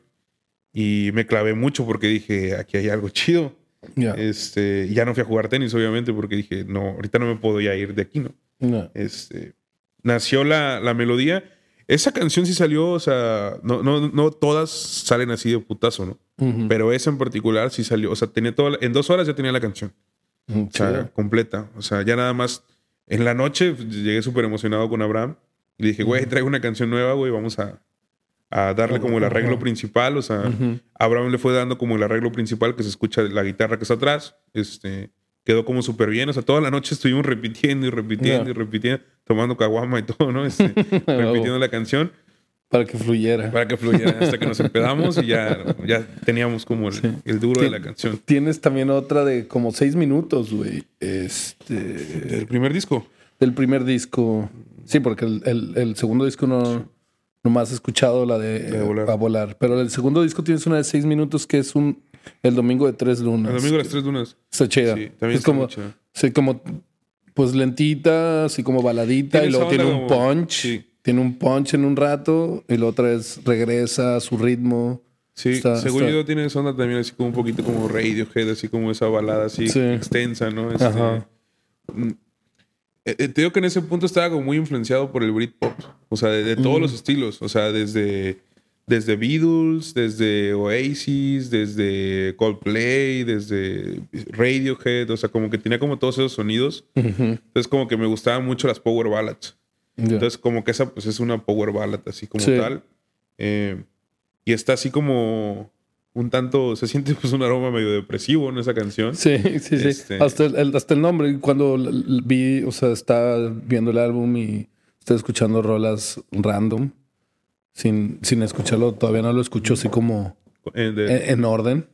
Speaker 2: y me clavé mucho porque dije, aquí hay algo chido. Este, ya no fui a jugar tenis, obviamente, porque dije, no, ahorita no me puedo ya ir de aquí, ¿no? Este, nació la, la, melodía. Esa canción sí salió, o sea, no, no, no todas salen así de putazo, ¿no? Pero esa en particular sí salió, o sea, tenía toda, en dos horas ya tenía la canción. o sea, completa. O sea, ya nada más, en la noche llegué súper emocionado con Abraham y le dije, güey, traigo una canción nueva, güey, vamos a, a darle como el arreglo principal. O sea, Abraham le fue dando como el arreglo principal que se escucha la guitarra que está atrás. Este, quedó como súper bien. O sea, toda la noche estuvimos repitiendo y repitiendo y repitiendo, tomando caguama y todo, ¿no? Este, <laughs> repitiendo la canción.
Speaker 1: Para que fluyera.
Speaker 2: Para que fluyera hasta que nos <laughs> empedamos y ya, ya teníamos como el, duro de la canción.
Speaker 1: Tienes también otra de como seis minutos, güey. Este.
Speaker 2: ¿Del primer disco?
Speaker 1: Del primer disco. Sí, porque el, segundo disco no, más he escuchado la de, volar. A volar. Pero el segundo disco tienes una de seis minutos que es un el domingo de tres lunas.
Speaker 2: El domingo de las tres lunas.
Speaker 1: Está chida. Sí, también es como, sí, como pues lentita, así como baladita y luego tiene un punch. Sí tiene un punch en un rato y la otra es regresa a su ritmo.
Speaker 2: Sí, según yo tiene esa onda también así como un poquito como Radiohead, así como esa balada así extensa, ¿no? Este, mm, eh, eh, te digo que en ese punto estaba como muy influenciado por el Britpop, o sea, de, todos los estilos, o sea, desde, desde Beatles, desde Oasis, desde Coldplay, desde Radiohead, o sea, como que tenía como todos esos sonidos. Entonces como que me gustaban mucho las power ballads. Entonces, como que esa pues es una power ballad así como tal. Eh, y está así como un tanto, se siente pues un aroma medio depresivo en esa canción.
Speaker 1: Sí, sí, sí. Este hasta el, hasta el nombre, cuando vi, o sea, estaba viendo el álbum y estaba escuchando rolas random, sin, sin escucharlo, todavía no lo escucho así como eh, en, orden.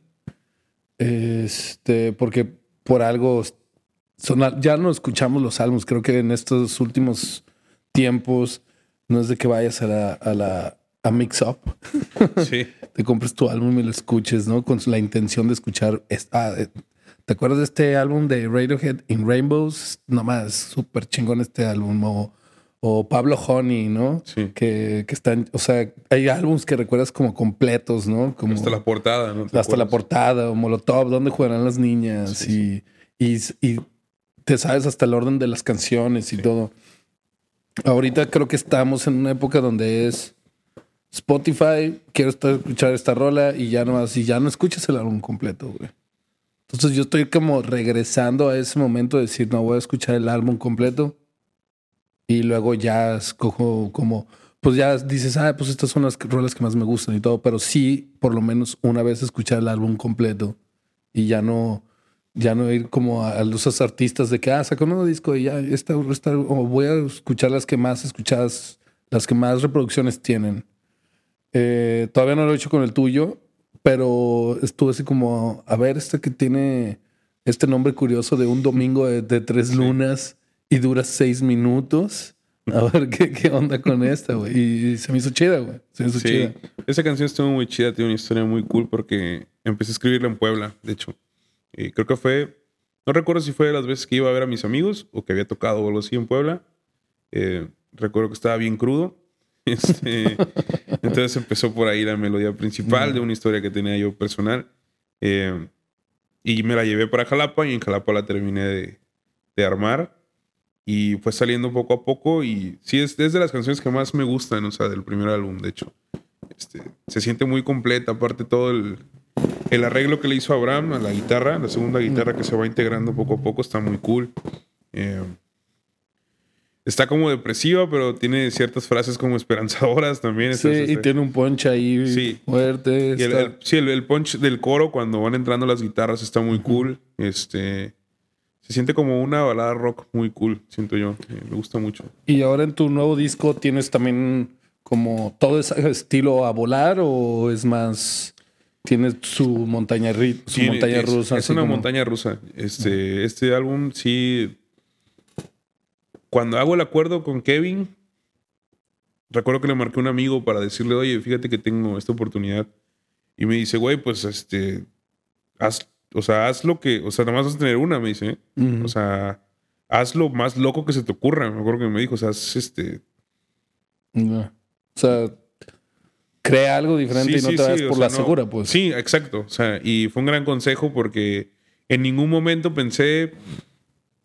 Speaker 1: Este, porque por algo ya no escuchamos los álbumes, creo que en estos últimos tiempos. No es de que vayas a la, a la a Mix Up. <laughs> Sí. Te compres tu álbum y lo escuches, ¿no? Con la intención de escuchar. Ah, eh, ¿Te acuerdas de este álbum de Radiohead in Rainbows? Nomás, súper chingón este álbum. O, o, Pablo Honey, ¿no? Sí. Que, que, están, o sea, hay álbumes que recuerdas como completos, ¿no? Como,
Speaker 2: hasta la portada, ¿no?
Speaker 1: Hasta la portada, o Molotov, ¿dónde jugarán las niñas? y, y, y, te sabes hasta el orden de las canciones y todo. Ahorita creo que estamos en una época donde es Spotify, quiero escuchar esta rola y ya no, y ya no escuchas el álbum completo, güey. Entonces yo estoy como regresando a ese momento de decir, no voy a escuchar el álbum completo. Y luego ya escojo como, pues ya dices, ah, pues estas son las rolas que más me gustan y todo, pero sí, por lo menos una vez escuchar el álbum completo y ya no, ya no ir como a, los artistas de que, ah, sacó un nuevo disco y ya, esta, esta, o voy a escuchar las que más escuchadas, las que más reproducciones tienen. Eh, todavía no lo he hecho con el tuyo, pero estuve así como, a ver, este que tiene este nombre curioso de un domingo de, tres lunas y dura seis minutos. A ver qué, qué onda con esta, güey. Y se me hizo chida, güey. Se me hizo chida.
Speaker 2: Esa canción estuvo muy chida, tiene una historia muy cool porque empecé a escribirla en Puebla, de hecho. Y creo que fue, no recuerdo si fue de las veces que iba a ver a mis amigos o que había tocado o algo así en Puebla. Eh, recuerdo que estaba bien crudo. <laughs> Este, entonces empezó por ahí la melodía principal de una historia que tenía yo personal. Eh, y me la llevé para Jalapa y en Jalapa la terminé de, de, armar. Y fue saliendo poco a poco y sí, es, es, de las canciones que más me gustan, o sea, del primer álbum, de hecho. Este, se siente muy completa, aparte todo el, el arreglo que le hizo Abraham a la guitarra, la segunda guitarra que se va integrando poco a poco, está muy cool. Eh, está como depresiva, pero tiene ciertas frases como esperanzadoras también.
Speaker 1: Sí, y tiene un punch ahí fuerte.
Speaker 2: sí, el, punch del coro cuando van entrando las guitarras está muy cool. Este, se siente como una balada rock muy cool, siento yo. Eh, me gusta mucho.
Speaker 1: Y ahora en tu nuevo disco tienes también como todo ese estilo a volar o es más tiene su montaña, su montaña rusa.
Speaker 2: Es una montaña rusa. Este, este álbum sí. Cuando hago el acuerdo con Kevin, recuerdo que le marqué a un amigo para decirle, oye, fíjate que tengo esta oportunidad. Y me dice, güey, pues este. Haz, o sea, haz lo que. O sea, nada más vas a tener una, me dice. O sea, haz lo más loco que se te ocurra. Me acuerdo que me dijo, o sea, haz este.
Speaker 1: O sea, crea algo diferente y no te vayas por la segura, pues.
Speaker 2: Sí, exacto. O sea, y fue un gran consejo porque en ningún momento pensé,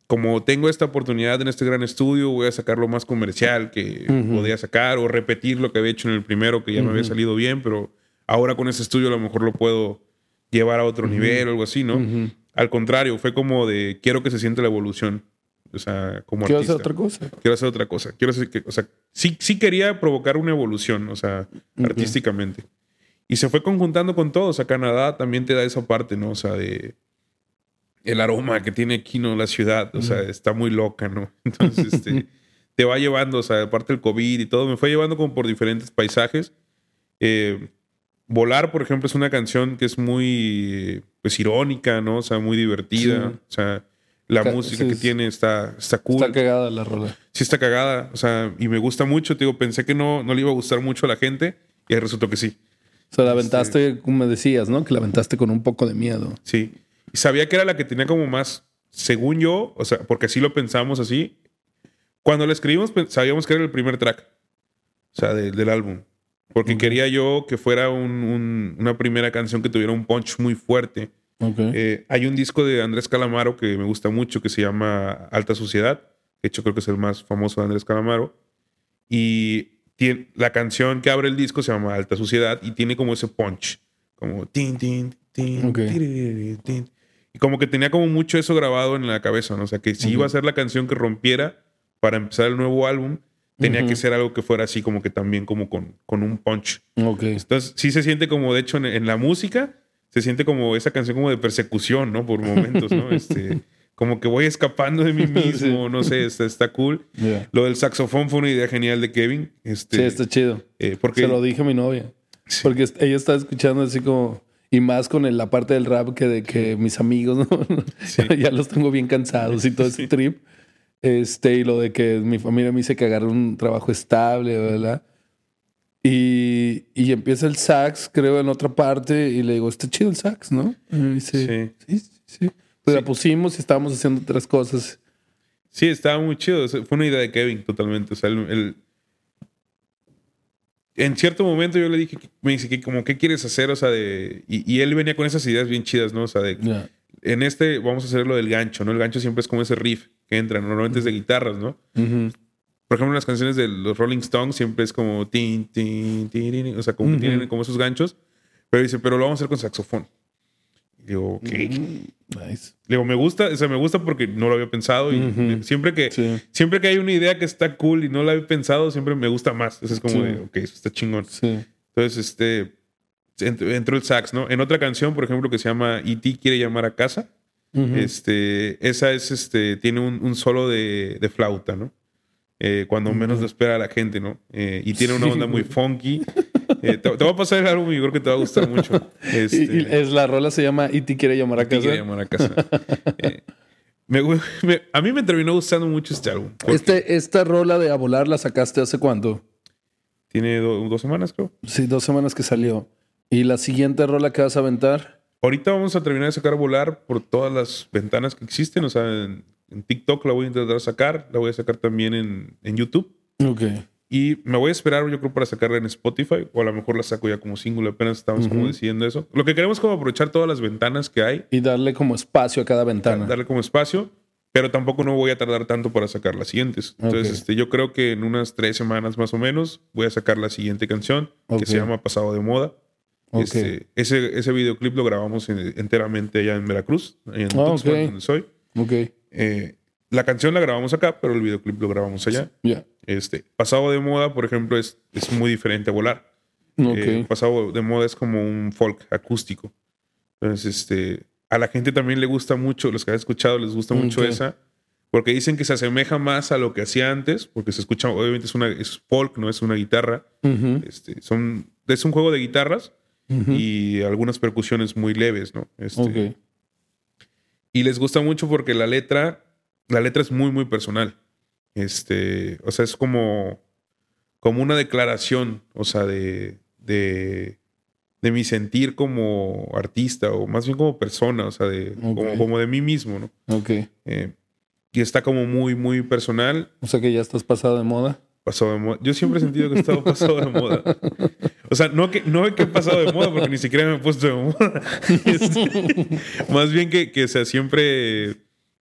Speaker 2: como tengo esta oportunidad en este gran estudio, voy a sacar lo más comercial que podía sacar o repetir lo que había hecho en el primero, que ya me había salido bien, pero ahora con este estudio a lo mejor lo puedo llevar a otro nivel o algo así, ¿no? Al contrario, fue como de quiero que se siente la evolución. O sea, como
Speaker 1: Quiero
Speaker 2: artista.
Speaker 1: hacer otra cosa.
Speaker 2: Quiero hacer otra cosa. Quiero hacer que, o sea, sí, sí quería provocar una evolución, o sea, artísticamente. Y se fue conjuntando con todo. O sea, Canadá también te da esa parte, ¿no? O sea, de el aroma que tiene aquí, ¿no? La ciudad, o sea, está muy loca, ¿no? <laughs> Entonces, este, te va llevando, o sea, aparte del COVID y todo, me fue llevando como por diferentes paisajes. Eh, Volar, por ejemplo, es una canción que es muy, pues, irónica, ¿no? O sea, muy divertida.
Speaker 1: Sí.
Speaker 2: O sea, la
Speaker 1: Ca-
Speaker 2: música
Speaker 1: sí,
Speaker 2: que tiene está, está cool.
Speaker 1: Está cagada la rola.
Speaker 2: sí está cagada, o sea, y me gusta mucho. Te digo, pensé que no, no le iba a gustar mucho a la gente y resultó que sí.
Speaker 1: O sea, la aventaste, como decías, ¿no? Que la aventaste con un poco de miedo.
Speaker 2: Sí. Y sabía que era la que tenía como más, según yo, o sea, porque así lo pensamos así. Cuando la escribimos, sabíamos que era el primer track, o sea, de- del álbum. Porque
Speaker 1: Ok.
Speaker 2: quería yo que fuera un- un- una primera canción que tuviera un punch muy fuerte.
Speaker 1: Ok.
Speaker 2: Eh, hay un disco de Andrés Calamaro que me gusta mucho que se llama Alta Sociedad. De hecho, creo que es el más famoso de Andrés Calamaro. Y tiene, la canción que abre el disco se llama Alta Sociedad y tiene como ese punch. Como tin, tin, tin,
Speaker 1: Ok.
Speaker 2: tiriri, tin. Y como que tenía como mucho eso grabado en la cabeza, ¿no? O sea, que si iba a ser la canción que rompiera para empezar el nuevo álbum, tenía
Speaker 1: Ujú.
Speaker 2: que ser algo que fuera así como que también como con, con un punch.
Speaker 1: ok.
Speaker 2: Entonces, sí se siente como, de hecho, en, en la música, se siente como esa canción como de persecución, ¿no? Por momentos, ¿no? <laughs> Este, como que voy escapando de mí mismo, no sé, está, está cool.
Speaker 1: Ya.
Speaker 2: Lo del saxofón fue una idea genial de Kevin. Este,
Speaker 1: Sí, está chido.
Speaker 2: eh, porque
Speaker 1: Se lo dije a mi novia.
Speaker 2: Sí.
Speaker 1: Porque ella está escuchando así como. Y más con el- la parte del rap que de que mis amigos ¿no?
Speaker 2: Sí. <laughs>
Speaker 1: ya los tengo bien cansados y todo ese trip. Este, y lo de que mi familia me dice que agarre un trabajo estable, ¿verdad? Y, y empieza el sax, creo, en otra parte, y le digo, está chido el sax, ¿no? Y me dice, sí, sí, sí. Pues la pusimos y estábamos haciendo otras cosas.
Speaker 2: Sí, estaba muy chido. Fue una idea de Kevin totalmente. O sea, el, el- en cierto momento yo le dije, me dice que como, ¿qué quieres hacer? O sea, de... Y, y él venía con esas ideas bien chidas, ¿no? O sea, de... En este vamos a hacer lo del gancho, ¿no? El gancho siempre es como ese riff que entra, ¿no? normalmente es de guitarras, ¿no?
Speaker 1: Ujú.
Speaker 2: Por ejemplo, en las canciones de los Rolling Stones siempre es como tin, tin, tin, tin, o sea, como que
Speaker 1: Ujú.
Speaker 2: tienen como esos ganchos. Pero dice, pero lo vamos a hacer con saxofón. Y digo, ok.
Speaker 1: Nice.
Speaker 2: Le digo, me gusta, o sea, me gusta porque no lo había pensado y siempre que
Speaker 1: Sí,
Speaker 2: siempre que hay una idea que está cool y no la había pensado, siempre me gusta más. Entonces es como
Speaker 1: Sí.
Speaker 2: de, ok, eso está chingón.
Speaker 1: sí.
Speaker 2: Entonces, este, entró el sax, ¿no? En otra canción, por ejemplo, que se llama E.T. quiere llamar a casa, este, esa es, este, tiene un, un solo de, de flauta, ¿no? Eh, cuando menos lo espera la gente, ¿no? Eh, y tiene una
Speaker 1: Sí,
Speaker 2: onda muy funky. Eh, te, te va a pasar el álbum y creo que te va a gustar mucho. Este, <laughs>
Speaker 1: Y- y es la rola se llama Y te quiere llamar a
Speaker 2: E.T.
Speaker 1: casa.
Speaker 2: quiere llamar a casa. Me gu- me- a mí me terminó gustando mucho este álbum.
Speaker 1: Este, esta rola de A Volar la sacaste hace cuánto?
Speaker 2: Tiene do- dos semanas, creo.
Speaker 1: Sí, dos semanas que salió. ¿Y la siguiente rola que vas a aventar?
Speaker 2: Ahorita vamos a terminar de sacar volar por todas las ventanas que existen. O sea, en, en TikTok la voy a intentar sacar. La voy a sacar también en, en YouTube.
Speaker 1: Ok.
Speaker 2: Y me voy a esperar, yo creo, para sacarla en Spotify. O a lo mejor la saco ya como single. Apenas estamos como
Speaker 1: Ujú.
Speaker 2: decidiendo eso. Lo que queremos es como aprovechar todas las ventanas que hay.
Speaker 1: Y darle como espacio a cada ventana.
Speaker 2: Darle como espacio. Pero tampoco no voy a tardar tanto para sacar las siguientes. Entonces,
Speaker 1: Ok.
Speaker 2: este, yo creo que en unas tres semanas más o menos voy a sacar la siguiente canción.
Speaker 1: Ok.
Speaker 2: Que se llama Pasado de Moda.
Speaker 1: Ok.
Speaker 2: Este, ese, ese videoclip lo grabamos en- enteramente allá en Veracruz, allá en
Speaker 1: Ah,
Speaker 2: Tuxpan,
Speaker 1: ok.
Speaker 2: donde soy.
Speaker 1: Ok.
Speaker 2: Eh, la canción la grabamos acá, pero el videoclip lo grabamos allá.
Speaker 1: Ya.
Speaker 2: Este, pasado de moda, por ejemplo, es, es muy diferente a volar. Eh, pasado de moda es como un folk acústico. Entonces, este, a la gente también le gusta mucho, los que han escuchado les gusta mucho esa, porque dicen que se asemeja más a lo que hacía antes, porque se escucha, obviamente es una es folk, no es una guitarra.
Speaker 1: Ujú,
Speaker 2: Este, son, es un juego de guitarras y algunas percusiones muy leves, ¿no? Este. Y les gusta mucho porque la letra, la letra es muy, muy personal. Este, o sea, es como, como una declaración, o sea, de, de, de mi sentir como artista o más bien como persona, o sea, de, como, como de mí mismo, ¿no?
Speaker 1: Ok.
Speaker 2: Eh, y está como muy, muy personal.
Speaker 1: O sea que ya estás pasado de moda.
Speaker 2: Pasado de moda. Yo siempre he sentido que <laughs> he estado pasado de moda. O sea, no que, no que he pasado de moda, porque ni siquiera me he puesto de moda. <laughs> Más bien que, que, o sea, siempre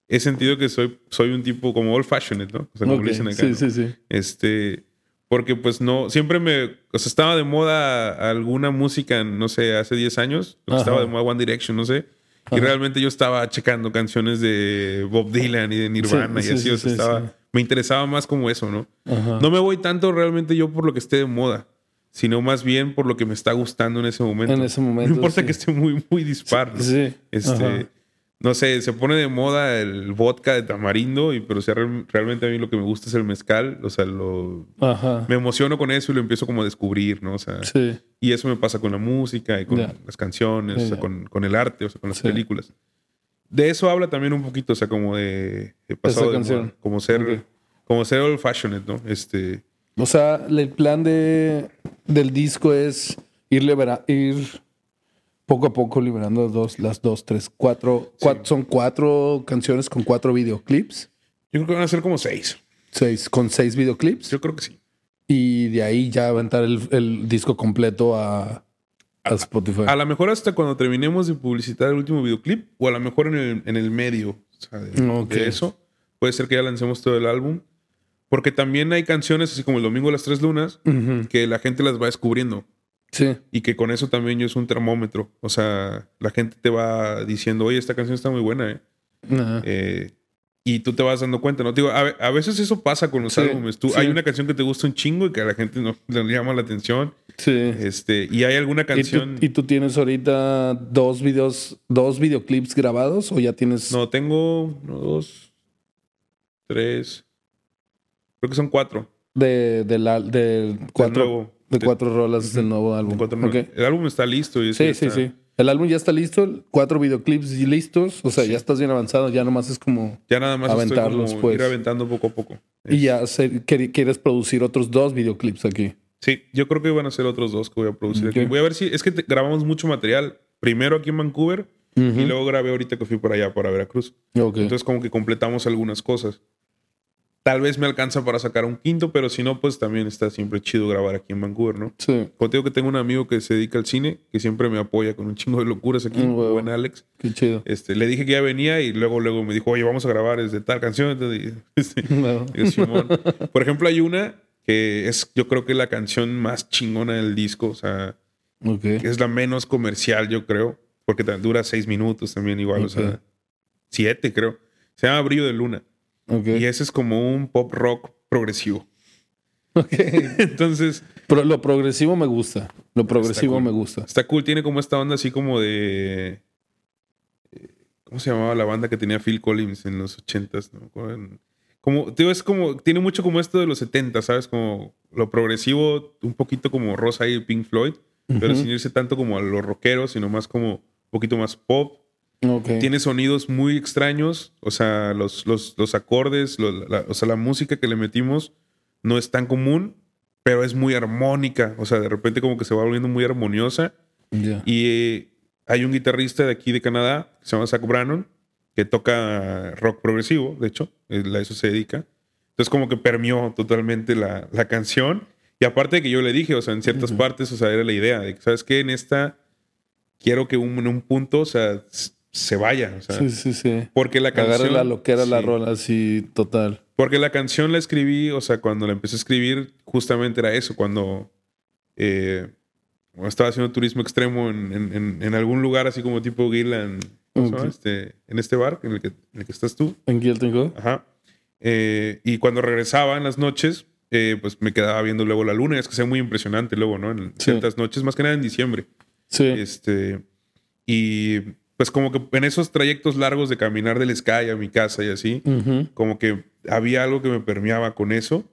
Speaker 2: he sentido que soy, soy un tipo como old fashioned, ¿no? O sea, como
Speaker 1: Ok,
Speaker 2: le dicen acá.
Speaker 1: Sí,
Speaker 2: ¿no?
Speaker 1: sí, sí.
Speaker 2: Este, porque pues no, siempre me, o sea, estaba de moda alguna música, no sé, hace 10 años,
Speaker 1: Ajá.
Speaker 2: estaba de moda One Direction, no sé. Y realmente yo estaba checando canciones de Bob Dylan y de Nirvana y así. o sea, estaba, me interesaba más como eso, ¿no? No me voy tanto realmente yo por lo que esté de moda, sino más bien por lo que me está gustando en ese momento.
Speaker 1: En ese momento. <laughs>
Speaker 2: No importa que esté muy, muy dispar. ¿no?
Speaker 1: Sí.
Speaker 2: Este, no sé, se pone de moda el vodka de tamarindo, y, pero o sea, real- realmente a mí lo que me gusta es el mezcal. O sea, lo,
Speaker 1: Ajá.
Speaker 2: me emociono con eso y lo empiezo como a descubrir, ¿no? O sea,
Speaker 1: Sí.
Speaker 2: y eso me pasa con la música y con las canciones, o sea, con, con el arte, o sea, con las
Speaker 1: Sí.
Speaker 2: películas. De eso habla también un poquito, o sea, como de, de pasado de
Speaker 1: canción.
Speaker 2: moda, como ser, como ser old fashioned, ¿no? Este,
Speaker 1: O sea, el plan de, del disco es ir, libera- ir poco a poco liberando dos, las dos, tres, cuatro, cuatro- Son cuatro canciones con cuatro videoclips.
Speaker 2: yo creo que van a ser como seis.
Speaker 1: Seis, con seis videoclips.
Speaker 2: Yo creo que sí.
Speaker 1: Y de ahí ya aventar el, el disco completo a, a Spotify.
Speaker 2: A lo mejor hasta cuando terminemos de publicitar el último videoclip, o a lo mejor en el, en el medio o sea, de, eso, puede ser que ya lancemos todo el álbum. Porque también hay canciones, así como el Domingo de las Tres Lunas, que la gente las va descubriendo.
Speaker 1: Sí.
Speaker 2: Y que con eso también yo es un termómetro. O sea, la gente te va diciendo, oye, esta canción está muy buena, ¿eh?
Speaker 1: Ajá.
Speaker 2: Eh, y tú te vas dando cuenta, ¿no? Digo, a, ve- a veces eso pasa con los
Speaker 1: Sí,
Speaker 2: álbumes. Tú,
Speaker 1: sí.
Speaker 2: Hay una canción que te gusta un chingo y que a la gente no le llama la atención.
Speaker 1: Sí.
Speaker 2: Este, y hay alguna
Speaker 1: ¿Y tú,
Speaker 2: canción...
Speaker 1: y tú tienes ahorita dos videos, dos videoclips grabados o ya tienes?
Speaker 2: No, tengo uno, dos, tres. Creo que son cuatro.
Speaker 1: De, de, la, de cuatro,
Speaker 2: nuevo.
Speaker 1: de cuatro rolas del nuevo álbum.
Speaker 2: Cuatro-
Speaker 1: Ok.
Speaker 2: El álbum está listo. Y
Speaker 1: Sí, sí,
Speaker 2: está-
Speaker 1: sí. El álbum ya está listo, cuatro videoclips listos. O sea, ya estás bien avanzado, ya nomás es como.
Speaker 2: Ya nada más
Speaker 1: Aventarlos,
Speaker 2: estoy como
Speaker 1: pues.
Speaker 2: ir aventando poco a poco.
Speaker 1: Y ya quieres producir otros dos videoclips aquí.
Speaker 2: Sí, yo creo que van a ser otros dos que voy a producir aquí. Voy a ver si... Es que te- grabamos mucho material. Primero aquí en Vancouver y luego grabé ahorita que fui por allá, para Veracruz.
Speaker 1: Ok.
Speaker 2: Entonces como que completamos algunas cosas. Tal vez me alcanza para sacar un quinto, pero si no, pues también está siempre chido grabar aquí en Vancouver, ¿no?
Speaker 1: sí,
Speaker 2: digo que tengo un amigo que se dedica al cine, que siempre me apoya con un chingo de locuras aquí,
Speaker 1: huevo.
Speaker 2: buen Alex.
Speaker 1: qué chido.
Speaker 2: Este, le dije que ya venía y luego, luego me dijo, oye, vamos a grabar desde tal canción. Entonces, <laughs> este, digo, "Simón". <laughs> Por ejemplo, hay una que es, yo creo que la canción más chingona del disco, o sea,
Speaker 1: Ok.
Speaker 2: que es la menos comercial, yo creo, porque dura seis minutos también igual, o
Speaker 1: Ok.
Speaker 2: sea, siete creo. Se llama Brillo de Luna. Y ese es como un pop rock progresivo. <laughs>
Speaker 1: Ok. <laughs>
Speaker 2: Entonces,
Speaker 1: Pero lo progresivo me gusta. Lo progresivo
Speaker 2: cool.
Speaker 1: me gusta.
Speaker 2: está cool. Tiene como esta onda así como de... eh, ¿Cómo se llamaba la banda que tenía Phil Collins en los ochentas? ¿no? Como- tío, es como... Tiene mucho como esto de los 70, ¿sabes? Como lo progresivo, un poquito como Rosa y Pink Floyd, pero sin irse tanto como a los rockeros, sino más como un poquito más pop.
Speaker 1: Ok.
Speaker 2: Tiene sonidos muy extraños, o sea, los, los, los acordes, la- o sea, la música que le metimos no es tan común, pero es muy armónica, o sea, de repente como que se va volviendo muy armoniosa.
Speaker 1: Ya.
Speaker 2: Y eh, hay un guitarrista de aquí de Canadá, que se llama Zach Brannon, que toca rock progresivo, de hecho, a eso se dedica. Entonces como que permeó totalmente la, la canción. Y aparte de que yo le dije, o sea, en ciertas
Speaker 1: Ujú.
Speaker 2: partes, o sea, era la idea de que, ¿sabes qué? En esta quiero que un- en un punto, o sea, se vaya, o sea,
Speaker 1: Sí, sí, sí.
Speaker 2: porque la canción...
Speaker 1: Agarre la lo que era la
Speaker 2: sí.
Speaker 1: rola así total.
Speaker 2: Porque la canción la escribí, o sea, cuando la empecé a escribir, justamente era eso, cuando eh, estaba haciendo turismo extremo en, en- en- algún lugar así como tipo Gilland, ¿cómo se llama?
Speaker 1: Ok.
Speaker 2: este, en este bar en el, que, en el que estás tú.
Speaker 1: ¿En Guilty Go?
Speaker 2: Ajá. Eh, y cuando regresaba en las noches, eh, pues me quedaba viendo luego la luna. Es que sea muy impresionante luego, ¿no? En
Speaker 1: Sí.
Speaker 2: ciertas noches, más que nada en diciembre.
Speaker 1: Sí.
Speaker 2: Este, y pues como que en esos trayectos largos de caminar del Sky a mi casa y así,
Speaker 1: Ujú.
Speaker 2: como que había algo que me permeaba con eso.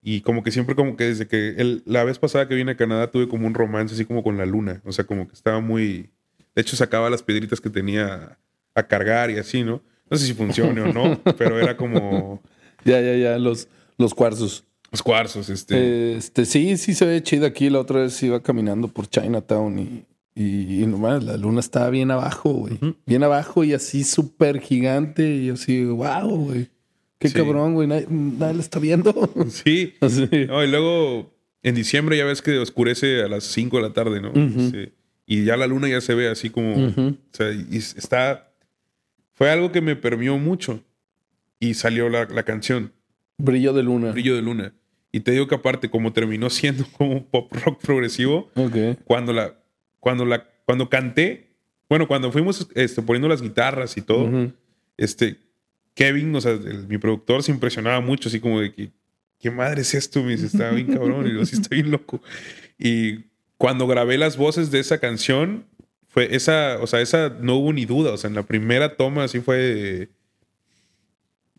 Speaker 2: Y como que siempre como que desde que el- la vez pasada que vine a Canadá tuve como un romance así como con la luna. O sea, como que estaba muy... De hecho, sacaba las piedritas que tenía a cargar y así, ¿no? No sé si funcione o no, <laughs> pero era como
Speaker 1: Ya, ya, ya. Los, los cuarzos.
Speaker 2: los cuarzos, este.
Speaker 1: Este, sí, sí se ve chido aquí. La otra vez iba caminando por Chinatown y, y, y nomás la luna estaba bien abajo, güey. Bien abajo y así súper gigante. Y yo así, wow, güey. Qué
Speaker 2: Sí.
Speaker 1: cabrón, güey. Nadie, nadie lo está viendo. <laughs>
Speaker 2: Sí. <laughs>
Speaker 1: Así.
Speaker 2: No, y luego en diciembre ya ves que oscurece a las 5 de la tarde, ¿no? Sí. Y ya la luna ya se ve así como... O sea, y está... Fue algo que me permeó mucho. Y salió la, la canción,
Speaker 1: Brillo de luna.
Speaker 2: Brillo de Luna. Y te digo que aparte, como terminó siendo <laughs> como pop rock progresivo,
Speaker 1: Ok.
Speaker 2: cuando la... Cuando la... Cuando canté, Bueno, cuando fuimos este, poniendo las guitarras y todo, este, Kevin, o sea, mi productor se impresionaba mucho, así como de que, ¿qué madre es esto? Me dice, está bien <laughs> cabrón, y yo, sí, está bien loco. Y cuando grabé las voces de esa canción, fue esa, o sea, esa no hubo ni duda, o sea, en la primera toma así fue...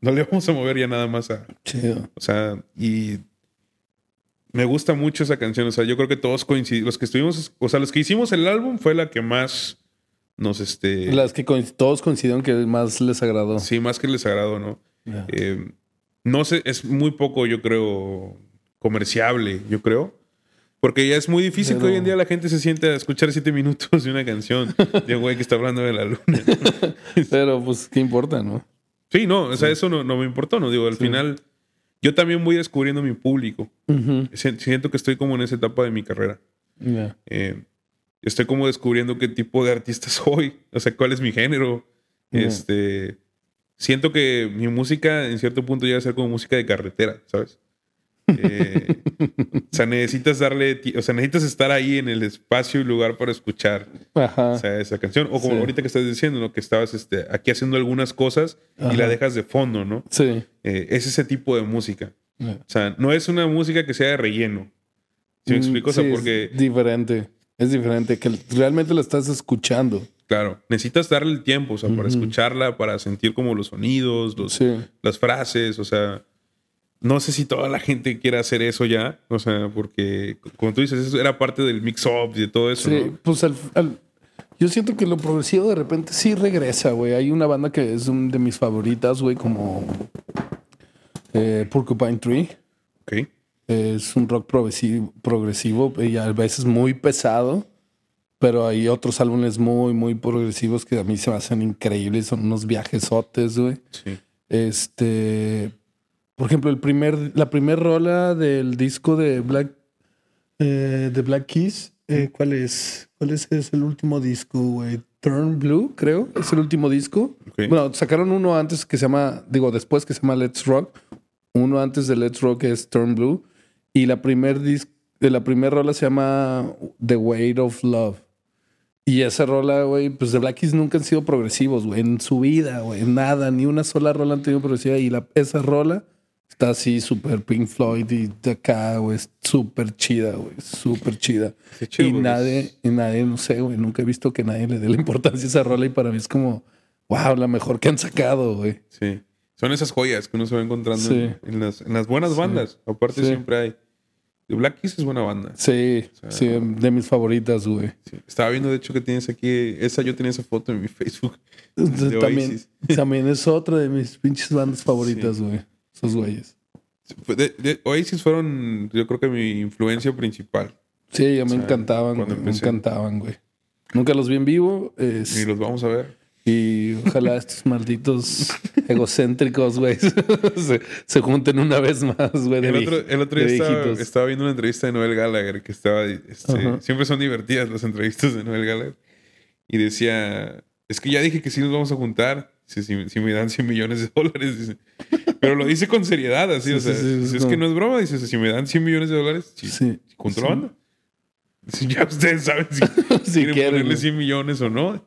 Speaker 2: no le <laughs> vamos a mover ya nada más a...
Speaker 1: Chido.
Speaker 2: O sea, y me gusta mucho esa canción. O sea, yo creo que todos coincidimos. Los que estuvimos, o sea, los que hicimos el álbum fue la que más nos este.
Speaker 1: Las que todos coincidieron que más les agradó.
Speaker 2: Sí, más que les agradó, ¿no? Eh, no sé, es muy poco, yo creo, comerciable, yo creo. Porque ya es muy difícil que hoy en día la gente se siente a escuchar siete minutos de una canción de un güey que está hablando de la luna. <laughs>
Speaker 1: Pero pues, ¿qué importa, no?
Speaker 2: Sí, no, o sea, eso no, me importó, ¿no? Digo, al final yo también voy descubriendo mi público. Siento que estoy como en esa etapa de mi carrera. Eh, estoy como descubriendo qué tipo de artista <laughs> soy, o sea, cuál es mi género. Este, siento que mi música en cierto punto llega a ser como música de carretera, ¿sabes? Eh, o sea, necesitas darle, o sea, necesitas estar ahí en el espacio y lugar para escuchar esa canción. O como ahorita que estás diciendo, ¿no? Que estabas este, aquí haciendo algunas cosas y la dejas de fondo, ¿no?
Speaker 1: Sí.
Speaker 2: Eh, es ese tipo de música. O sea, no es una música que sea de relleno. ¿Sí me mm, explico? O sea, porque...
Speaker 1: Es diferente. Es diferente, que realmente la estás escuchando.
Speaker 2: Claro, necesitas darle el tiempo, o sea, para escucharla, para sentir como los sonidos, los, las frases, o sea, no sé si toda la gente quiera hacer eso ya, o sea, porque como tú dices, eso era parte del mix-up y de todo eso. Sí,
Speaker 1: pues yo siento que lo progresivo de repente sí regresa, güey. Hay una banda que es de mis favoritas, güey, como eh, Porcupine Tree.
Speaker 2: Ok.
Speaker 1: Es un rock progresivo, progresivo y a veces muy pesado, pero hay otros álbumes muy, muy progresivos que a mí se me hacen increíbles. Son unos viajesotes, güey.
Speaker 2: Sí.
Speaker 1: Este, por ejemplo, el primer, la primera rola del disco de Black, eh, de Black Keys, eh, ¿cuál es? ¿Cuál es, es el último disco, güey? Turn Blue, creo, es el último disco. Bueno, sacaron uno antes que se llama, digo, después que se llama Let's Rock. Uno antes de Let's Rock es Turn Blue. Y la primer disco, la primera rola se llama The Weight of Love. Y esa rola, güey, pues de Black Keys nunca han sido progresivos, güey, en su vida, güey, nada, ni una sola rola han tenido progresiva. Y la, esa rola Está así súper Pink Floyd y de acá, güey. Súper chida, güey. Súper chida. y nadie, y nadie, no sé, güey. Nunca he visto que nadie le dé la importancia a esa rola y para mí es como, wow, la mejor que han sacado, güey.
Speaker 2: Sí. Son esas joyas que uno se va encontrando en, las, en, las, buenas bandas. Aparte siempre hay. The Black Keys es buena banda.
Speaker 1: Sí, sí, de mis favoritas, güey.
Speaker 2: Estaba viendo, de hecho, que tienes aquí. Esa, yo tenía esa foto en mi <laughs> Facebook.
Speaker 1: también, también es otra de mis pinches bandas favoritas, güey esos güeyes.
Speaker 2: Oasis fueron, yo creo que mi influencia principal.
Speaker 1: Sí, ya me encantaban, güey. Me encantaban, güey. Nunca los vi en vivo.
Speaker 2: Ni los vamos a ver.
Speaker 1: Y ojalá estos malditos <laughs> egocéntricos, güey, <laughs> se, junten una vez más, güey.
Speaker 2: El, otro, el otro día estaba, viendo una entrevista de Noel Gallagher que estaba. Este, siempre son divertidas las entrevistas de Noel Gallagher. Y decía: Es que ya dije que sí nos vamos a juntar si, me dan 100 millones de dólares. Pero lo dice con seriedad, así. o sea, es que no es broma. Dice, si me dan 100 millones de dólares, sí, banda. ya ustedes saben si, <laughs> quieren, ponerle 100 millones o no.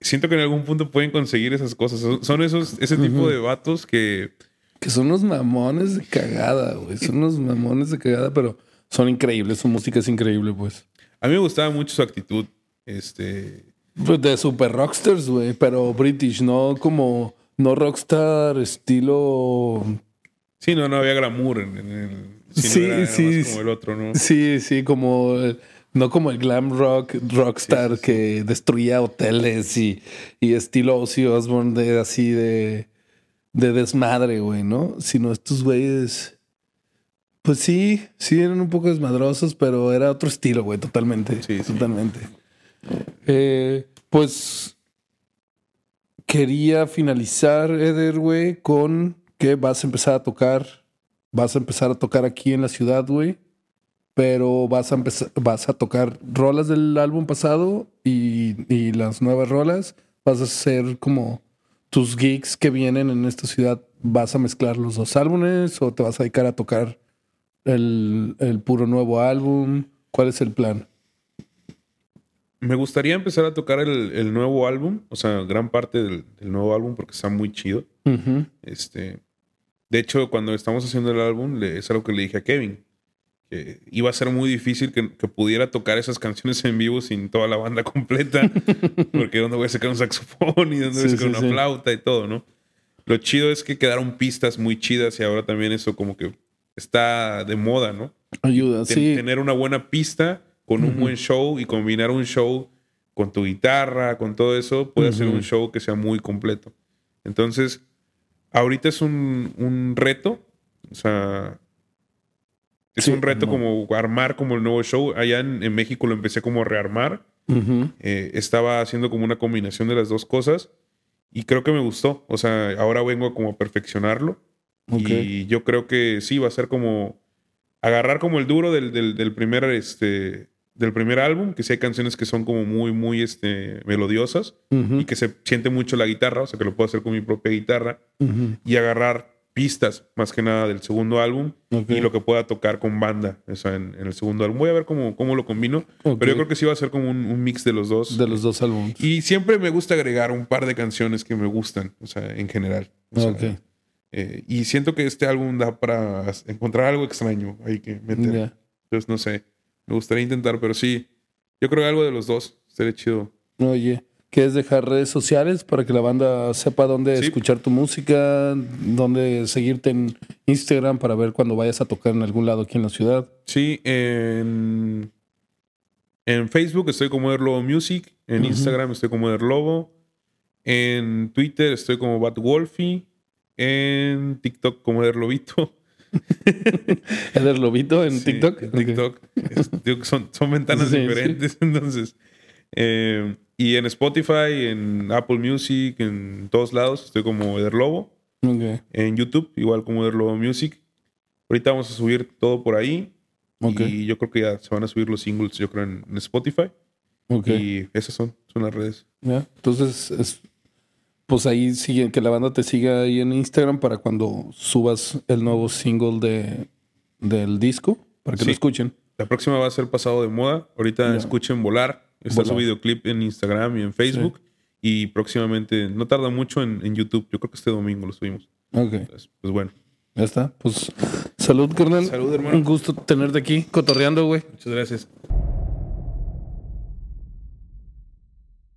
Speaker 2: siento que en algún punto pueden conseguir esas cosas. Son esos, ese tipo de vatos que...
Speaker 1: Que son unos mamones de cagada, güey. Son unos mamones de cagada, pero son increíbles. Su música es increíble, pues.
Speaker 2: A mí me gustaba mucho su actitud. Este
Speaker 1: pues de super rockstars, güey, pero British, no como, no rockstar estilo...
Speaker 2: Sí, no, no había glamour en, el...
Speaker 1: sí, sí.
Speaker 2: Como el otro, ¿no?
Speaker 1: Sí, sí, como... No como el glam rock rockstar que destruía hoteles y, y estilo Ozzy Osbourne de así de, de desmadre, güey, ¿no? Sino estos güeyes... Pues sí, sí eran un poco desmadrosos, pero era otro estilo, güey, totalmente. Sí, totalmente. Eh, pues quería finalizar, Eder, güey, con que vas a empezar a tocar, vas a empezar a tocar aquí en la ciudad, güey, pero vas a empezar, vas a tocar rolas del álbum pasado y, las nuevas rolas, vas a hacer como tus gigs que vienen en esta ciudad, vas a mezclar los dos álbumes o te vas a dedicar a tocar el puro nuevo álbum, ¿cuál es el plan?
Speaker 2: Me gustaría empezar a tocar el, nuevo álbum, o sea, gran parte del, nuevo álbum porque está muy chido. Este, de hecho, cuando estamos haciendo el álbum, es algo que le dije a Kevin, que iba a ser muy difícil que, pudiera tocar esas canciones en vivo sin toda la banda <laughs> completa, porque dónde voy a sacar un saxofón y dónde voy a sacar una flauta y todo, ¿no? Lo chido es que quedaron pistas muy chidas y ahora también eso como que está de moda, ¿no?
Speaker 1: Ayuda, sí.
Speaker 2: Tener una buena pista con un buen show y combinar un show con tu guitarra, con todo eso, puede hacer un show que sea muy completo. Entonces, ahorita es un, reto, o sea, es un reto como armar como el nuevo show. Allá en, México lo empecé como a rearmar. Eh, estaba haciendo como una combinación de las dos cosas y creo que me gustó. O sea, ahora vengo como a perfeccionarlo. Y yo creo que sí, va a ser como agarrar como el duro del, del primer este, del primer álbum, que sí hay canciones que son como muy, muy este, melodiosas y que se siente mucho la guitarra, o sea que lo puedo hacer con mi propia guitarra y agarrar pistas más que nada del segundo álbum y lo que pueda tocar con banda o sea, en, el segundo álbum. Voy a ver cómo, cómo lo combino, pero yo creo que sí va a ser como un, mix de los dos.
Speaker 1: De los dos álbumes.
Speaker 2: Y siempre me gusta agregar un par de canciones que me gustan, o sea, en general. Eh, y siento que este álbum da para encontrar algo extraño ahí que meter. Entonces, no sé. Me gustaría intentar, pero sí. Yo creo que algo de los dos sería chido.
Speaker 1: Oye, ¿quieres dejar redes sociales para que la banda sepa dónde escuchar tu música, dónde seguirte en Instagram para ver cuando vayas a tocar en algún lado aquí en la ciudad?
Speaker 2: Sí, en, en Facebook estoy como Erlobo Music, en Instagram estoy como Erlobo, en Twitter estoy como Batwolfy, en TikTok como Erlobito. <laughs>
Speaker 1: Eder Lobito en TikTok.
Speaker 2: TikTok. son, son ventanas diferentes. <laughs> Entonces. Eh, y en Spotify, en Apple Music, en todos lados, estoy como Eder Lobo. En YouTube, igual como Eder Lobo Music. Ahorita vamos a subir todo por ahí. Y yo creo que ya se van a subir los singles, yo creo, en, Spotify. Y esas son, son las redes.
Speaker 1: Entonces, es, pues ahí siguen, que la banda te siga ahí en Instagram para cuando subas el nuevo single de, del disco, para que lo escuchen.
Speaker 2: La próxima va a ser pasado de moda. Ahorita escuchen Volar. Está su videoclip en Instagram y en Facebook. Y próximamente, no tarda mucho en, YouTube. Yo creo que este domingo lo subimos.
Speaker 1: Ok.
Speaker 2: pues bueno.
Speaker 1: Ya está. Pues salud, carnal.
Speaker 2: Salud, hermano.
Speaker 1: Un gusto tenerte aquí, cotorreando, güey.
Speaker 2: Muchas gracias.